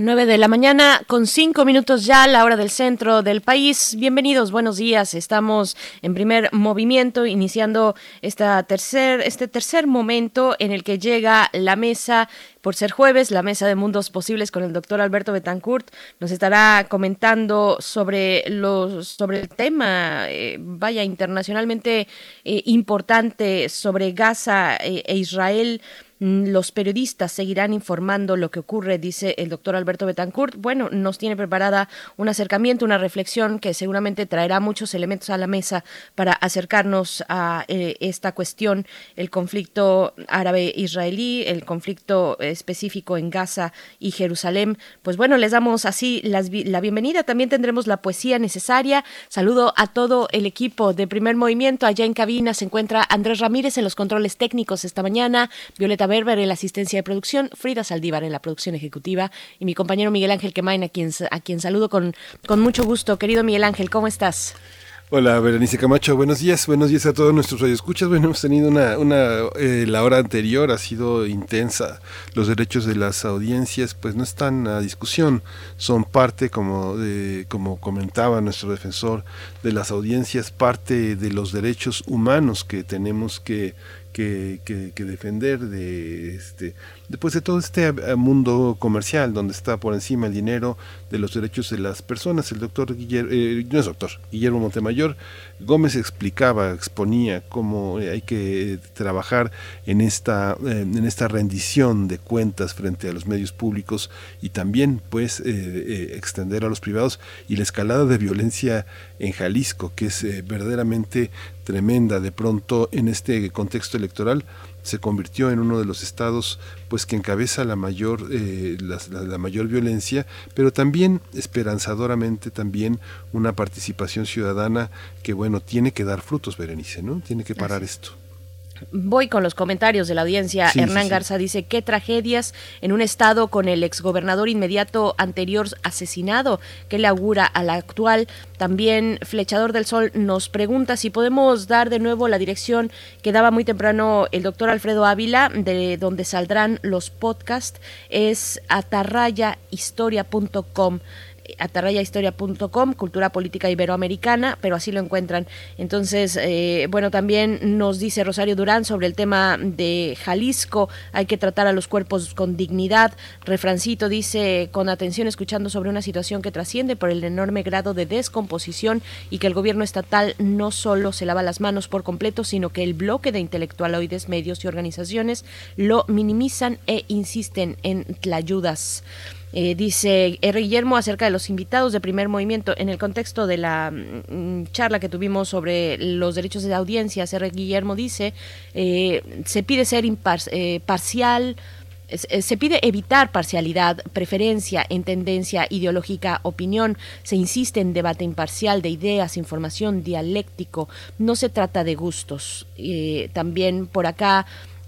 9 de la mañana con cinco minutos ya, la hora del centro del país. Bienvenidos, buenos días. Estamos en primer movimiento, iniciando esta tercer, este tercer momento en el que llega la mesa por ser jueves, la mesa de mundos posibles con el doctor Alberto Betancourt. Nos estará comentando sobre, los, sobre el tema, eh, vaya, internacionalmente eh, importante sobre Gaza e, e Israel. Mm, los periodistas seguirán informando lo que ocurre, dice el doctor Alberto Betancourt. Bueno, nos tiene preparada un acercamiento, una reflexión que seguramente traerá muchos elementos a la mesa para acercarnos a eh, esta cuestión, el conflicto árabe-israelí, el conflicto específico en Gaza y Jerusalén. Pues bueno, les damos así la bienvenida. También tendremos la poesía necesaria. Saludo a todo el equipo de primer movimiento. Allá en cabina se encuentra Andrés Ramírez en los controles técnicos esta mañana, Violeta Berber en la asistencia de producción, Frida Saldívar en la producción ejecutiva y mi compañero Miguel Ángel Quemain, a quien, a quien saludo con, con mucho gusto. Querido Miguel Ángel, ¿cómo estás? Hola, Berenice Camacho, buenos días, buenos días a todos nuestros radioescuchas. Bueno, hemos tenido una, una eh, la hora anterior ha sido intensa. Los derechos de las audiencias, pues no están a discusión, son parte, como de, como comentaba nuestro defensor, de las audiencias, parte de los derechos humanos que tenemos que que, que, defender de este después de todo este eh, mundo comercial donde está por encima el dinero de los derechos de las personas el doctor Guillermo eh, no es doctor Guillermo Montemayor Gómez explicaba exponía cómo hay que trabajar en esta eh, en esta rendición de cuentas frente a los medios públicos y también pues extender a los privados y la escalada de violencia en Jalisco que es verdaderamente tremenda de pronto en este contexto electoral se convirtió en uno de los estados pues que encabeza la mayor eh, la, mayor violencia pero también esperanzadoramente también una participación ciudadana que bueno tiene que dar frutos Berenice no tiene que parar esto Voy con los comentarios de la audiencia. Hernán Garza dice, qué tragedias en un estado con el exgobernador inmediato anterior asesinado, que le augura al actual. También Flechador del Sol nos pregunta si podemos dar de nuevo la dirección que daba muy temprano el doctor Alfredo Ávila, de donde saldrán los podcasts, es atarrayahistoria.com atarayahistoria.com, cultura política iberoamericana, pero así lo encuentran. Entonces, eh, bueno, también nos dice Rosario Durán sobre el tema de Jalisco, hay que tratar a los cuerpos con dignidad. Refrancito dice, con atención, escuchando sobre una situación que trasciende por el enorme grado de descomposición y que el gobierno estatal no solo se lava las manos por completo, sino que el bloque de intelectualoides, medios y organizaciones lo minimizan e insisten en tlayudas. Eh, dice R. Guillermo acerca de los invitados de primer movimiento en el contexto de la mm, charla que tuvimos sobre los derechos de audiencia. R. Guillermo dice, eh, se pide ser eh, parcial, se pide evitar parcialidad, preferencia en tendencia ideológica, opinión. Se insiste en debate imparcial de ideas, información, dialéctico. No se trata de gustos. también por acá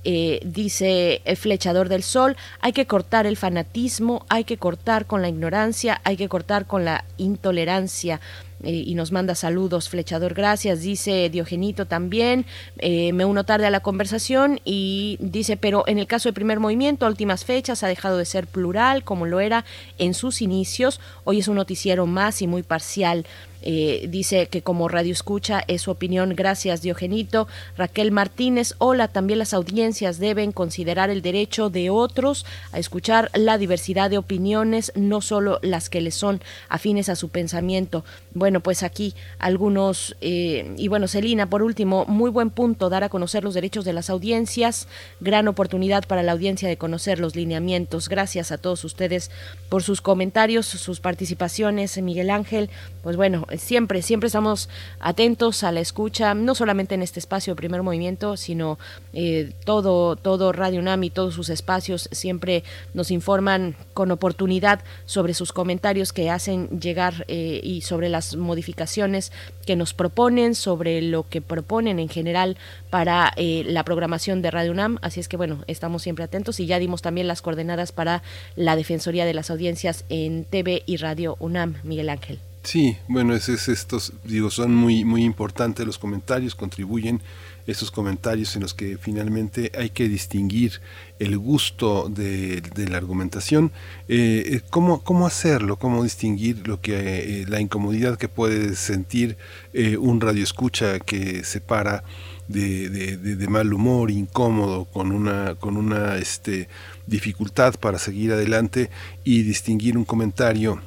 eh, dice el flechador del sol, hay que cortar el fanatismo, hay que cortar con la ignorancia, hay que cortar con la intolerancia. Eh, y nos manda saludos, flechador, gracias, dice Diogenito también, eh, me uno tarde a la conversación y dice, pero en el caso de primer movimiento, a últimas fechas, ha dejado de ser plural como lo era en sus inicios, hoy es un noticiero más y muy parcial. Eh, dice que como radio escucha es su opinión. Gracias, Diogenito. Raquel Martínez, hola, también las audiencias deben considerar el derecho de otros a escuchar la diversidad de opiniones, no solo las que les son afines a su pensamiento. Bueno, pues aquí algunos, eh, y bueno, Celina, por último, muy buen punto dar a conocer los derechos de las audiencias, gran oportunidad para la audiencia de conocer los lineamientos. Gracias a todos ustedes por sus comentarios, sus participaciones, Miguel Ángel. Pues bueno, siempre, siempre estamos atentos a la escucha, no solamente en este espacio de primer movimiento, sino eh, todo, todo Radio UNAM y todos sus espacios siempre nos informan con oportunidad sobre sus comentarios que hacen llegar eh, y sobre las modificaciones que nos proponen, sobre lo que proponen en general para eh, la programación de Radio UNAM. Así es que bueno, estamos siempre atentos y ya dimos también las coordenadas para la Defensoría de las Audiencias en TV y Radio UNAM, Miguel Ángel. Sí, bueno, es, estos, digo, son muy, muy importantes los comentarios, contribuyen estos comentarios en los que finalmente hay que distinguir el gusto de, la argumentación, eh, eh, ¿cómo, ¿cómo, hacerlo? ¿Cómo distinguir lo que eh, la incomodidad que puede sentir un radioescucha que se para de, de, mal humor, incómodo, con una, con una este, dificultad para seguir adelante y distinguir un comentario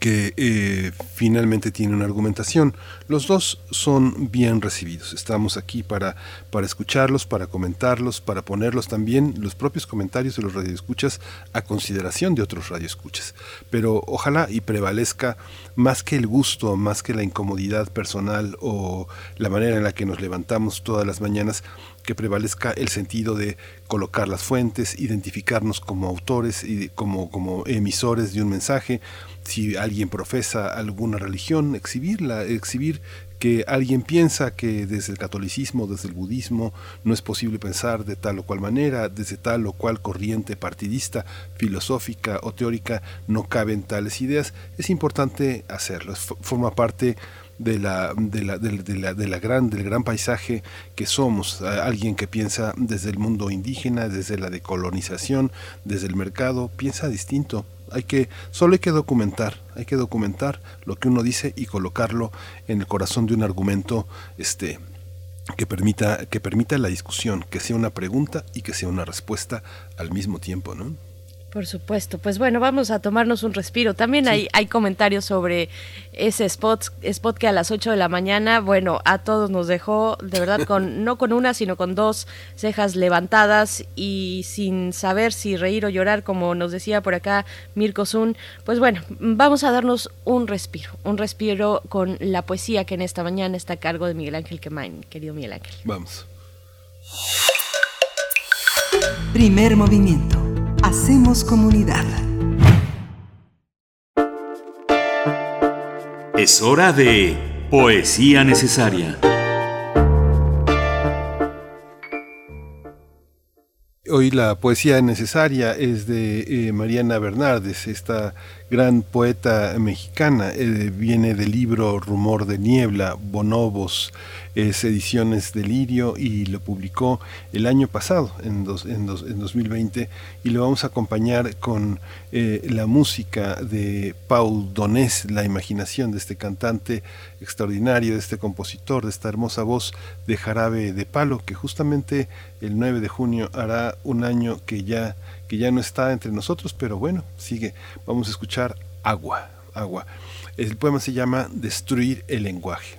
que eh, finalmente tiene una argumentación. Los dos son bien recibidos. Estamos aquí para, para escucharlos, para comentarlos, para ponerlos también los propios comentarios de los radioescuchas a consideración de otros radioescuchas. Pero ojalá y prevalezca más que el gusto, más que la incomodidad personal o la manera en la que nos levantamos todas las mañanas, que prevalezca el sentido de colocar las fuentes, identificarnos como autores y como, como emisores de un mensaje. Si alguien profesa alguna religión, exhibirla, exhibir que alguien piensa que desde el catolicismo, desde el budismo, no es posible pensar de tal o cual manera, desde tal o cual corriente partidista, filosófica o teórica, no caben tales ideas, es importante hacerlo. Forma parte de la, de la, de la, de la gran, del gran paisaje que somos, alguien que piensa desde el mundo indígena, desde la decolonización, desde el mercado, piensa distinto. Hay que, solo hay que documentar, hay que documentar lo que uno dice y colocarlo en el corazón de un argumento este, que permita, que permita la discusión, que sea una pregunta y que sea una respuesta al mismo tiempo, ¿no? Por supuesto. Pues bueno, vamos a tomarnos un respiro. También hay, hay comentarios sobre ese spot, spot que a las 8 de la mañana, bueno, a todos nos dejó, de verdad, con no con una, sino con dos cejas levantadas y sin saber si reír o llorar, como nos decía por acá Mirko Zun. Pues bueno, vamos a darnos un respiro, un respiro con la poesía que en esta mañana está a cargo de Miguel Ángel Quemain, querido Miguel Ángel. Vamos. Primer movimiento Hacemos comunidad. Es hora de Poesía Necesaria. Hoy la poesía necesaria es de eh, Mariana Bernardes, esta gran poeta mexicana. Eh, viene del libro Rumor de Niebla, Bonobos, es Ediciones Delirio y lo publicó el año pasado, en, en, 2020, y lo vamos a acompañar con eh, la música de Paul Donés, la imaginación de este cantante extraordinario, de este compositor, de esta hermosa voz de Jarabe de Palo, que justamente el 9 de junio hará un año que ya, que ya no está entre nosotros, pero bueno, sigue. Vamos a escuchar Agua, Agua. El poema se llama Destruir el lenguaje.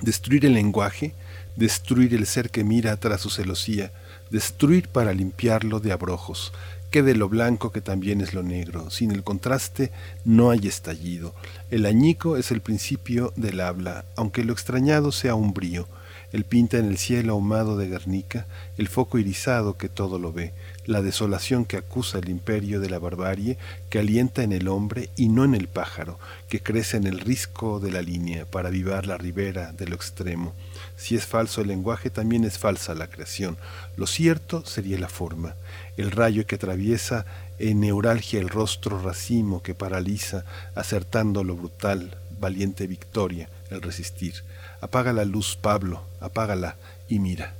Destruir el lenguaje, destruir el ser que mira tras su celosía, destruir para limpiarlo de abrojos, que de lo blanco que también es lo negro. Sin el contraste no hay estallido. El añico es el principio del habla, aunque lo extrañado sea un brío. Él pinta en el cielo ahumado de Guernica el foco irisado que todo lo ve, la desolación que acusa el imperio de la barbarie, que alienta en el hombre y no en el pájaro, que crece en el risco de la línea para avivar la ribera de lo extremo. Si es falso el lenguaje, también es falsa la creación. Lo cierto sería la forma, el rayo que atraviesa en neuralgia el rostro racimo que paraliza, acertando lo brutal, valiente victoria, el resistir. Apaga la luz, Pablo, apágala y mira.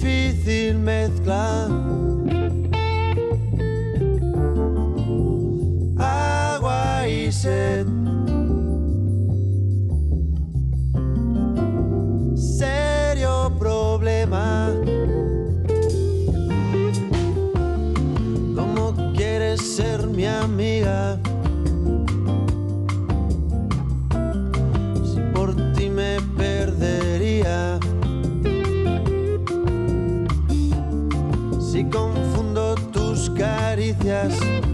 Difícil mezclar. Serio problema. ¿Cómo quieres ser mi amiga? Caricias.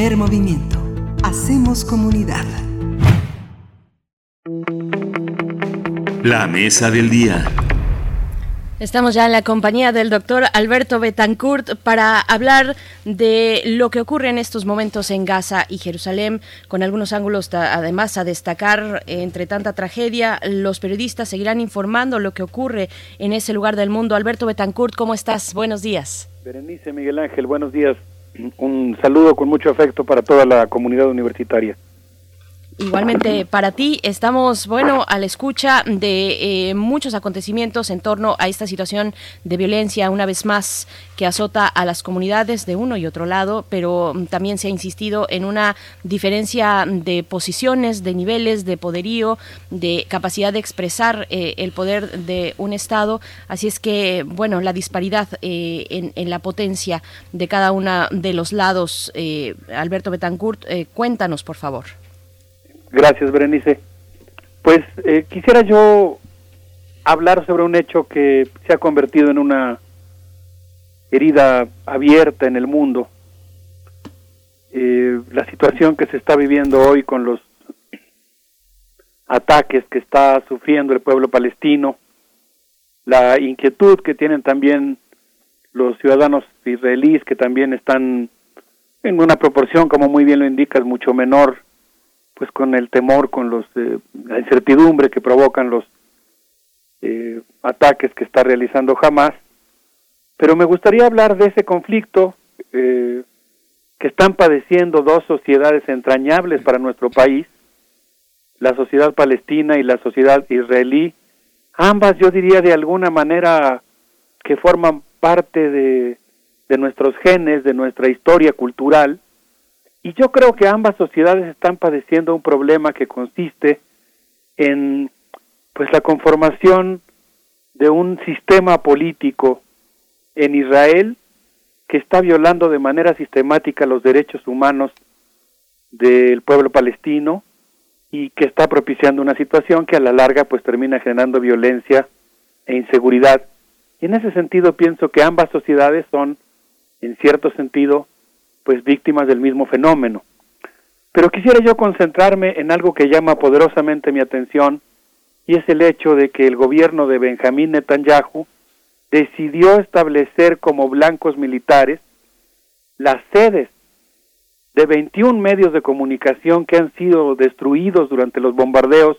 Primer movimiento. Hacemos comunidad. La mesa del día. Estamos ya en la compañía del doctor Alberto Betancourt para hablar de lo que ocurre en estos momentos en Gaza y Jerusalén, con algunos ángulos además a destacar entre tanta tragedia. Los periodistas seguirán informando lo que ocurre en ese lugar del mundo. Alberto Betancourt, ¿cómo estás? Buenos días. Berenice Miguel Ángel, buenos días. Un saludo con mucho afecto para toda la comunidad universitaria. Igualmente para ti estamos, bueno, a la escucha de eh, muchos acontecimientos en torno a esta situación de violencia, una vez más, que azota a las comunidades de uno y otro lado, pero también se ha insistido en una diferencia de posiciones, de niveles, de poderío, de capacidad de expresar eh, el poder de un Estado. Así es que, bueno, la disparidad eh, en, en, la potencia de cada uno de los lados. Alberto Betancourt, cuéntanos, por favor. Gracias, Berenice. Pues eh, quisiera yo hablar sobre un hecho que se ha convertido en una herida abierta en el mundo. Eh, la situación que se está viviendo hoy con los ataques que está sufriendo el pueblo palestino, la inquietud que tienen también los ciudadanos israelíes que también están en una proporción, como muy bien lo indicas, mucho menor pues con el temor, con los eh, la incertidumbre que provocan los eh, ataques que está realizando Hamas. Pero me gustaría hablar de ese conflicto eh, que están padeciendo dos sociedades entrañables para nuestro país, la sociedad palestina y la sociedad israelí, ambas yo diría de alguna manera que forman parte de, de nuestros genes, de nuestra historia cultural, y yo creo que ambas sociedades están padeciendo un problema que consiste en pues la conformación de un sistema político en Israel que está violando de manera sistemática los derechos humanos del pueblo palestino y que está propiciando una situación que a la larga pues termina generando violencia e inseguridad. Y en ese sentido pienso que ambas sociedades son en cierto sentido pues víctimas del mismo fenómeno. Pero quisiera yo concentrarme en algo que llama poderosamente mi atención y es el hecho de que el gobierno de Benjamín Netanyahu decidió establecer como blancos militares las sedes de 21 medios de comunicación que han sido destruidos durante los bombardeos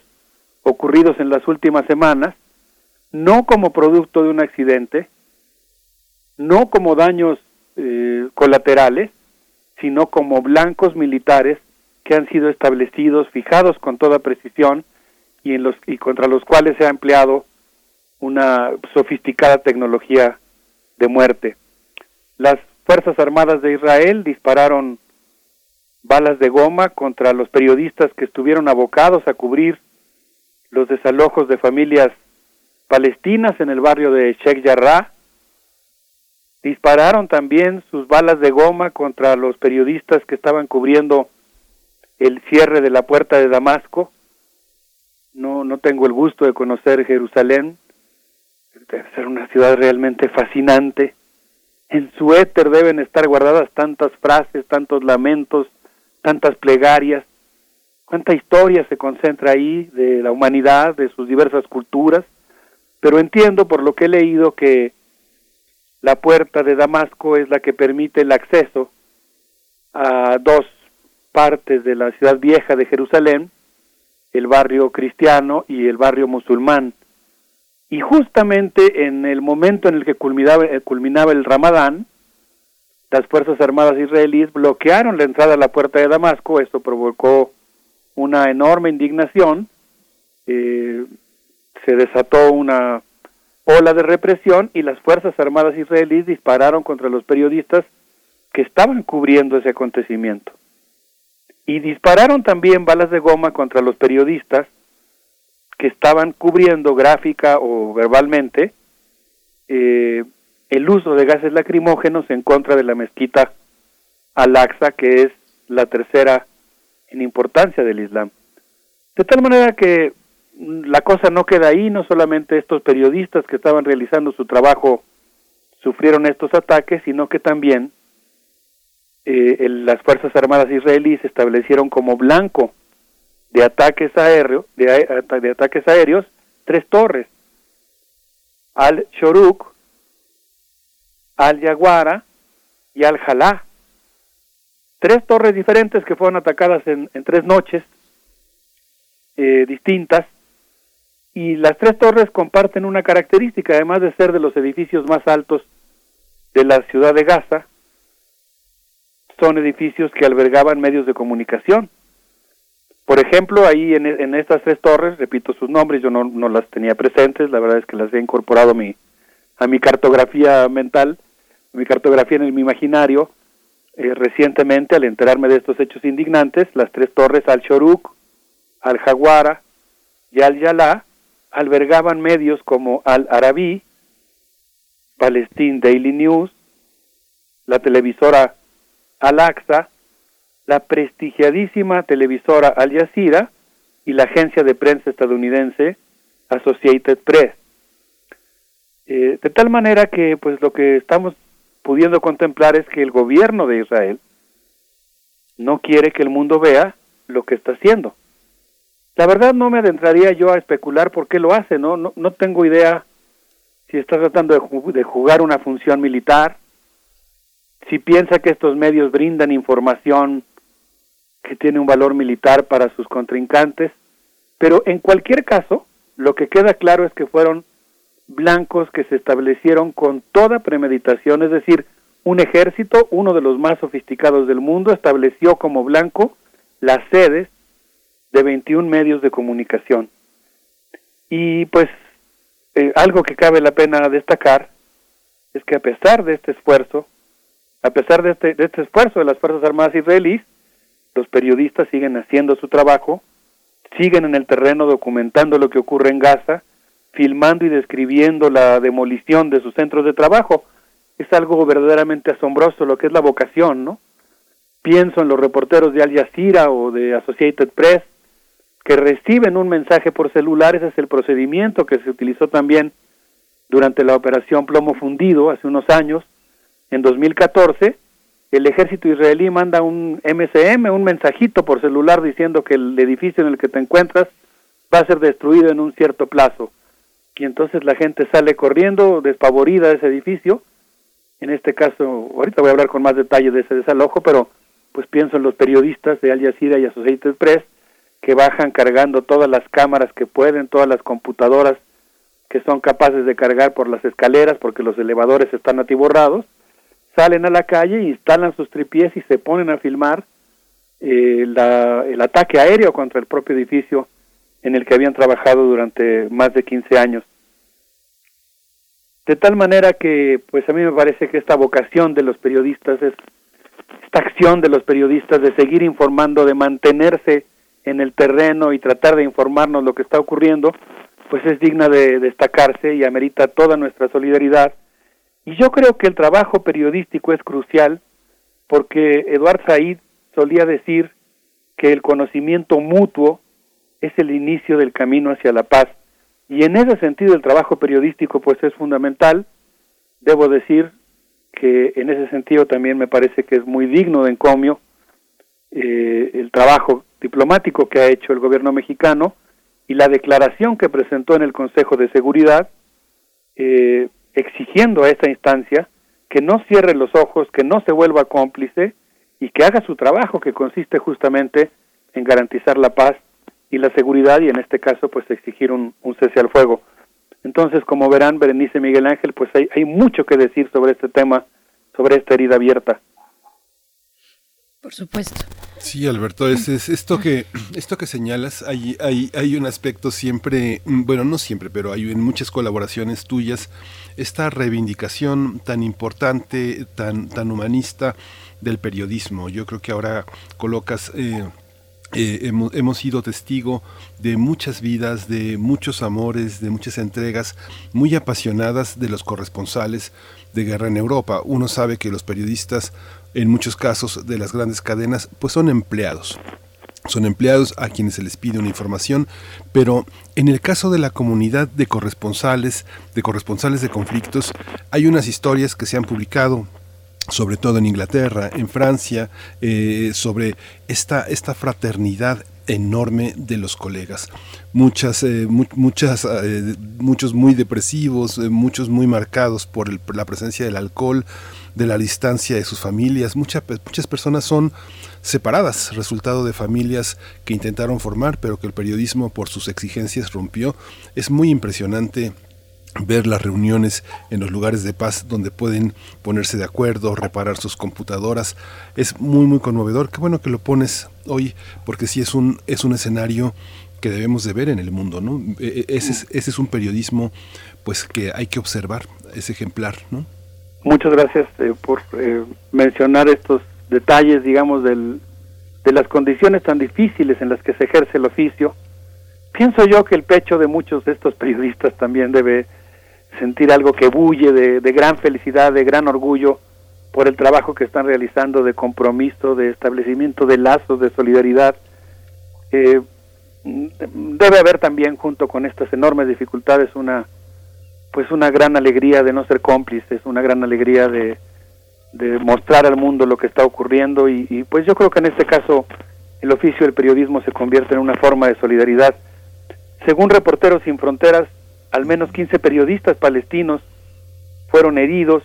ocurridos en las últimas semanas, no como producto de un accidente, no como daños eh, colaterales, sino como blancos militares que han sido establecidos, fijados con toda precisión y, en los, y contra los cuales se ha empleado una sofisticada tecnología de muerte. Las Fuerzas Armadas de Israel dispararon balas de goma contra los periodistas que estuvieron abocados a cubrir los desalojos de familias palestinas en el barrio de Sheikh Jarrah dispararon también sus balas de goma contra los periodistas que estaban cubriendo el cierre de la puerta de Damasco. No, no tengo el gusto de conocer Jerusalén. Debe ser una ciudad realmente fascinante. En su éter deben estar guardadas tantas frases, tantos lamentos, tantas plegarias. Cuánta historia se concentra ahí de la humanidad, de sus diversas culturas. Pero entiendo por lo que he leído que la puerta de Damasco es la que permite el acceso a dos partes de la ciudad vieja de Jerusalén, el barrio cristiano y el barrio musulmán. Y justamente en el momento en el que culminaba, eh, culminaba el Ramadán, las Fuerzas Armadas israelíes bloquearon la entrada a la puerta de Damasco, esto provocó una enorme indignación, eh, se desató una ola de represión y las Fuerzas Armadas israelíes dispararon contra los periodistas que estaban cubriendo ese acontecimiento. Y dispararon también balas de goma contra los periodistas que estaban cubriendo gráfica o verbalmente eh, el uso de gases lacrimógenos en contra de la mezquita Al-Aqsa, que es la tercera en importancia del Islam. De tal manera que la cosa no queda ahí, no solamente estos periodistas que estaban realizando su trabajo sufrieron estos ataques, sino que también eh, las Fuerzas Armadas israelíes establecieron como blanco de ataques aéreos, de, de ataques aéreos, tres torres. Al-Shoruk, Al-Yaguara y Al-Jalá. Tres torres diferentes que fueron atacadas en, en tres noches eh, distintas y las tres torres comparten una característica, además de ser de los edificios más altos de la ciudad de Gaza, son edificios que albergaban medios de comunicación. Por ejemplo, ahí en, estas tres torres, repito sus nombres, yo no, no las tenía presentes, la verdad es que las he incorporado a mi, a mi cartografía mental, mi cartografía en mi imaginario, eh, recientemente al enterarme de estos hechos indignantes, las tres torres Al-Shoruk, Al-Jaguara y Al-Yalá albergaban medios como Al-Arabi, Palestine Daily News, la televisora Al-Aqsa, la prestigiadísima televisora Al Jazeera y la agencia de prensa estadounidense Associated Press. Eh, de tal manera que pues lo que estamos pudiendo contemplar es que el gobierno de Israel no quiere que el mundo vea lo que está haciendo. La verdad no me adentraría yo a especular por qué lo hace, no, no, no tengo idea si está tratando de, de jugar una función militar, si piensa que estos medios brindan información que tiene un valor militar para sus contrincantes, pero en cualquier caso, lo que queda claro es que fueron blancos que se establecieron con toda premeditación, es decir, un ejército, uno de los más sofisticados del mundo, estableció como blanco las sedes de 21 medios de comunicación. Y pues eh, algo que cabe la pena destacar es que a pesar de este esfuerzo, a pesar de este, de este esfuerzo de las Fuerzas Armadas israelíes, los periodistas siguen haciendo su trabajo, siguen en el terreno documentando lo que ocurre en Gaza, filmando y describiendo la demolición de sus centros de trabajo. Es algo verdaderamente asombroso lo que es la vocación, ¿no? Pienso en los reporteros de Al Jazeera o de Associated Press que reciben un mensaje por celular, ese es el procedimiento que se utilizó también durante la operación Plomo Fundido hace unos años, en 2014, el ejército israelí manda un MSM, un mensajito por celular diciendo que el edificio en el que te encuentras va a ser destruido en un cierto plazo. Y entonces la gente sale corriendo, despavorida de ese edificio. En este caso, ahorita voy a hablar con más detalle de ese desalojo, pero pues pienso en los periodistas de Al Jazeera y Associated Press que bajan cargando todas las cámaras que pueden, todas las computadoras que son capaces de cargar por las escaleras porque los elevadores están atiborrados, salen a la calle, instalan sus tripiés y se ponen a filmar eh, la- el ataque aéreo contra el propio edificio en el que habían trabajado durante más de 15 años. De tal manera que, pues a mí me parece que esta vocación de los periodistas es esta acción de los periodistas de seguir informando, de mantenerse en el terreno y tratar de informarnos lo que está ocurriendo, pues es digna de destacarse y amerita toda nuestra solidaridad. Y yo creo que el trabajo periodístico es crucial porque Eduard Said solía decir que el conocimiento mutuo es el inicio del camino hacia la paz. Y en ese sentido el trabajo periodístico pues es fundamental. Debo decir que en ese sentido también me parece que es muy digno de encomio eh, el trabajo diplomático que ha hecho el gobierno mexicano y la declaración que presentó en el Consejo de Seguridad eh, exigiendo a esta instancia que no cierre los ojos, que no se vuelva cómplice y que haga su trabajo que consiste justamente en garantizar la paz y la seguridad y en este caso pues exigir un, cese al fuego. Entonces, como verán, Berenice Miguel Ángel, pues hay, hay mucho que decir sobre este tema, sobre esta herida abierta. Por supuesto. Sí, Alberto, es, es esto que esto que señalas, hay, hay, hay un aspecto siempre, mm, bueno, no siempre, pero hay en muchas colaboraciones tuyas esta reivindicación tan importante, tan, tan humanista del periodismo. Yo creo que ahora colocas eh, eh, hemos, hemos sido testigo de muchas vidas, de muchos amores, de muchas entregas muy apasionadas de los corresponsales de guerra en Europa. Uno sabe que los periodistas, en muchos casos de las grandes cadenas, pues son empleados. Son empleados a quienes se les pide una información, pero en el caso de la comunidad de corresponsales, de corresponsales de conflictos, hay unas historias que se han publicado sobre todo en Inglaterra, en Francia, eh, sobre esta, esta fraternidad enorme de los colegas. Muchas, eh, muchas, eh, muchos muy depresivos, muchos muy marcados por, la presencia del alcohol, de la distancia de sus familias. muchas muchas personas son separadas, resultado de familias que intentaron formar, pero que el periodismo por sus exigencias rompió. Es muy impresionante ver las reuniones en los lugares de paz donde pueden ponerse de acuerdo, reparar sus computadoras. Es muy, muy conmovedor. Qué bueno que lo pones hoy, porque sí es un, es un escenario que debemos de ver en el mundo, ¿no? E, e, ese es, ese es un periodismo pues que hay que observar, es ejemplar, ¿no? Muchas gracias eh, por eh, mencionar estos detalles, digamos, del, de las condiciones tan difíciles en las que se ejerce el oficio. Pienso yo que el pecho de muchos de estos periodistas también debe sentir algo que bulle de, gran felicidad, de gran orgullo por el trabajo que están realizando de compromiso, de establecimiento de lazos, de solidaridad. Eh, debe haber también junto con estas enormes dificultades una pues una gran alegría de no ser cómplices, una gran alegría de, mostrar al mundo lo que está ocurriendo y, y, pues yo creo que en este caso el oficio del periodismo se convierte en una forma de solidaridad. Según Reporteros Sin Fronteras, al menos 15 periodistas palestinos fueron heridos,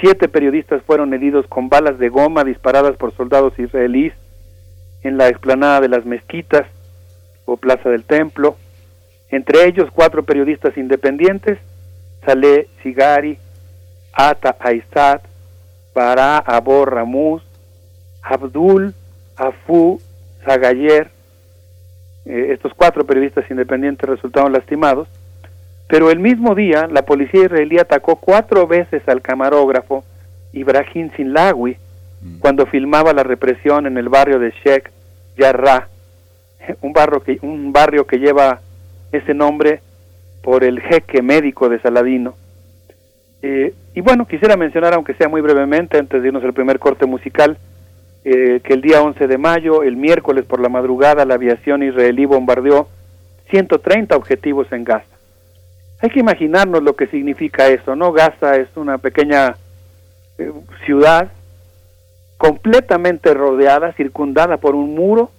siete periodistas fueron heridos con balas de goma disparadas por soldados israelíes en la explanada de las mezquitas o plaza del templo, entre ellos cuatro periodistas independientes, Saleh Sigari, Ata Aizat, Bara Abor Ramuz, Abdul Afu Zagayer, eh, estos cuatro periodistas independientes resultaron lastimados, pero el mismo día, la policía israelí atacó cuatro veces al camarógrafo Ibrahim Sinlawi mm. cuando filmaba la represión en el barrio de Sheikh Jarrah, un barrio que, un barrio que lleva ese nombre por el jeque médico de Saladino. Eh, y bueno, quisiera mencionar, aunque sea muy brevemente, antes de irnos al primer corte musical, eh, que el día 11 de mayo, el miércoles por la madrugada, la aviación israelí bombardeó 130 objetivos en Gaza. Hay que imaginarnos lo que significa eso, ¿no? Gaza es una pequeña eh, ciudad completamente rodeada, circundada por un muro,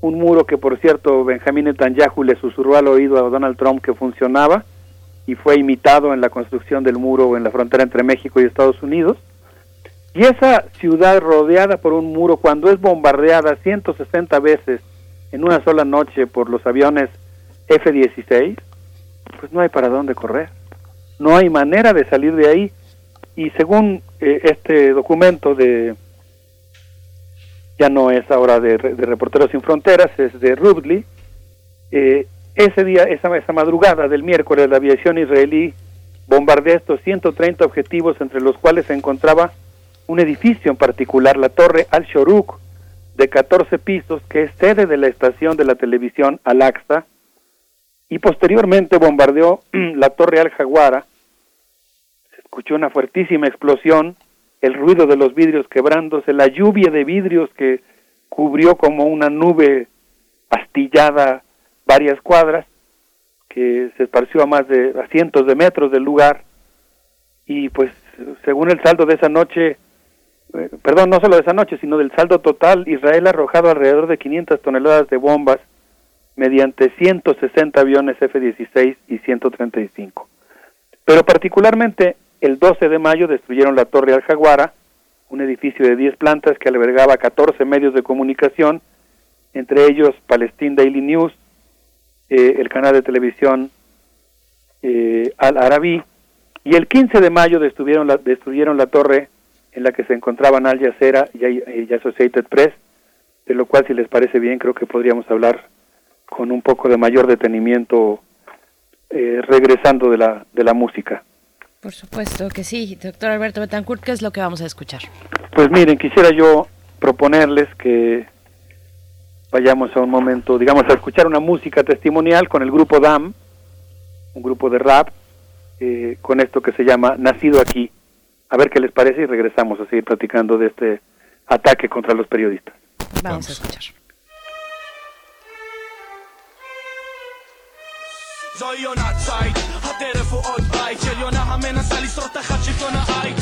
un muro que por cierto Benjamín Netanyahu le susurró al oído a Donald Trump que funcionaba y fue imitado en la construcción del muro en la frontera entre México y Estados Unidos. Y esa ciudad rodeada por un muro, cuando es bombardeada 160 veces en una sola noche por los aviones F-16, pues no hay para dónde correr. No hay manera de salir de ahí. Y según eh, este documento de, ya no es ahora de, Reporteros Sin Fronteras, es de Rudley, eh, ese día, esa, esa madrugada del miércoles, la aviación israelí bombardeó estos 130 objetivos, entre los cuales se encontraba un edificio en particular, la Torre Al-Shoruk, de 14 pisos, que es sede de la estación de la televisión Al-Aqsa, y posteriormente bombardeó la torre Al Jaguara. Se escuchó una fuertísima explosión, el ruido de los vidrios quebrándose, la lluvia de vidrios que cubrió como una nube astillada varias cuadras, que se esparció a más de a cientos de metros del lugar. Y pues según el saldo de esa noche, eh, perdón, no solo de esa noche, sino del saldo total, Israel ha arrojado alrededor de 500 toneladas de bombas mediante 160 aviones F-16 y 135. Pero particularmente el 12 de mayo destruyeron la Torre Al-Jaguara, un edificio de 10 plantas que albergaba 14 medios de comunicación, entre ellos Palestine Daily News, eh, el canal de televisión eh, Al Arabi, y el 15 de mayo destruyeron la, destruyeron la torre en la que se encontraban Al Jazeera y Associated Press, de lo cual si les parece bien creo que podríamos hablar con un poco de mayor detenimiento eh, regresando de la, de la música. Por supuesto que sí, doctor Alberto Betancourt, ¿qué es lo que vamos a escuchar? Pues miren, quisiera yo proponerles que vayamos a un momento, digamos, a escuchar una música testimonial con el grupo DAM, un grupo de rap, eh, con esto que se llama Nacido aquí. A ver qué les parece y regresamos a seguir platicando de este ataque contra los periodistas. Vamos. a escuchar. זוהי עונת הוא עוד בית של יונה המנסה לשרוד תחת שלטון העית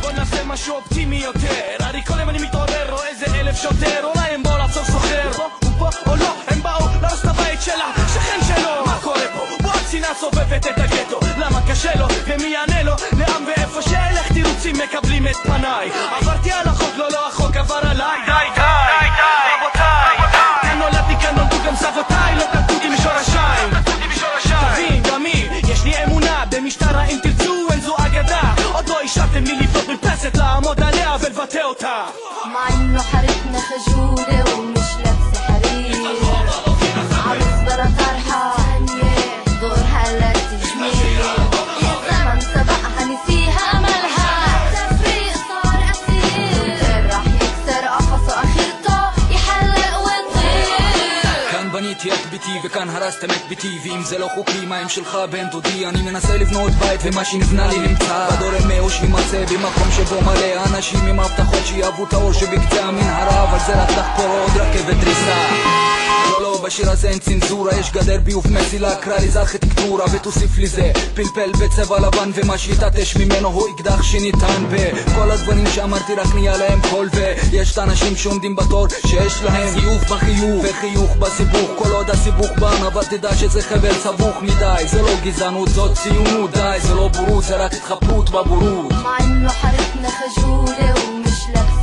בוא נעשה משהו אופטימי יותר, הרי כל יום אני מתעורר, רואה איזה אלף שוטר. אולי הם באו לעצור סוחר, פה הוא פה או לא, הם באו להרוס את הבית של השכן שלו. מה קורה פה? בוא הקצינה סובבת את הגטו, למה קשה לו? ומי יענה לו? לעם ואיפה שאלך תירוצים מקבלים את פניי. עברתי על החוק, לא לא החוק עבר עליי. די די די די רבותיי, כאן נולדתי כאן נולדו גם סבותיי, לא קלטו אותי משורשיי יש לי אמונה במשטר האם תרצו אין זו אגדה. עוד לא השארתם לי לבנות מרפסת לעמוד עליה ולבטא אותה. מה אם לא חריף מחג'ורה ומ... וכאן הרסתם את ביתי ואם זה לא חוקי מה עם שלך בן דודי? אני מנסה לבנות בית ומה שנבנה לי נמצא. בדור אמי או שימצא במקום שבו מלא אנשים עם הבטחות שיאהבו את האור שבקצה המנהרה אבל זה רק לחפור עוד רכבת דריסה לא לא בשיר הזה אין צנזורה יש גדר ביוב מסילה קרא לזה ארכיטקטורה ותוסיף לי זה. פלפל בצבע לבן ומה שיתעטש ממנו הוא אקדח שניתן בכל הזמנים שאמרתי רק נהיה להם קול ויש את האנשים שעומדים בתור שיש להם חיוך בחיוך וחיוך בסיבוך. כל עוד הסיבוך בן אבל תדע שזה חבל סבוך מדי. זה לא גזענות זאת ציונות די. זה לא בורות זה רק התחפרות בבורות. מה אם לא חריף נחשו לאום ומשלק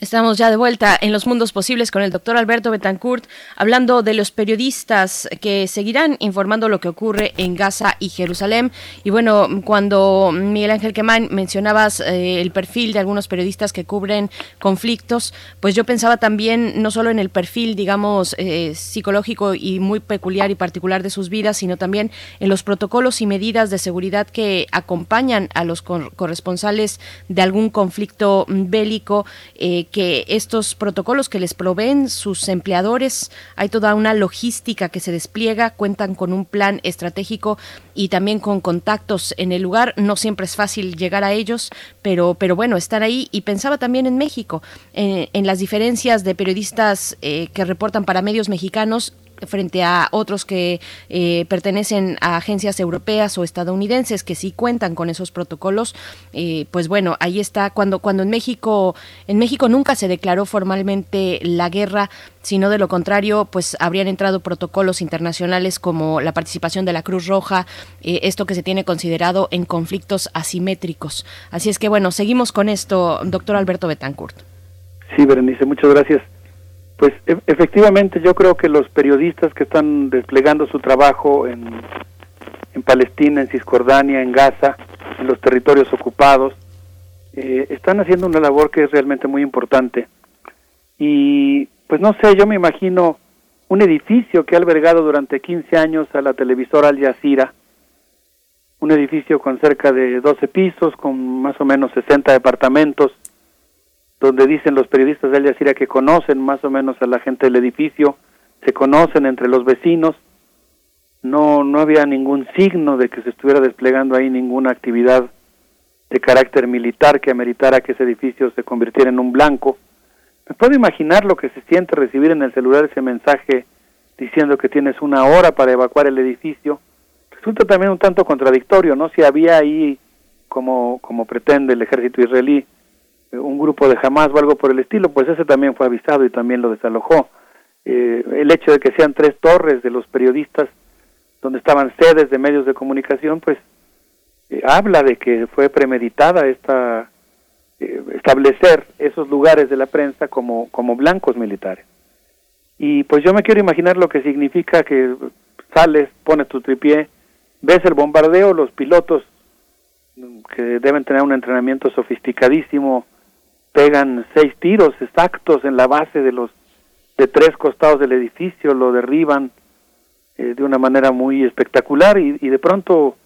Estamos ya de vuelta en los mundos posibles con el doctor Alberto Betancourt, hablando de los periodistas que seguirán informando lo que ocurre en Gaza y Jerusalén. Y bueno, cuando Miguel Ángel Quemán mencionabas eh, el perfil de algunos periodistas que cubren conflictos, pues yo pensaba también no solo en el perfil, digamos, eh, psicológico y muy peculiar y particular de sus vidas, sino también en los protocolos y medidas de seguridad que acompañan a los cor- corresponsales de algún conflicto bélico. eh, que estos protocolos que les proveen sus empleadores, hay toda una logística que se despliega, cuentan con un plan estratégico y también con contactos en el lugar. No siempre es fácil llegar a ellos, pero, pero bueno, están ahí. Y pensaba también en México, en, en las diferencias de periodistas eh, que reportan para medios mexicanos frente a otros que eh, pertenecen a agencias europeas o estadounidenses que sí cuentan con esos protocolos eh, pues bueno ahí está. Cuando cuando en México en México nunca se declaró formalmente la guerra sino de lo contrario pues habrían entrado protocolos internacionales como la participación de la Cruz Roja eh, esto que se tiene considerado en conflictos asimétricos. Así es que bueno seguimos con esto doctor Alberto Betancourt. Sí, Berenice, muchas gracias. Pues e- efectivamente yo creo que los periodistas que están desplegando su trabajo en, en Palestina, en Cisjordania, en Gaza, en los territorios ocupados, eh, están haciendo una labor que es realmente muy importante. Y pues no sé, yo me imagino un edificio que ha albergado durante 15 años a la televisora Al Jazeera, un edificio con cerca de 12 pisos, con más o menos 60 departamentos, donde dicen los periodistas de Al Jazeera que conocen más o menos a la gente del edificio, se conocen entre los vecinos, no, no había ningún signo de que se estuviera desplegando ahí ninguna actividad de carácter militar que ameritara que ese edificio se convirtiera en un blanco. Me puedo imaginar lo que se siente recibir en el celular ese mensaje diciendo que tienes una hora para evacuar el edificio. Resulta también un tanto contradictorio, ¿no? Si había ahí, como, como pretende el ejército israelí, un grupo de Hamas o algo por el estilo, pues ese también fue avisado y también lo desalojó. Eh, el hecho de que sean tres torres de los periodistas donde estaban sedes de medios de comunicación, pues eh, habla de que fue premeditada esta eh, establecer esos lugares de la prensa como, como blancos militares. Y pues yo me quiero imaginar lo que significa que sales, pones tu tripié, ves el bombardeo, los pilotos mm, que deben tener un entrenamiento sofisticadísimo, pegan seis tiros exactos en la base de los de tres costados del edificio, lo derriban eh, de una manera muy espectacular y, de pronto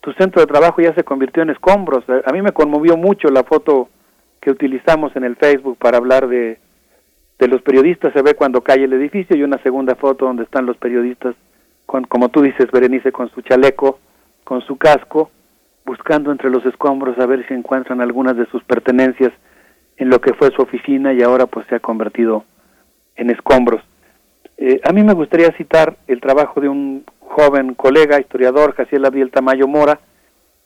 tu centro de trabajo ya se convirtió en escombros. A, a mí me conmovió mucho la foto que utilizamos en el Facebook para hablar de, de los periodistas se ve cuando cae el edificio y una segunda foto donde están los periodistas, con, como tú dices, Berenice, con su chaleco, con su casco, buscando entre los escombros a ver si encuentran algunas de sus pertenencias en lo que fue su oficina y ahora pues se ha convertido en escombros. Eh, a mí me gustaría citar el trabajo de un joven colega, historiador, Jaciel Abriel Tamayo Mora.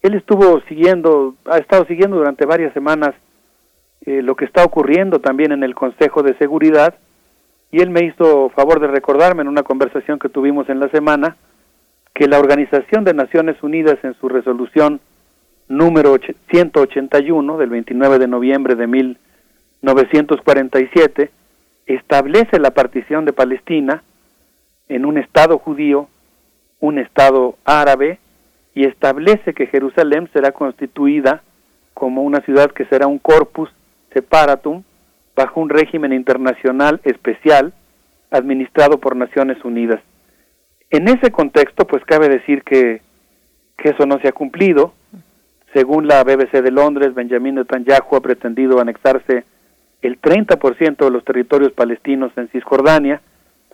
Él estuvo siguiendo, ha estado siguiendo durante varias semanas eh, lo que está ocurriendo también en el Consejo de Seguridad y él me hizo favor de recordarme en una conversación que tuvimos en la semana que la Organización de Naciones Unidas en su resolución número 181 del 29 de noviembre de 1947 establece la partición de Palestina en un Estado judío, un Estado árabe, y establece que Jerusalén será constituida como una ciudad que será un corpus separatum bajo un régimen internacional especial administrado por Naciones Unidas. En ese contexto, pues cabe decir que, que eso no se ha cumplido. Según la BBC de Londres, Benjamin Netanyahu ha pretendido anexarse el 30% de los territorios palestinos en Cisjordania.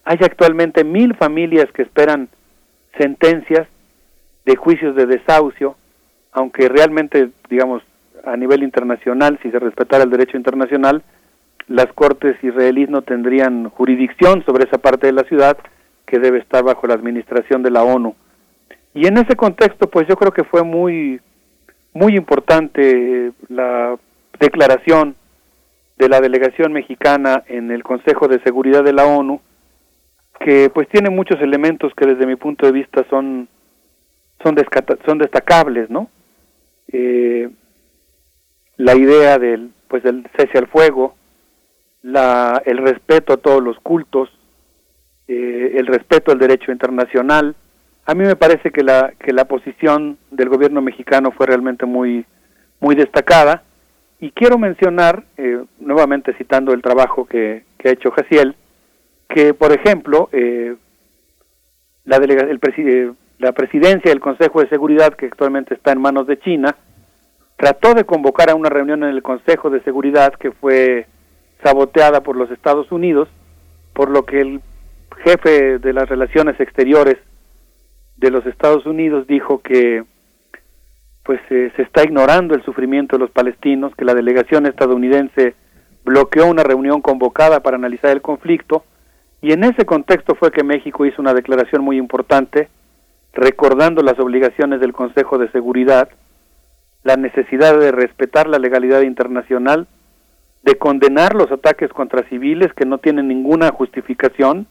Hay actualmente mil familias que esperan sentencias de juicios de desahucio, aunque realmente, digamos, a nivel internacional, si se respetara el derecho internacional, las cortes israelíes no tendrían jurisdicción sobre esa parte de la ciudad que debe estar bajo la administración de la ONU. Y en ese contexto, pues yo creo que fue muy, muy importante la declaración de la delegación mexicana en el Consejo de Seguridad de la ONU, que pues tiene muchos elementos que desde mi punto de vista son son, son destacables, ¿no? Eh, la idea del pues del cese al fuego, la, el respeto a todos los cultos, eh, el respeto al derecho internacional. A mí me parece que la que la posición del gobierno mexicano fue realmente muy muy destacada. Y quiero mencionar, eh, nuevamente citando el trabajo que, ha hecho Jaciel, que, por ejemplo, eh, la, el eh, la presidencia del Consejo de Seguridad, que actualmente está en manos de China, trató de convocar a una reunión en el Consejo de Seguridad que fue saboteada por los Estados Unidos, por lo que el jefe de las relaciones exteriores de los Estados Unidos dijo que pues eh, se está ignorando el sufrimiento de los palestinos, que la delegación estadounidense bloqueó una reunión convocada para analizar el conflicto y en ese contexto fue que México hizo una declaración muy importante recordando las obligaciones del Consejo de Seguridad, la necesidad de respetar la legalidad internacional, de condenar los ataques contra civiles que no tienen ninguna justificación,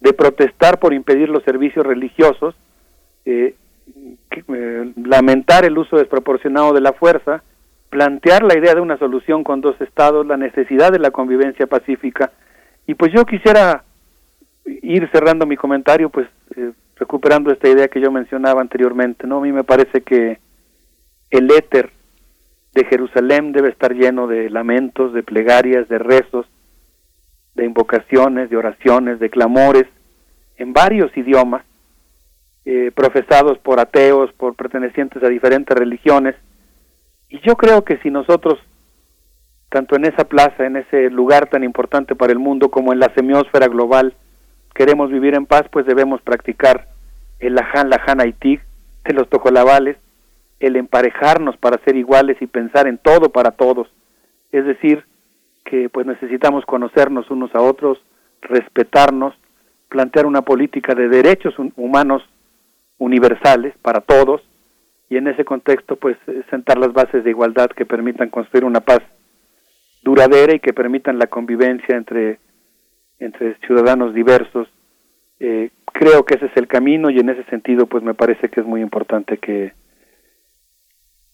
de protestar por impedir los servicios religiosos, eh, eh, lamentar el uso desproporcionado de la fuerza, plantear la idea de una solución con dos estados, la necesidad de la convivencia pacífica. Y pues yo quisiera ir cerrando mi comentario, pues eh, recuperando esta idea que yo mencionaba anteriormente, ¿no? A mí me parece que el éter de Jerusalén debe estar lleno de lamentos, de plegarias, de rezos, de invocaciones, de oraciones, de clamores, en varios idiomas, eh, profesados por ateos, por pertenecientes a diferentes religiones. Y yo creo que si nosotros, tanto en esa plaza, en ese lugar tan importante para el mundo, como en la semiosfera global, queremos vivir en paz, pues debemos practicar el lajan, lajan haití de los tojolabales, el emparejarnos para ser iguales y pensar en todo para todos. Es decir, que pues necesitamos conocernos unos a otros, respetarnos, plantear una política de derechos humanos universales para todos y en ese contexto pues eh, sentar las bases de igualdad que permitan construir una paz duradera y que permitan la convivencia entre entre ciudadanos diversos eh, creo que ese es el camino y en ese sentido pues me parece que es muy importante que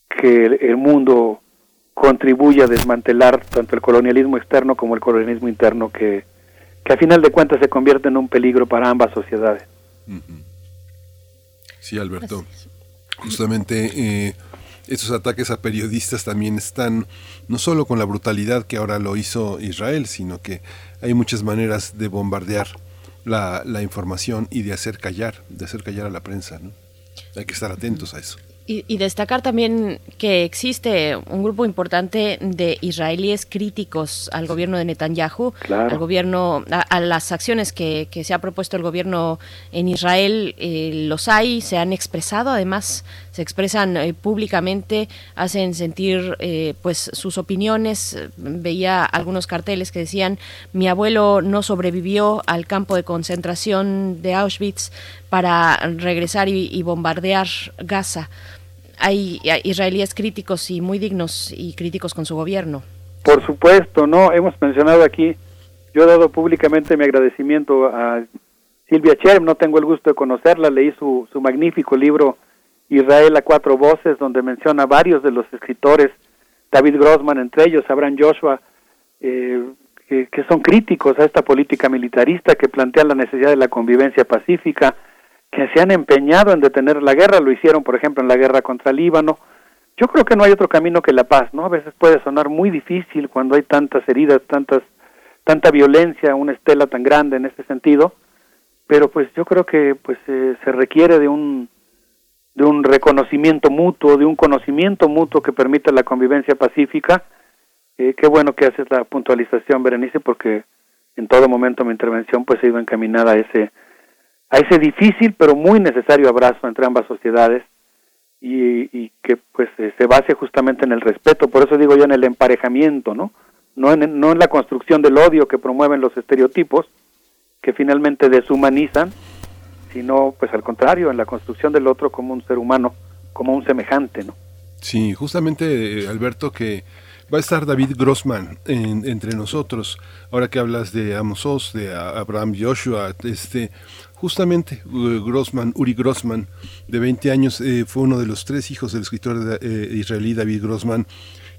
que el, mundo contribuya a desmantelar tanto el colonialismo externo como el colonialismo interno que que a final de cuentas se convierte en un peligro para ambas sociedades. Sí, Alberto. Justamente eh, esos ataques a periodistas también están no solo con la brutalidad que ahora lo hizo Israel, sino que hay muchas maneras de bombardear la, información y de hacer callar, de hacer callar a la prensa. ¿no? Hay que estar atentos a eso. Y, y, destacar también que existe un grupo importante de israelíes críticos al gobierno de Netanyahu, claro. al gobierno, a, a las acciones que, que, se ha propuesto el gobierno en Israel. Eh, los hay, se han expresado, además se expresan eh, públicamente, hacen sentir eh, pues sus opiniones. Veía algunos carteles que decían mi abuelo no sobrevivió al campo de concentración de Auschwitz para regresar y, y bombardear Gaza hay israelíes críticos y muy dignos y críticos con su gobierno. Por supuesto, no, hemos mencionado aquí, yo he dado públicamente mi agradecimiento a Silvia Cherm, no tengo el gusto de conocerla, leí su, su magnífico libro Israel a cuatro voces, donde menciona varios de los escritores, David Grossman entre ellos, Abraham Joshua, eh, que, que son críticos a esta política militarista que plantea la necesidad de la convivencia pacífica, que se han empeñado en detener la guerra, lo hicieron, por ejemplo, en la guerra contra Líbano. Yo creo que no hay otro camino que la paz, ¿no? A veces puede sonar muy difícil cuando hay tantas heridas, tantas, tanta violencia, una estela tan grande en ese sentido, pero pues yo creo que pues eh, se requiere de un de un reconocimiento mutuo, de un conocimiento mutuo que permita la convivencia pacífica. Eh, qué bueno que haces la puntualización, Berenice, porque en todo momento mi intervención pues ha ido encaminada a ese a ese difícil pero muy necesario abrazo entre ambas sociedades y, que pues eh, se base justamente en el respeto, por eso digo yo en el emparejamiento, ¿no? No en, no en la construcción del odio que promueven los estereotipos, que finalmente deshumanizan, sino pues al contrario, en la construcción del otro como un ser humano, como un semejante, ¿no? Sí, justamente eh, Alberto que va a estar David Grossman en, entre nosotros. Ahora que hablas de Amos Oz, de Abraham Joshua, este, justamente Grossman, Uri Grossman, de 20 años, eh, fue uno de los tres hijos del escritor eh, israelí David Grossman,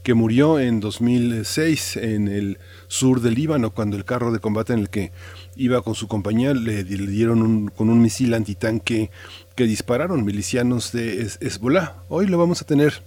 que murió en 2006 en el sur del Líbano, cuando el carro de combate en el que iba con su compañía le, le dieron un, con un misil antitanque que dispararon milicianos de Hezbollah. Hoy lo vamos a tener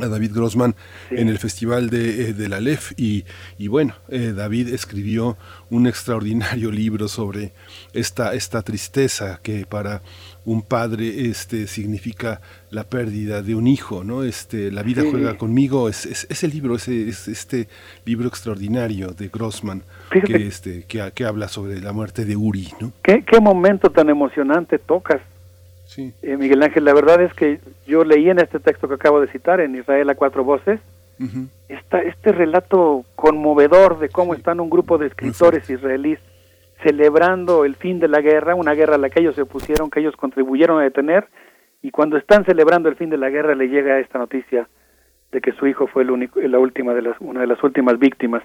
a David Grossman sí. en el Festival de, eh, de la LEF y, y bueno, eh, David escribió un extraordinario libro sobre esta, esta tristeza que para un padre este, significa la pérdida de un hijo, ¿no? Este, la vida sí. juega conmigo, es, es, ese libro, ese, es este libro extraordinario de Grossman que, este, que, que, habla sobre la muerte de Uri, ¿no? ¿Qué, qué momento tan emocionante tocas Sí. Eh, Miguel Ángel, la verdad es que yo leí en este texto que acabo de citar, en Israel a cuatro voces, uh -huh. esta, este relato conmovedor de cómo sí. están un grupo de escritores israelíes celebrando el fin de la guerra, una guerra a la que ellos se opusieron, que ellos contribuyeron a detener, y cuando están celebrando el fin de la guerra le llega esta noticia de que su hijo fue el único, la última de las, una de las últimas víctimas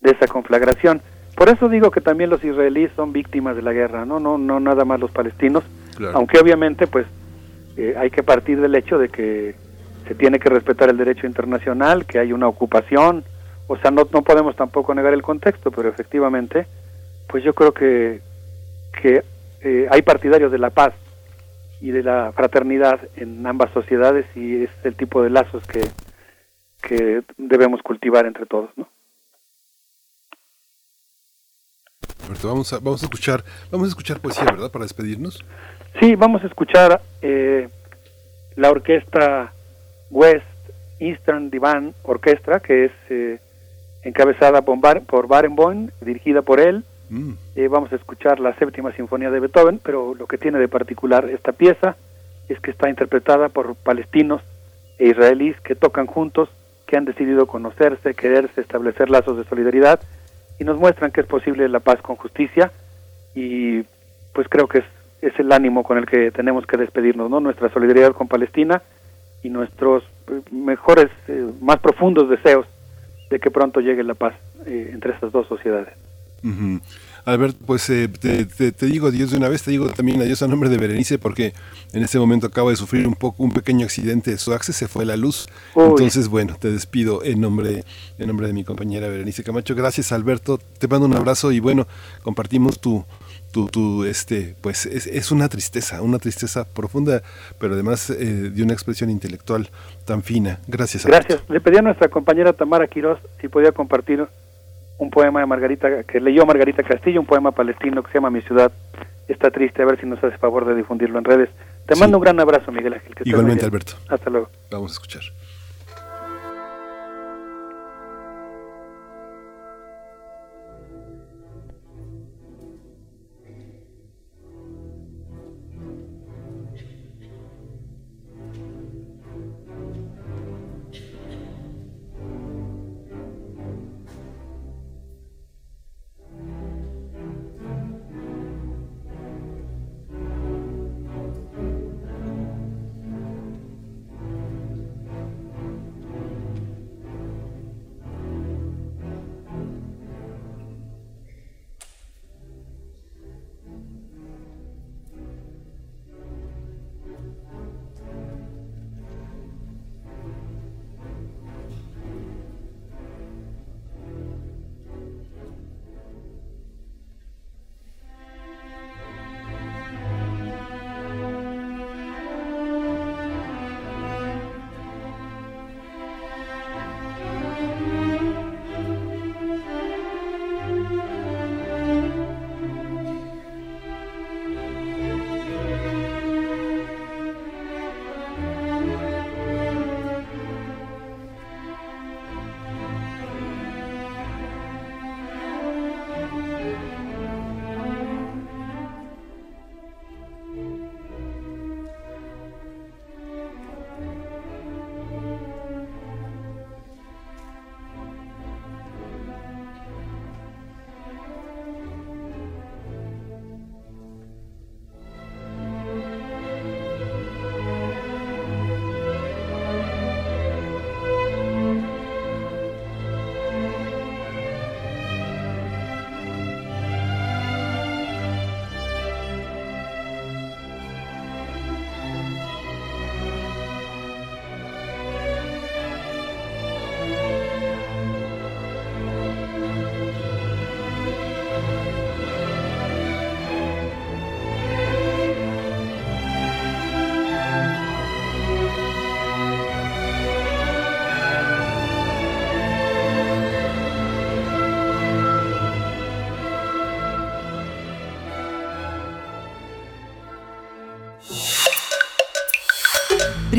de esa conflagración. Por eso digo que también los israelíes son víctimas de la guerra, no, no, no nada más los palestinos, claro. aunque obviamente pues eh, hay que partir del hecho de que se tiene que respetar el derecho internacional, que hay una ocupación, o sea, no, no podemos tampoco negar el contexto, pero efectivamente, pues yo creo que, que eh, hay partidarios de la paz y de la fraternidad en ambas sociedades y es el tipo de lazos que, que debemos cultivar entre todos, ¿no? Roberto, vamos a, vamos a escuchar, vamos a escuchar poesía, ¿verdad? Para despedirnos. Sí, vamos a escuchar eh, la orquesta West Eastern Divan Orchestra, que es eh, encabezada por, Bar por Barenboim, dirigida por él. Mm. Eh, vamos a escuchar la séptima sinfonía de Beethoven, pero lo que tiene de particular esta pieza es que está interpretada por palestinos e israelíes que tocan juntos, que han decidido conocerse, quererse, establecer lazos de solidaridad y nos muestran que es posible la paz con justicia y pues creo que es, es el ánimo con el que tenemos que despedirnos, ¿no? Nuestra solidaridad con Palestina y nuestros eh, mejores, eh, más profundos deseos de que pronto llegue la paz eh, entre estas dos sociedades. Uh -huh. Albert, pues eh, te, te, te, digo adiós de una vez, te digo también adiós a nombre de Berenice porque en este momento acabo de sufrir un poco un pequeño accidente de su access, se fue la luz. Uy. Entonces, bueno, te despido en nombre en nombre de mi compañera Berenice Camacho. Gracias, Alberto. Te mando un abrazo y bueno, compartimos tu tu, tu este pues es, es, una tristeza, una tristeza profunda, pero además eh, de una expresión intelectual tan fina. Gracias. Alberto. Gracias. Le pedí a nuestra compañera Tamara Quiroz si podía compartir un poema de Margarita, que leyó Margarita Castillo, un poema palestino que se llama Mi ciudad está triste, a ver si nos hace favor de difundirlo en redes. Te mando un gran abrazo, Miguel Ángel. que Igualmente. Alberto. Hasta luego. Vamos a escuchar.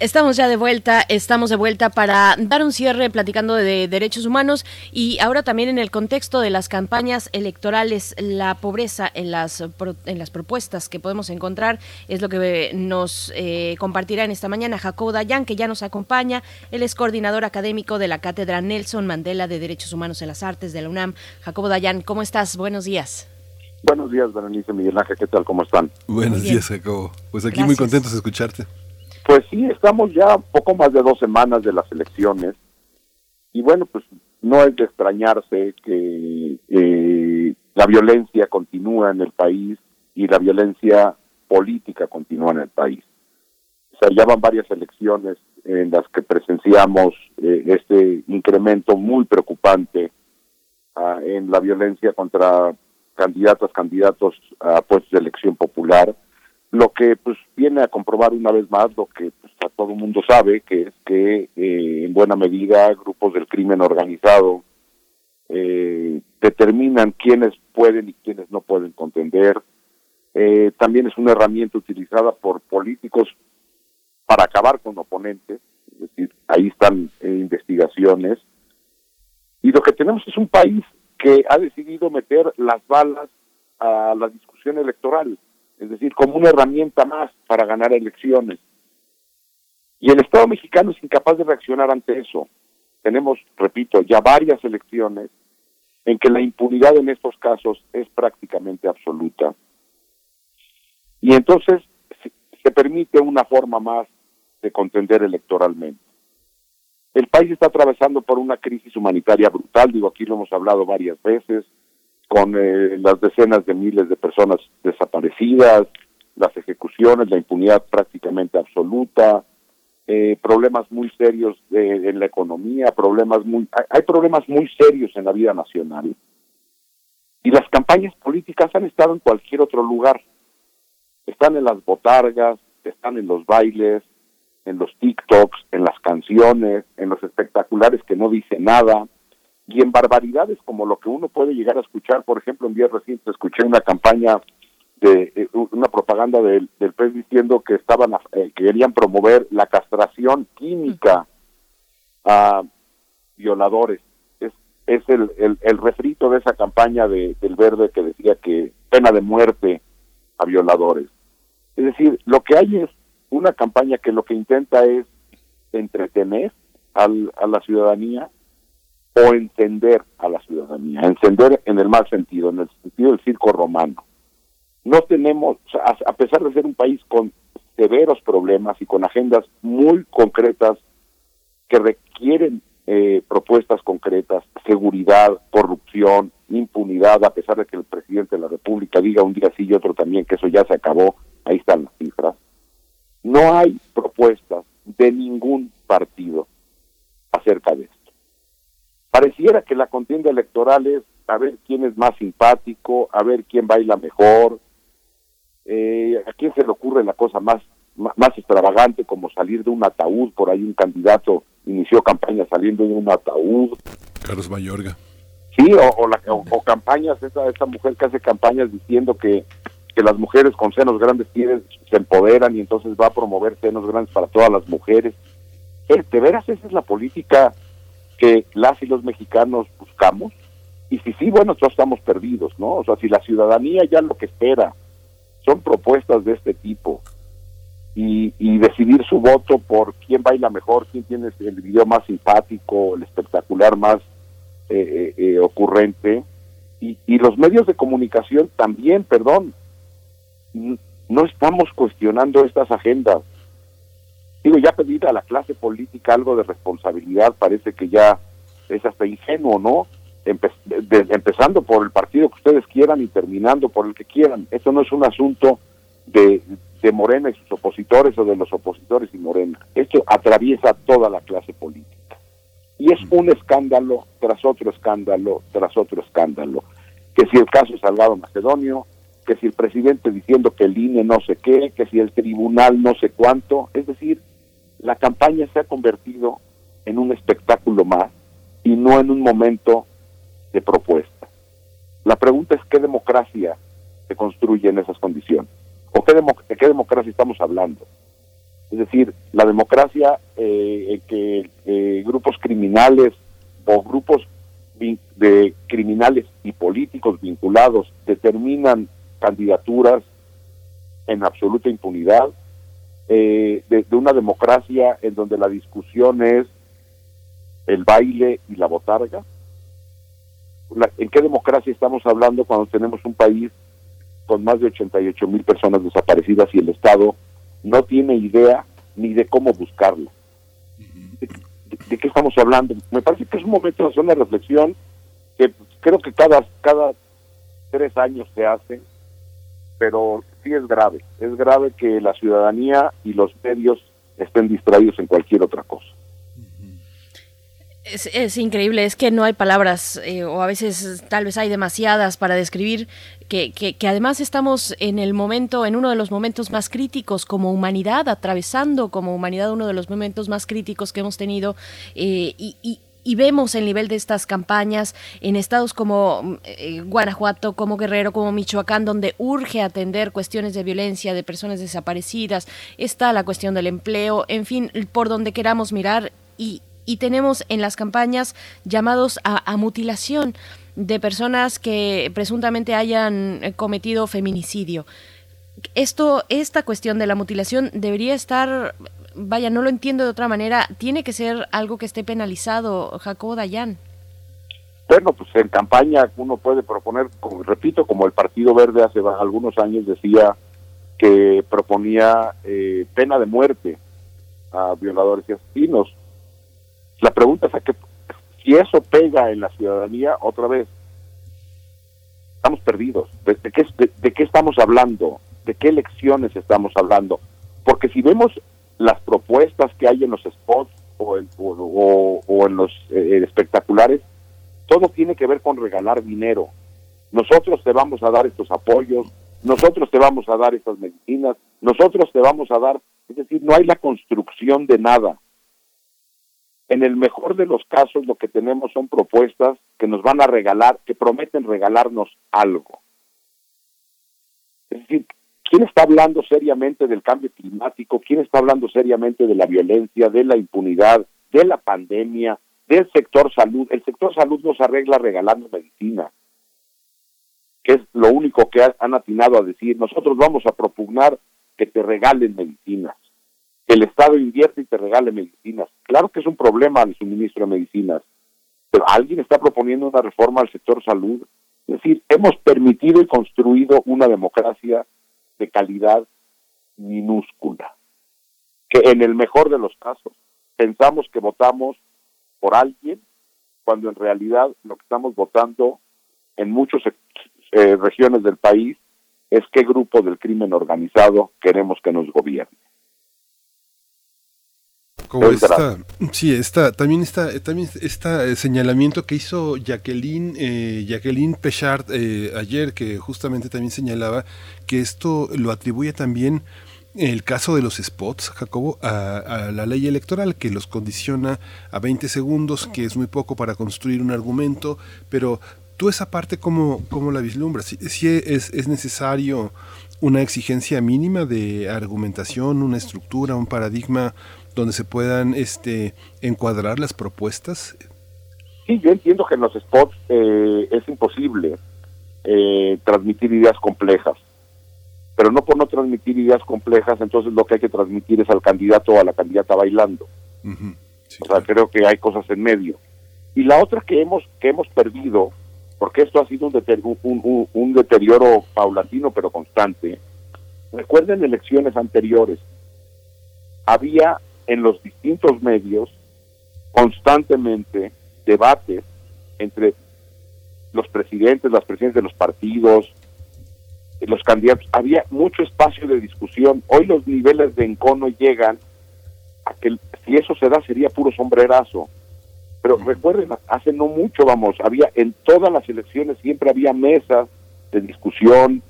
Estamos ya de vuelta, estamos de vuelta para dar un cierre platicando de derechos humanos y ahora también en el contexto de las campañas electorales, la pobreza en las, pro- en las propuestas que podemos encontrar es lo que nos eh, compartirá en esta mañana Jacobo Dayan, que ya nos acompaña. Él es coordinador académico de la Cátedra Nelson Mandela de Derechos Humanos en las Artes de la UNAM. Jacobo Dayan, ¿cómo estás? Buenos días. Buenos días, Berenice Miguel Ángel, ¿qué tal? ¿Cómo están? Buenos días, Jacobo. Pues aquí muy contentos de escucharte. Pues sí, estamos ya poco más de dos semanas de las elecciones y bueno, pues no es de extrañarse que la violencia continúa en el país y la violencia política continúa en el país. O sea, ya van varias elecciones en las que presenciamos eh, este incremento muy preocupante ah, en la violencia contra candidatas, candidatos a puestos de elección popular, lo que pues viene a comprobar una vez más lo que pues, todo el mundo sabe, que es que eh, en buena medida grupos del crimen organizado eh, determinan quiénes pueden y quiénes no pueden contender. Eh, también es una herramienta utilizada por políticos para acabar con oponentes, es decir, ahí están investigaciones. Y lo que tenemos es un país que ha decidido meter las balas a la discusión electoral, es decir, como una herramienta más para ganar elecciones. Y el Estado mexicano es incapaz de reaccionar ante eso. Tenemos, repito, ya varias elecciones en que la impunidad en estos casos es prácticamente absoluta. Y entonces se, permite una forma más de contender electoralmente. El país está atravesando por una crisis humanitaria brutal, digo, aquí lo hemos hablado varias veces, con eh, las decenas de miles de personas desaparecidas, las ejecuciones, la impunidad prácticamente absoluta, eh, problemas muy serios de- en la economía, problemas muy, hay, hay problemas muy serios en la vida nacional. Y las campañas políticas han estado en cualquier otro lugar. Están en las botargas, están en los bailes, en los TikToks, en las canciones, en los espectaculares que no dicen nada, y en barbaridades como lo que uno puede llegar a escuchar. Por ejemplo, en días recientes escuché una campaña de eh, una propaganda del, del PES diciendo que estaban eh, que querían promover la castración química a violadores. Es, es el, el, el refrito de esa campaña de, del verde que decía que pena de muerte a violadores. Es decir, lo que hay es una campaña que lo que intenta es entretener al, a la ciudadanía o entender a la ciudadanía, encender en el mal sentido, en el sentido del circo romano. No tenemos, a pesar de ser un país con severos problemas y con agendas muy concretas que requieren eh, propuestas concretas, seguridad, corrupción, impunidad, a pesar de que el presidente de la República diga un día sí y otro también que eso ya se acabó, ahí están las cifras. No hay propuestas de ningún partido acerca de esto. Pareciera que la contienda electoral es a ver quién es más simpático, a ver quién baila mejor, eh, a quién se le ocurre la cosa más, más extravagante como salir de un ataúd, por ahí un candidato inició campaña saliendo de un ataúd, Carlos Mayorga. Sí, o, o, la- o- o campañas, esa, esa mujer que hace campañas diciendo que, que las mujeres con senos grandes tienen, se empoderan y entonces va a promover senos grandes para todas las mujeres. Eh, ¿De veras esa es la política que las y los mexicanos buscamos? Y si sí, bueno, todos estamos perdidos, ¿no? O sea, si la ciudadanía ya lo que espera son propuestas de este tipo y, y decidir su voto por quién baila mejor, quién tiene el video más simpático, el espectacular más eh, eh, eh, ocurrente y, los medios de comunicación también, perdón, no estamos cuestionando estas agendas. Digo, ya pedir a la clase política algo de responsabilidad parece que ya es hasta ingenuo, ¿no? Empezando por el partido que ustedes quieran y terminando por el que quieran. Esto no es un asunto de, de Morena y sus opositores o de los opositores y Morena. Esto atraviesa toda la clase política. Y es un escándalo tras otro escándalo, tras otro escándalo. Que si el caso es Salgado Macedonio, que si el presidente diciendo que el INE no sé qué, que si el tribunal no sé cuánto. Es decir, la campaña se ha convertido en un espectáculo más y no en un momento de propuesta. La pregunta es qué democracia se construye en esas condiciones. ¿O qué, de qué democracia estamos hablando? Es decir, la democracia eh, en que eh, grupos criminales o grupos de criminales y políticos vinculados determinan candidaturas en absoluta impunidad, eh, de, de una democracia en donde la discusión es el baile y la botarga. ¿En qué democracia estamos hablando cuando tenemos un país con más de 88 mil personas desaparecidas y el Estado no tiene idea ni de cómo buscarlo? ¿De, de- de qué estamos hablando? Me parece que es un momento de hacer una reflexión que creo que cada, cada tres años se hace, pero sí es grave. Es grave que la ciudadanía y los medios estén distraídos en cualquier otra cosa. Es, increíble, es que no hay palabras, eh, o a veces tal vez hay demasiadas para describir que, que, que además estamos en el momento, en uno de los momentos más críticos como humanidad, atravesando como humanidad uno de los momentos más críticos que hemos tenido, eh, y vemos el nivel de estas campañas en estados como eh, Guanajuato, como Guerrero, como Michoacán, donde urge atender cuestiones de violencia, de personas desaparecidas, está la cuestión del empleo, en fin, por donde queramos mirar y, tenemos en las campañas llamados a, a mutilación de personas que presuntamente hayan eh, cometido feminicidio. Esto, esta cuestión de la mutilación debería estar, vaya, no lo entiendo de otra manera, tiene que ser algo que esté penalizado, Jacobo Dayan. Bueno, pues en campaña uno puede proponer, repito, como el Partido Verde hace algunos años decía que proponía eh, pena de muerte a violadores y asesinos. La pregunta es a qué, si eso pega en la ciudadanía, otra vez, estamos perdidos. ¿De, de qué, de- de qué estamos hablando? ¿De qué elecciones estamos hablando? Porque si vemos las propuestas que hay en los spots o en, o- en los eh, espectaculares, todo tiene que ver con regalar dinero. nosotros te vamos a dar estos apoyos, nosotros te vamos a dar estas medicinas, nosotros te vamos a dar, es decir, no hay la construcción de nada. En el mejor de los casos lo que tenemos son propuestas que nos van a regalar, que prometen regalarnos algo. Es decir, ¿quién está hablando seriamente del cambio climático? ¿Quién está hablando seriamente de la violencia, de la impunidad, de la pandemia, del sector salud? El sector salud nos arregla regalando medicina, que es lo único que han atinado a decir. Nosotros vamos a propugnar que te regalen medicinas, que el Estado invierte y te regale medicinas. Claro que es un problema el suministro de medicinas, pero alguien está proponiendo una reforma al sector salud. Es decir, hemos permitido y construido una democracia de calidad minúscula, que en el mejor de los casos pensamos que votamos por alguien cuando en realidad lo que estamos votando en muchas eh, regiones del país es qué grupo del crimen organizado queremos que nos gobierne. Como esta, sí, esta, también está, también está señalamiento que hizo Jacqueline, eh, Jacqueline Pechard eh, ayer, que justamente también señalaba que esto lo atribuye también el caso de los spots, Jacobo, a, a, la ley electoral que los condiciona a 20 segundos, que es muy poco para construir un argumento, pero tú esa parte, ¿cómo, cómo la vislumbras? Si, si es, es necesario una exigencia mínima de argumentación, una estructura, un paradigma donde se puedan este, encuadrar las propuestas? Sí, yo entiendo que en los spots eh, es imposible eh, transmitir ideas complejas, pero no por no transmitir ideas complejas, entonces lo que hay que transmitir es al candidato o a la candidata bailando. Uh -huh. sí, o sea, claro. creo que hay cosas en medio. Y la otra que hemos que hemos perdido, porque esto ha sido un, deter un, un, un deterioro paulatino pero constante. Recuerden elecciones anteriores, había en los distintos medios constantemente debates entre los presidentes, las presidencias de los partidos, los candidatos. Había mucho espacio de discusión. Hoy los niveles de encono llegan a que si eso se da sería puro sombrerazo. Pero recuerden, hace no mucho, vamos, había en todas las elecciones siempre había mesas de discusión,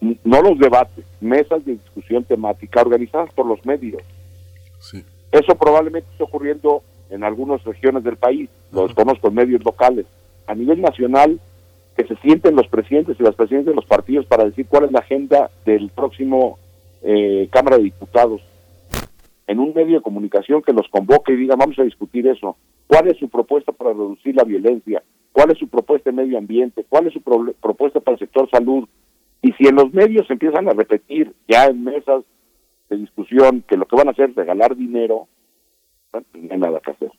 no los debates, mesas de discusión temática organizadas por los medios. Sí. Eso probablemente está ocurriendo en algunas regiones del país, lo desconozco en medios locales. A nivel nacional, que se sienten los presidentes y las presidentes de los partidos para decir cuál es la agenda del próximo eh, Cámara de Diputados. En un medio de comunicación que los convoque y diga, vamos a discutir eso. ¿Cuál es su propuesta para reducir la violencia? ¿Cuál es su propuesta de medio ambiente? ¿Cuál es su pro propuesta para el sector salud? Y si en los medios empiezan a repetir ya en mesas de discusión que lo que van a hacer es regalar dinero, bueno, pues no hay nada que hacer.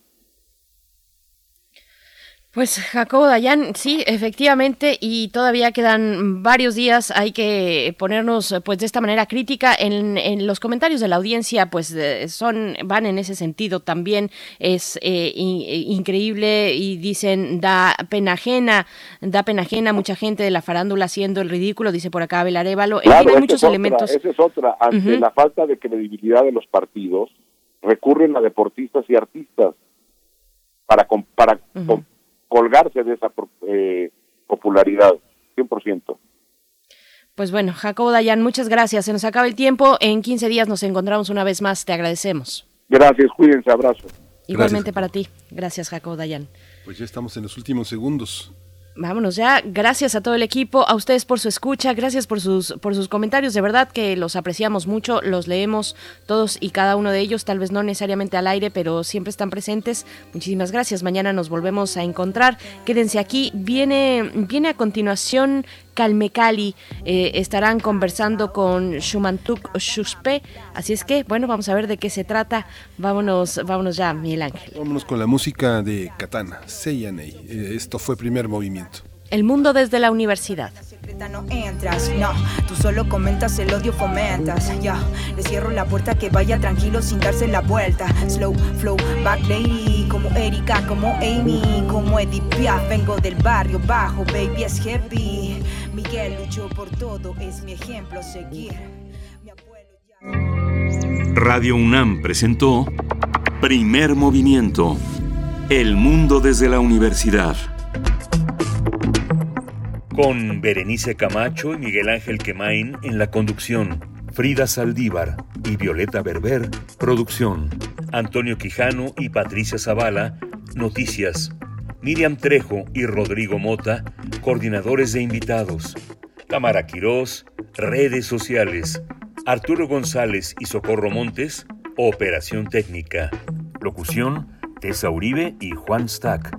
Pues Jacobo Dayan, sí, efectivamente, y todavía quedan varios días. Hay que ponernos, pues, de esta manera crítica. En, en los comentarios de la audiencia, pues, son van en ese sentido. También es eh, in, increíble y dicen da pena ajena, da pena ajena. Mucha gente de la farándula haciendo el ridículo, dice por acá Abel Arevalo. Claro, en fin, hay muchos es otra, elementos. Esa es otra. Ante uh -huh. la falta de credibilidad de los partidos, recurren a deportistas y artistas para para uh -huh colgarse de esa eh, popularidad, 100%. Pues bueno, Jacobo Dayan, muchas gracias. Se nos acaba el tiempo. En 15 días nos encontramos una vez más. Te agradecemos. Gracias, cuídense, abrazo. Igualmente Gracias, para ti. Gracias, Jacobo Dayan. Pues ya estamos en los últimos segundos. Vámonos ya. Gracias a todo el equipo, a ustedes por su escucha, gracias por sus por sus comentarios. De verdad que los apreciamos mucho, los leemos todos y cada uno de ellos, tal vez no necesariamente al aire, pero siempre están presentes. Muchísimas gracias. Mañana nos volvemos a encontrar. Quédense aquí. Viene viene a continuación Calmecali. Eh, estarán conversando con Shumantuk Shuspe. Así es que, bueno, vamos a ver de qué se trata. Vámonos, vámonos ya, Miguel Ángel. Vámonos con la música de Katana, Seiyanei. Eh, esto fue primer movimiento. El mundo desde la universidad. no entras, no, tú solo comentas el odio fomentas, ya, yeah. le cierro la puerta que vaya tranquilo sin darse la vuelta, slow flow, back lady, como Erika, como Amy, como Edith Piaf, vengo del barrio bajo, baby es happy, Miguel luchó por todo, es mi ejemplo a seguir. Radio UNAM presentó Primer Movimiento, El Mundo desde la Universidad. Con Berenice Camacho y Miguel Ángel Quemain en la conducción. Frida Saldívar y Violeta Berber, producción. Antonio Quijano y Patricia Zavala, noticias. Miriam Trejo y Rodrigo Mota, coordinadores de invitados. Tamara Quirós, redes sociales. Arturo González y Socorro Montes, operación técnica. Locución, Tessa Uribe y Juan Stack.